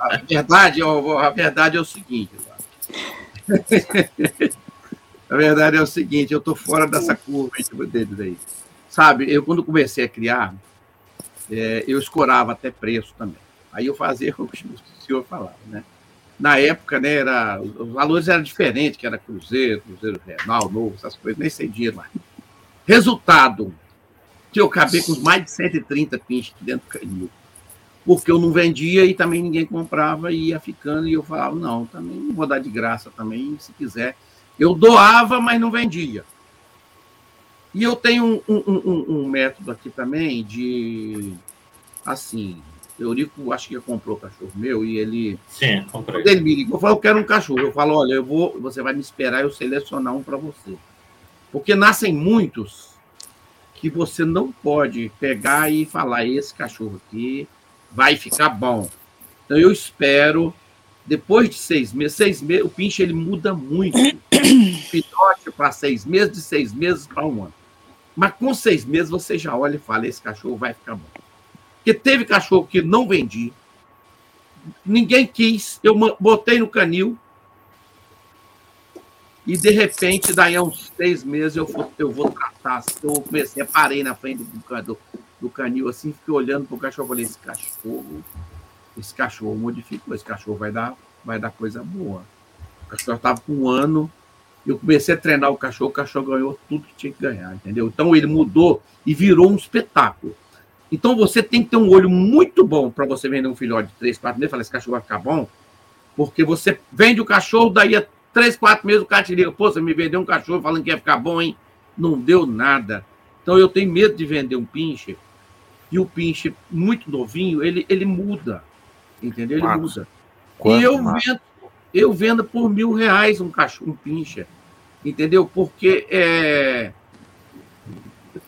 D: A verdade, a verdade é o seguinte. a verdade é o seguinte, eu estou fora dessa curva deles aí. Sabe, eu quando comecei a criar, é, eu escorava até preço também. Aí eu fazia o que o senhor falava, né? na época, né, era, os valores eram diferentes, que era Cruzeiro, Cruzeiro Renal, Novo, essas coisas, nem sei dinheiro mais. Resultado, que eu acabei com mais de 130 pinches dentro do canil. Porque eu não vendia e também ninguém comprava e ia ficando, e eu falava, não, também não vou dar de graça também, se quiser. Eu doava, mas não vendia. E eu tenho um, um, um, um método aqui também de, assim, Eurico, acho que comprou o cachorro meu e ele.
C: Sim, comprei.
D: Ele me ligou, falou: Eu quero um cachorro. Eu falo: Olha, eu vou, você vai me esperar eu selecionar um para você. Porque nascem muitos que você não pode pegar e falar: Esse cachorro aqui vai ficar bom. Então eu espero. Depois de seis meses, seis meses, o pinche ele muda muito. Filhote para seis meses, de seis meses para um ano. Mas com seis meses você já olha e fala: esse cachorro vai ficar bom. Porque teve cachorro que não vendi, ninguém quis, eu botei no canil, e de repente, daí a uns três meses, eu vou, eu vou tratar. Eu comecei, parei na frente do, do, do canil, assim, fiquei olhando para o cachorro, falei, esse cachorro, esse cachorro modificou, esse cachorro vai dar, vai dar coisa boa. O cachorro estava com um ano, eu comecei a treinar o cachorro, o cachorro ganhou tudo que tinha que ganhar, entendeu? Então ele mudou e virou um espetáculo. Então você tem que ter um olho muito bom para você vender um filhote de 3, 4 meses falar: esse cachorro vai ficar bom. Porque você vende o cachorro, daí a 3, 4 meses o cara te liga: pô, você me vendeu um cachorro falando que ia ficar bom, hein? Não deu nada. Então eu tenho medo de vender um pinche. E o pinche, muito novinho, ele, ele muda. Entendeu? Ele Marcos, muda. E eu vendo, eu vendo por mil reais um cachorro, um pinche. Entendeu? Porque é,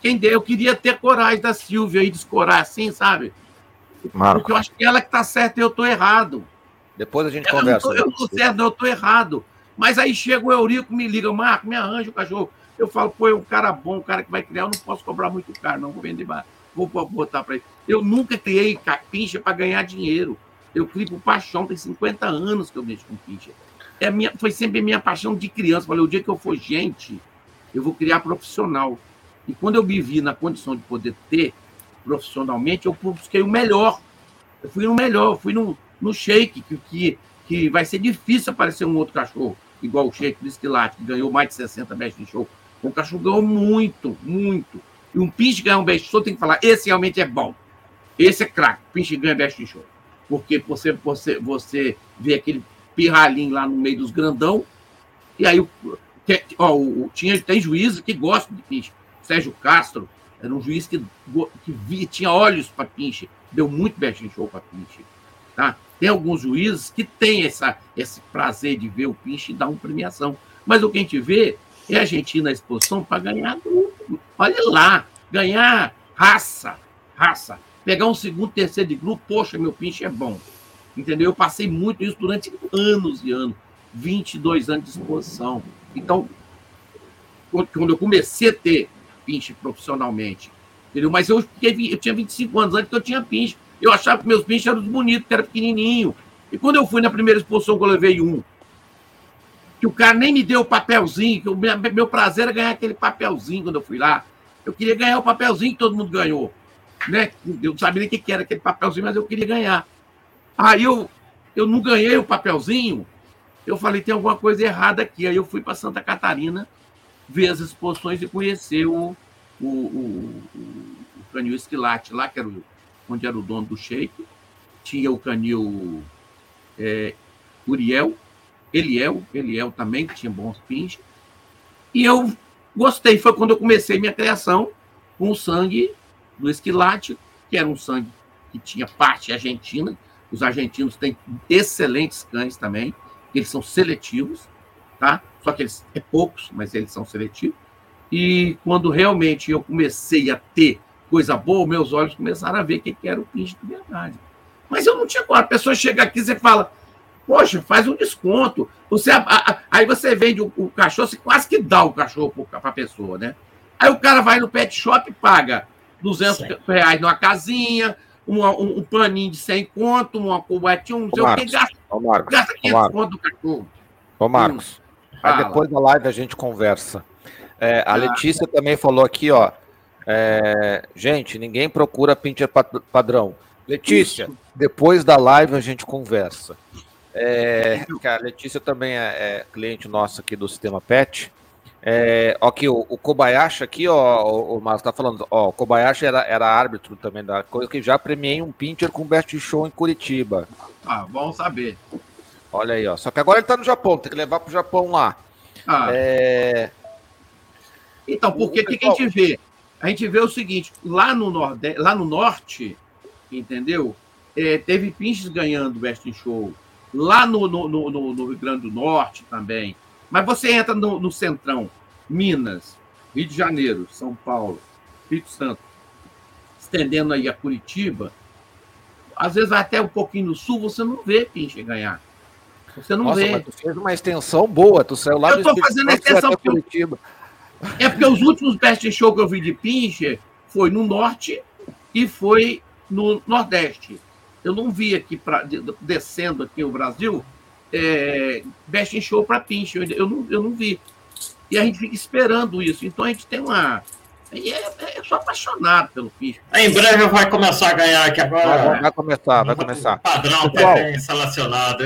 D: quem der, eu queria ter coragem da Silvia aí de escorar assim, sabe? Marco. Porque eu acho que ela que tá certa e eu tô errado.
A: Depois a gente eu conversa.
D: Tô, eu tô certo, eu tô errado. Mas aí chega o Eurico, me liga, Marco, me arranja o cachorro. Eu falo, pô, é um cara bom, um cara que vai criar, eu não posso cobrar muito caro, não vou vender, vou botar para ele. Eu nunca criei pincha para ganhar dinheiro. Eu crio por paixão, tem 50 anos que eu mexo com pincha. É minha, foi sempre a minha paixão de criança. Falei, o dia que eu for gente, eu vou criar profissional. E quando eu me vi na condição de poder ter profissionalmente, eu busquei o melhor. Eu fui no melhor, eu fui no, no shake, que, que, que vai ser difícil aparecer um outro cachorro, igual o shake do Esquilate, que ganhou mais de 60 best show. O cachorro ganhou muito, muito. E um pinche ganhar um best show tem que falar, esse realmente é bom. Esse é craque, pinche ganha best show. Porque você, você, você vê aquele pirralhinho lá no meio dos grandão, e aí ó, o, tinha, tem juízes que gostam de pinche. Sérgio Castro era um juiz que, que via, tinha olhos para pinche, deu muito best show para pinche. Tá? Tem alguns juízes que têm essa, esse prazer de ver o pinche e dar uma premiação. Mas o que a gente vê é a ir na exposição para ganhar grupo. Olha lá, ganhar raça, raça. pegar um segundo, terceiro de grupo, poxa, meu pinche é bom. Entendeu? Eu passei muito isso durante anos e anos. 22 anos de exposição. Então, quando eu comecei a ter pinche profissionalmente, entendeu? Mas eu, eu tinha 25 anos antes que eu tinha pinche. Eu achava que meus pinches eram bonitos, que era pequenininho. E quando eu fui na primeira exposição que eu levei um, que o cara nem me deu o papelzinho, que o meu, meu prazer era ganhar aquele papelzinho quando eu fui lá. Eu queria ganhar o papelzinho que todo mundo ganhou. Né? Eu não sabia nem o que era aquele papelzinho, mas eu queria ganhar. Aí eu, eu não ganhei o papelzinho, eu falei, tem alguma coisa errada aqui. Aí eu fui para Santa Catarina ver as exposições e conhecer o, o, o, o canil Esquilate lá, que era o, onde era o dono do Sheik. Tinha o canil é, Uriel, Eliel, Eliel também, que tinha bons pinches. E eu gostei, foi quando eu comecei minha criação com o sangue do esquilate, que era um sangue que tinha parte argentina. Os argentinos têm excelentes cães também, eles são seletivos, tá? Só que eles é poucos, mas eles são seletivos. E quando realmente eu comecei a ter coisa boa, meus olhos começaram a ver o que era o pinche de verdade. Mas eu não tinha como. A pessoa chega aqui e fala, poxa, faz um desconto. Você, a, a, aí você vende o, o, cachorro, você quase que dá o cachorro para a pessoa, né? Aí o cara vai no pet shop e paga 200 Sim. reais numa casinha, uma, um, um, paninho de 100 conto, uma cubatinha, não sei o que, gasta,
A: Ô, Marcos,
D: gasta 500 conto do cachorro.
A: Ô, Marcos, hum, aí depois da live a gente conversa. É, a ah, Letícia é. também falou aqui, ó. É, gente, ninguém procura pincher padrão. Letícia, Isso. depois da live a gente conversa. É, a Letícia também é, é, cliente nossa aqui do Sistema PET. É, aqui, o, o Kobayashi aqui, ó, o, o Marcos tá falando, ó, o Kobayashi era, era árbitro também da coisa que já premiei um pincher com best show em Curitiba.
D: Ah, bom saber.
A: Olha aí, ó. Só que agora ele tá no Japão, tem que levar pro Japão lá.
D: Ah. É... Então, porque o que, que, a gente vê? A gente vê o seguinte, lá no, norde... lá no norte, entendeu? É, teve pinches ganhando best show lá no, no, no, no, Rio Grande do Norte também. Mas você entra no, no Centrão, Minas, Rio de Janeiro, São Paulo, Espírito Santo, estendendo aí a Curitiba, às vezes até um pouquinho no sul, você não vê Pinche ganhar. Você não Nossa, vê. Mas
A: tu fez uma extensão boa, tu saiu lá
D: eu do Eu tô fazendo a extensão Curitiba. É porque os últimos best show que eu vi de Pinche foi no norte e foi no nordeste eu não vi aqui, pra, descendo aqui o Brasil, é, best in show para pinche. Eu, eu, não, eu não vi. E a gente fica esperando isso. Então a gente tem uma. E é, é, eu sou apaixonado pelo pinche.
C: Em breve vai começar a ganhar aqui agora.
A: Vai, vai começar, vai começar. O
C: padrão Pessoal, também selecionado.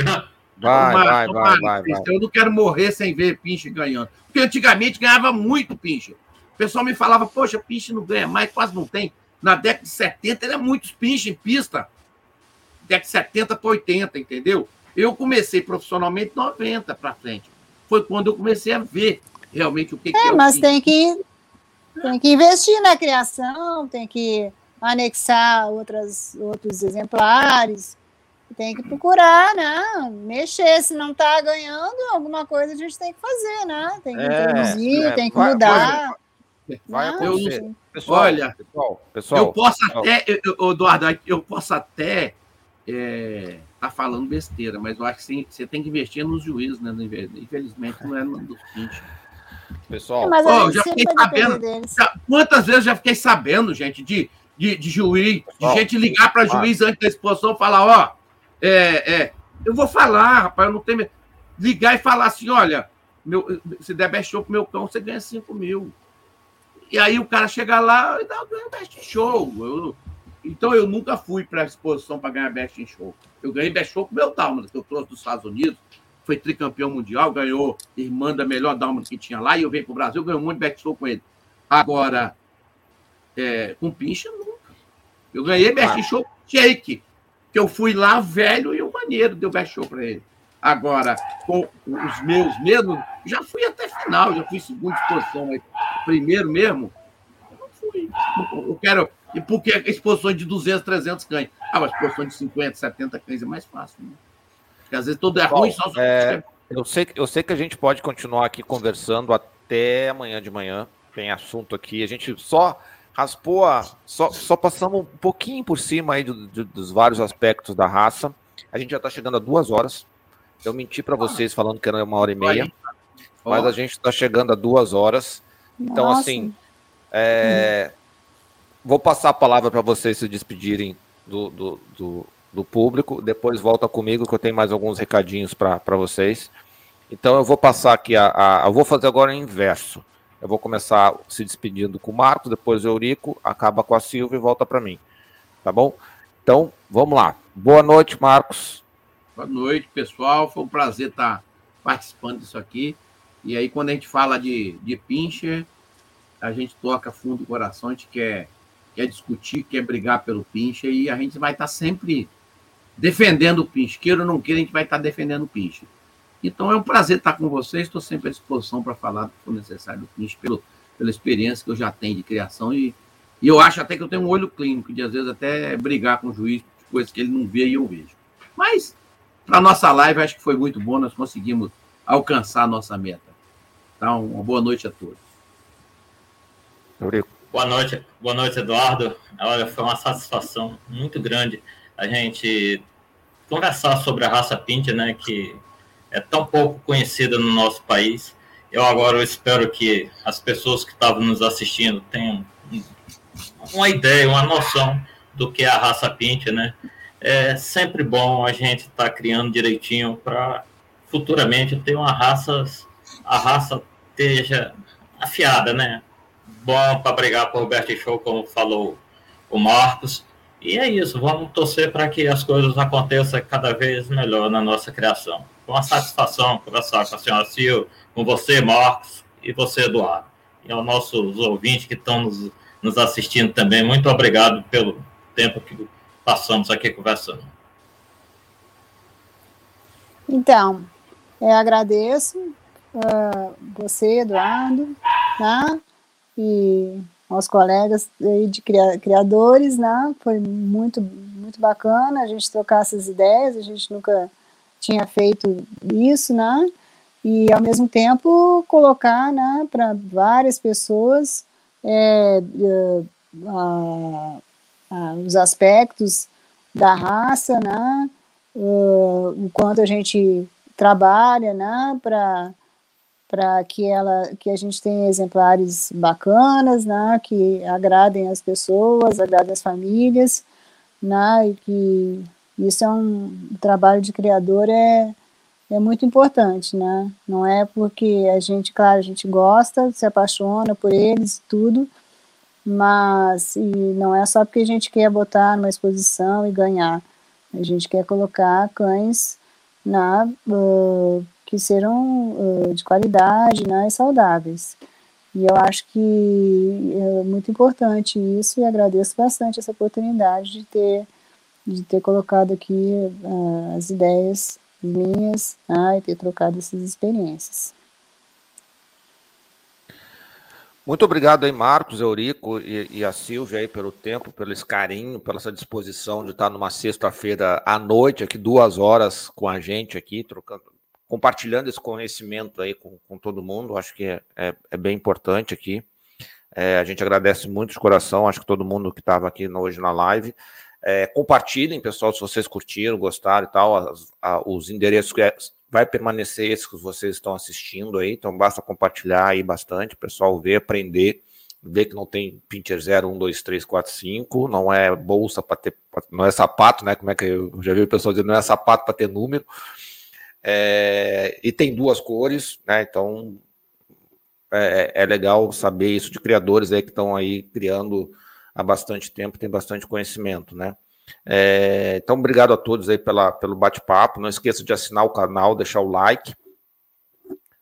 A: Vai, vai, vai, vai, vai,
D: Eu não quero morrer sem ver pinche ganhando. Porque antigamente ganhava muito pinche. O pessoal me falava, poxa, pinche não ganha mais, quase não tem. Na década de 70 era muitos pinche em pista década de 70 para 80, entendeu? Eu comecei profissionalmente 90 para frente. Foi quando eu comecei a ver realmente o que,
B: é,
D: que é.
B: Mas tem que, tem que investir na criação, tem que anexar outras, outros exemplares, tem que procurar, né? Mexer. Se não está ganhando, alguma coisa a gente tem que fazer, né? Tem que é, introduzir, é, tem que vai, mudar.
A: Vai, vai acontecer.
D: Pessoal, Olha, pessoal, pessoal, eu posso pessoal. até, eu, Eduardo, eu posso até é, tá falando besteira, mas eu acho que sim, você tem que investir nos juízes, né? Infelizmente, não é no dos pinches.
A: Pessoal,
D: mas oh, já fiquei sabendo. Já, quantas vezes já fiquei sabendo, gente, de, de, de juiz, Pessoal, de gente ligar para juiz antes da exposição falar: ó, é, é, eu vou falar, rapaz, eu não tenho. Ligar e falar assim: olha, meu, se der best show pro meu cão, você ganha 5 mil. E aí o cara chega lá e dá um best show. Eu, então eu nunca fui para a exposição para ganhar Best in Show. Eu ganhei Best Show com o meu Dálmata, que eu trouxe dos Estados Unidos, foi tricampeão mundial, ganhou irmã da melhor Dálmata que tinha lá, e eu venho para o Brasil, ganhei um monte de Best Show com ele. Agora, é, com pincha, nunca. Eu ganhei Best. Show Shake, que eu fui lá velho e o maneiro deu Best Show para ele. Agora, com os meus mesmo, já fui até final, já fui segunda exposição, mas primeiro mesmo, eu não fui. Eu quero, e por que exposições de 200, 300 cães? Ah, mas exposições de 50, 70 cães é mais fácil. Né? Porque às vezes tudo é Bom, ruim, só
A: é, eu, sei, eu sei que a gente pode continuar aqui conversando até amanhã de manhã. Tem assunto aqui. A gente só raspou a. Só, só passamos um pouquinho por cima aí do, do, dos vários aspectos da raça. A gente já está chegando a duas horas. Eu menti para vocês falando que era uma hora e meia. Mas a gente está chegando a duas horas. Então, Nossa. assim. É, vou passar a palavra para vocês se despedirem do, do, do, do, público. Depois volta comigo, que eu tenho mais alguns recadinhos para vocês. Então, eu vou passar aqui a, a. Eu vou fazer agora em inverso. Eu vou começar se despedindo com o Marcos, depois o Eurico, acaba com a Silvia e volta para mim. Tá bom? Então, vamos lá. Boa noite, Marcos.
D: Boa noite, pessoal. Foi um prazer estar participando disso aqui. E aí, quando a gente fala de, de pincher, a gente toca fundo do coração, a gente quer, quer discutir, quer brigar pelo pincher e a gente vai estar sempre defendendo o pincher. Queira ou não queira, a gente vai estar defendendo o pincher. Então é um prazer estar com vocês, estou sempre à disposição para falar do que for necessário do Pinch, pelo, pela experiência que eu já tenho de criação e, e eu acho até que eu tenho um olho clínico, de às vezes até brigar com o juiz, coisas que ele não vê e eu vejo. Mas, para a nossa live, acho que foi muito bom, nós conseguimos alcançar a nossa meta. Então, uma boa noite a todos.
C: Boa noite, boa noite, Eduardo. Olha, foi uma satisfação muito grande a gente conversar sobre a raça Pinter, né, que é tão pouco conhecida no nosso país. Eu agora espero que as pessoas que estavam nos assistindo tenham uma ideia, uma noção do que é a raça Pinter, né? É sempre bom a gente estar tá criando direitinho para futuramente ter uma raça, a raça esteja afiada, né? Bom para brigar por Roberto Show, como falou o Marcos. E é isso, vamos torcer para que as coisas aconteçam cada vez melhor na nossa criação. Foi uma satisfação conversar com a senhora Silvia, com você, Marcos, e você, Eduardo. E aos nossos ouvintes que estão nos, nos assistindo também, muito obrigado pelo tempo que passamos aqui conversando.
B: Então, eu agradeço uh, você, Eduardo, né? e aos colegas de criadores, né? Foi muito, muito bacana a gente trocar essas ideias, a gente nunca tinha feito isso, né? E ao mesmo tempo colocar, né, para várias pessoas é, é, os aspectos da raça, né? Uh, o quanto a gente trabalha, né, para para que ela que a gente tenha exemplares bacanas, né, que agradem as pessoas, agradem as famílias, né, e que isso é um trabalho de criador é é muito importante, né? Não é porque a gente, claro, a gente gosta, se apaixona por eles, tudo, mas e não é só porque a gente quer botar numa exposição e ganhar. A gente quer colocar cães na uh, que sejam uh, de qualidade, né, e saudáveis. E eu acho que é muito importante isso e agradeço bastante essa oportunidade de ter de ter colocado aqui uh, as ideias minhas né, e ter trocado essas experiências.
A: Muito obrigado aí, Marcos, Eurico e, e, a Silvia aí pelo tempo, pelo esse carinho, pela essa disposição de estar numa sexta-feira à noite aqui, duas horas com a gente aqui, trocando, compartilhando esse conhecimento aí com, com todo mundo. Acho que é, é, é bem importante aqui. É, a gente agradece muito de coração, acho que todo mundo que estava aqui hoje na live. É, compartilhem, pessoal, se vocês curtiram, gostaram e tal. As, a, os endereços que é, vai permanecer esses que vocês estão assistindo aí, então basta compartilhar aí bastante, pessoal ver, aprender, ver que não tem Pinter 0, 1, 2, 3, 4, 5, não é bolsa para ter, não é sapato, né? Como é que eu já vi o pessoal dizendo, não é sapato para ter número. É, e tem duas cores, né? Então é, é legal saber isso de criadores aí que estão aí criando há bastante tempo, tem bastante conhecimento, né? É, então, obrigado a todos aí pela, pelo bate-papo. Não esqueça de assinar o canal, deixar o like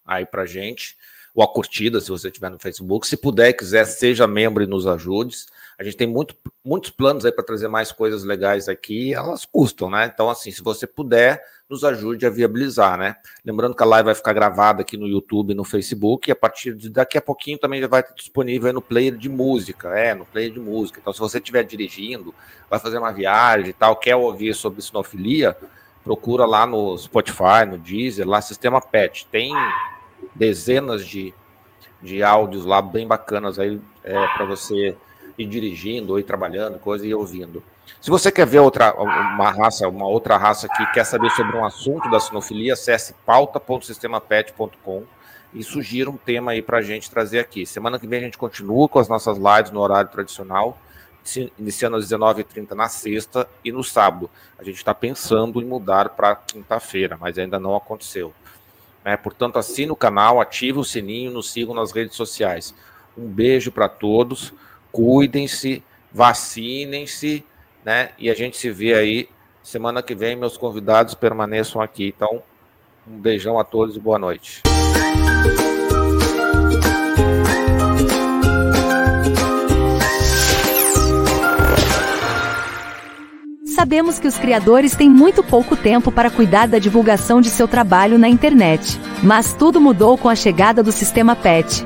A: aí pra gente, ou a curtida se você estiver no Facebook. Se puder quiser, seja membro e nos ajude. A gente tem muito, muitos planos aí para trazer mais coisas legais aqui, elas custam, né? Então, assim, se você puder, nos ajude a viabilizar, né? Lembrando que a live vai ficar gravada aqui no YouTube no Facebook, e a partir de daqui a pouquinho também já vai estar disponível no player de música, é, no player de música. Então, se você estiver dirigindo, vai fazer uma viagem e tal, quer ouvir sobre sinofilia, procura lá no Spotify, no Deezer, lá Sistema Pet. Tem dezenas de, de áudios lá bem bacanas aí é, para você ir dirigindo, ir trabalhando, coisa e ouvindo. Se você quer ver outra, uma raça, uma outra raça que quer saber sobre um assunto da sinofilia, acesse pauta.sistemapet.com e sugira um tema aí para a gente trazer aqui. Semana que vem a gente continua com as nossas lives no horário tradicional, iniciando às 19h30 na sexta e no sábado. A gente está pensando em mudar para quinta-feira, mas ainda não aconteceu. É, portanto, assine o canal, ative o sininho, nos sigam nas redes sociais. Um beijo para todos, cuidem-se, vacinem-se, né? E a gente se vê aí semana que vem. Meus convidados permaneçam aqui. Então, um beijão a todos e boa noite.
E: Sabemos que os criadores têm muito pouco tempo para cuidar da divulgação de seu trabalho na internet. Mas tudo mudou com a chegada do sistema PET,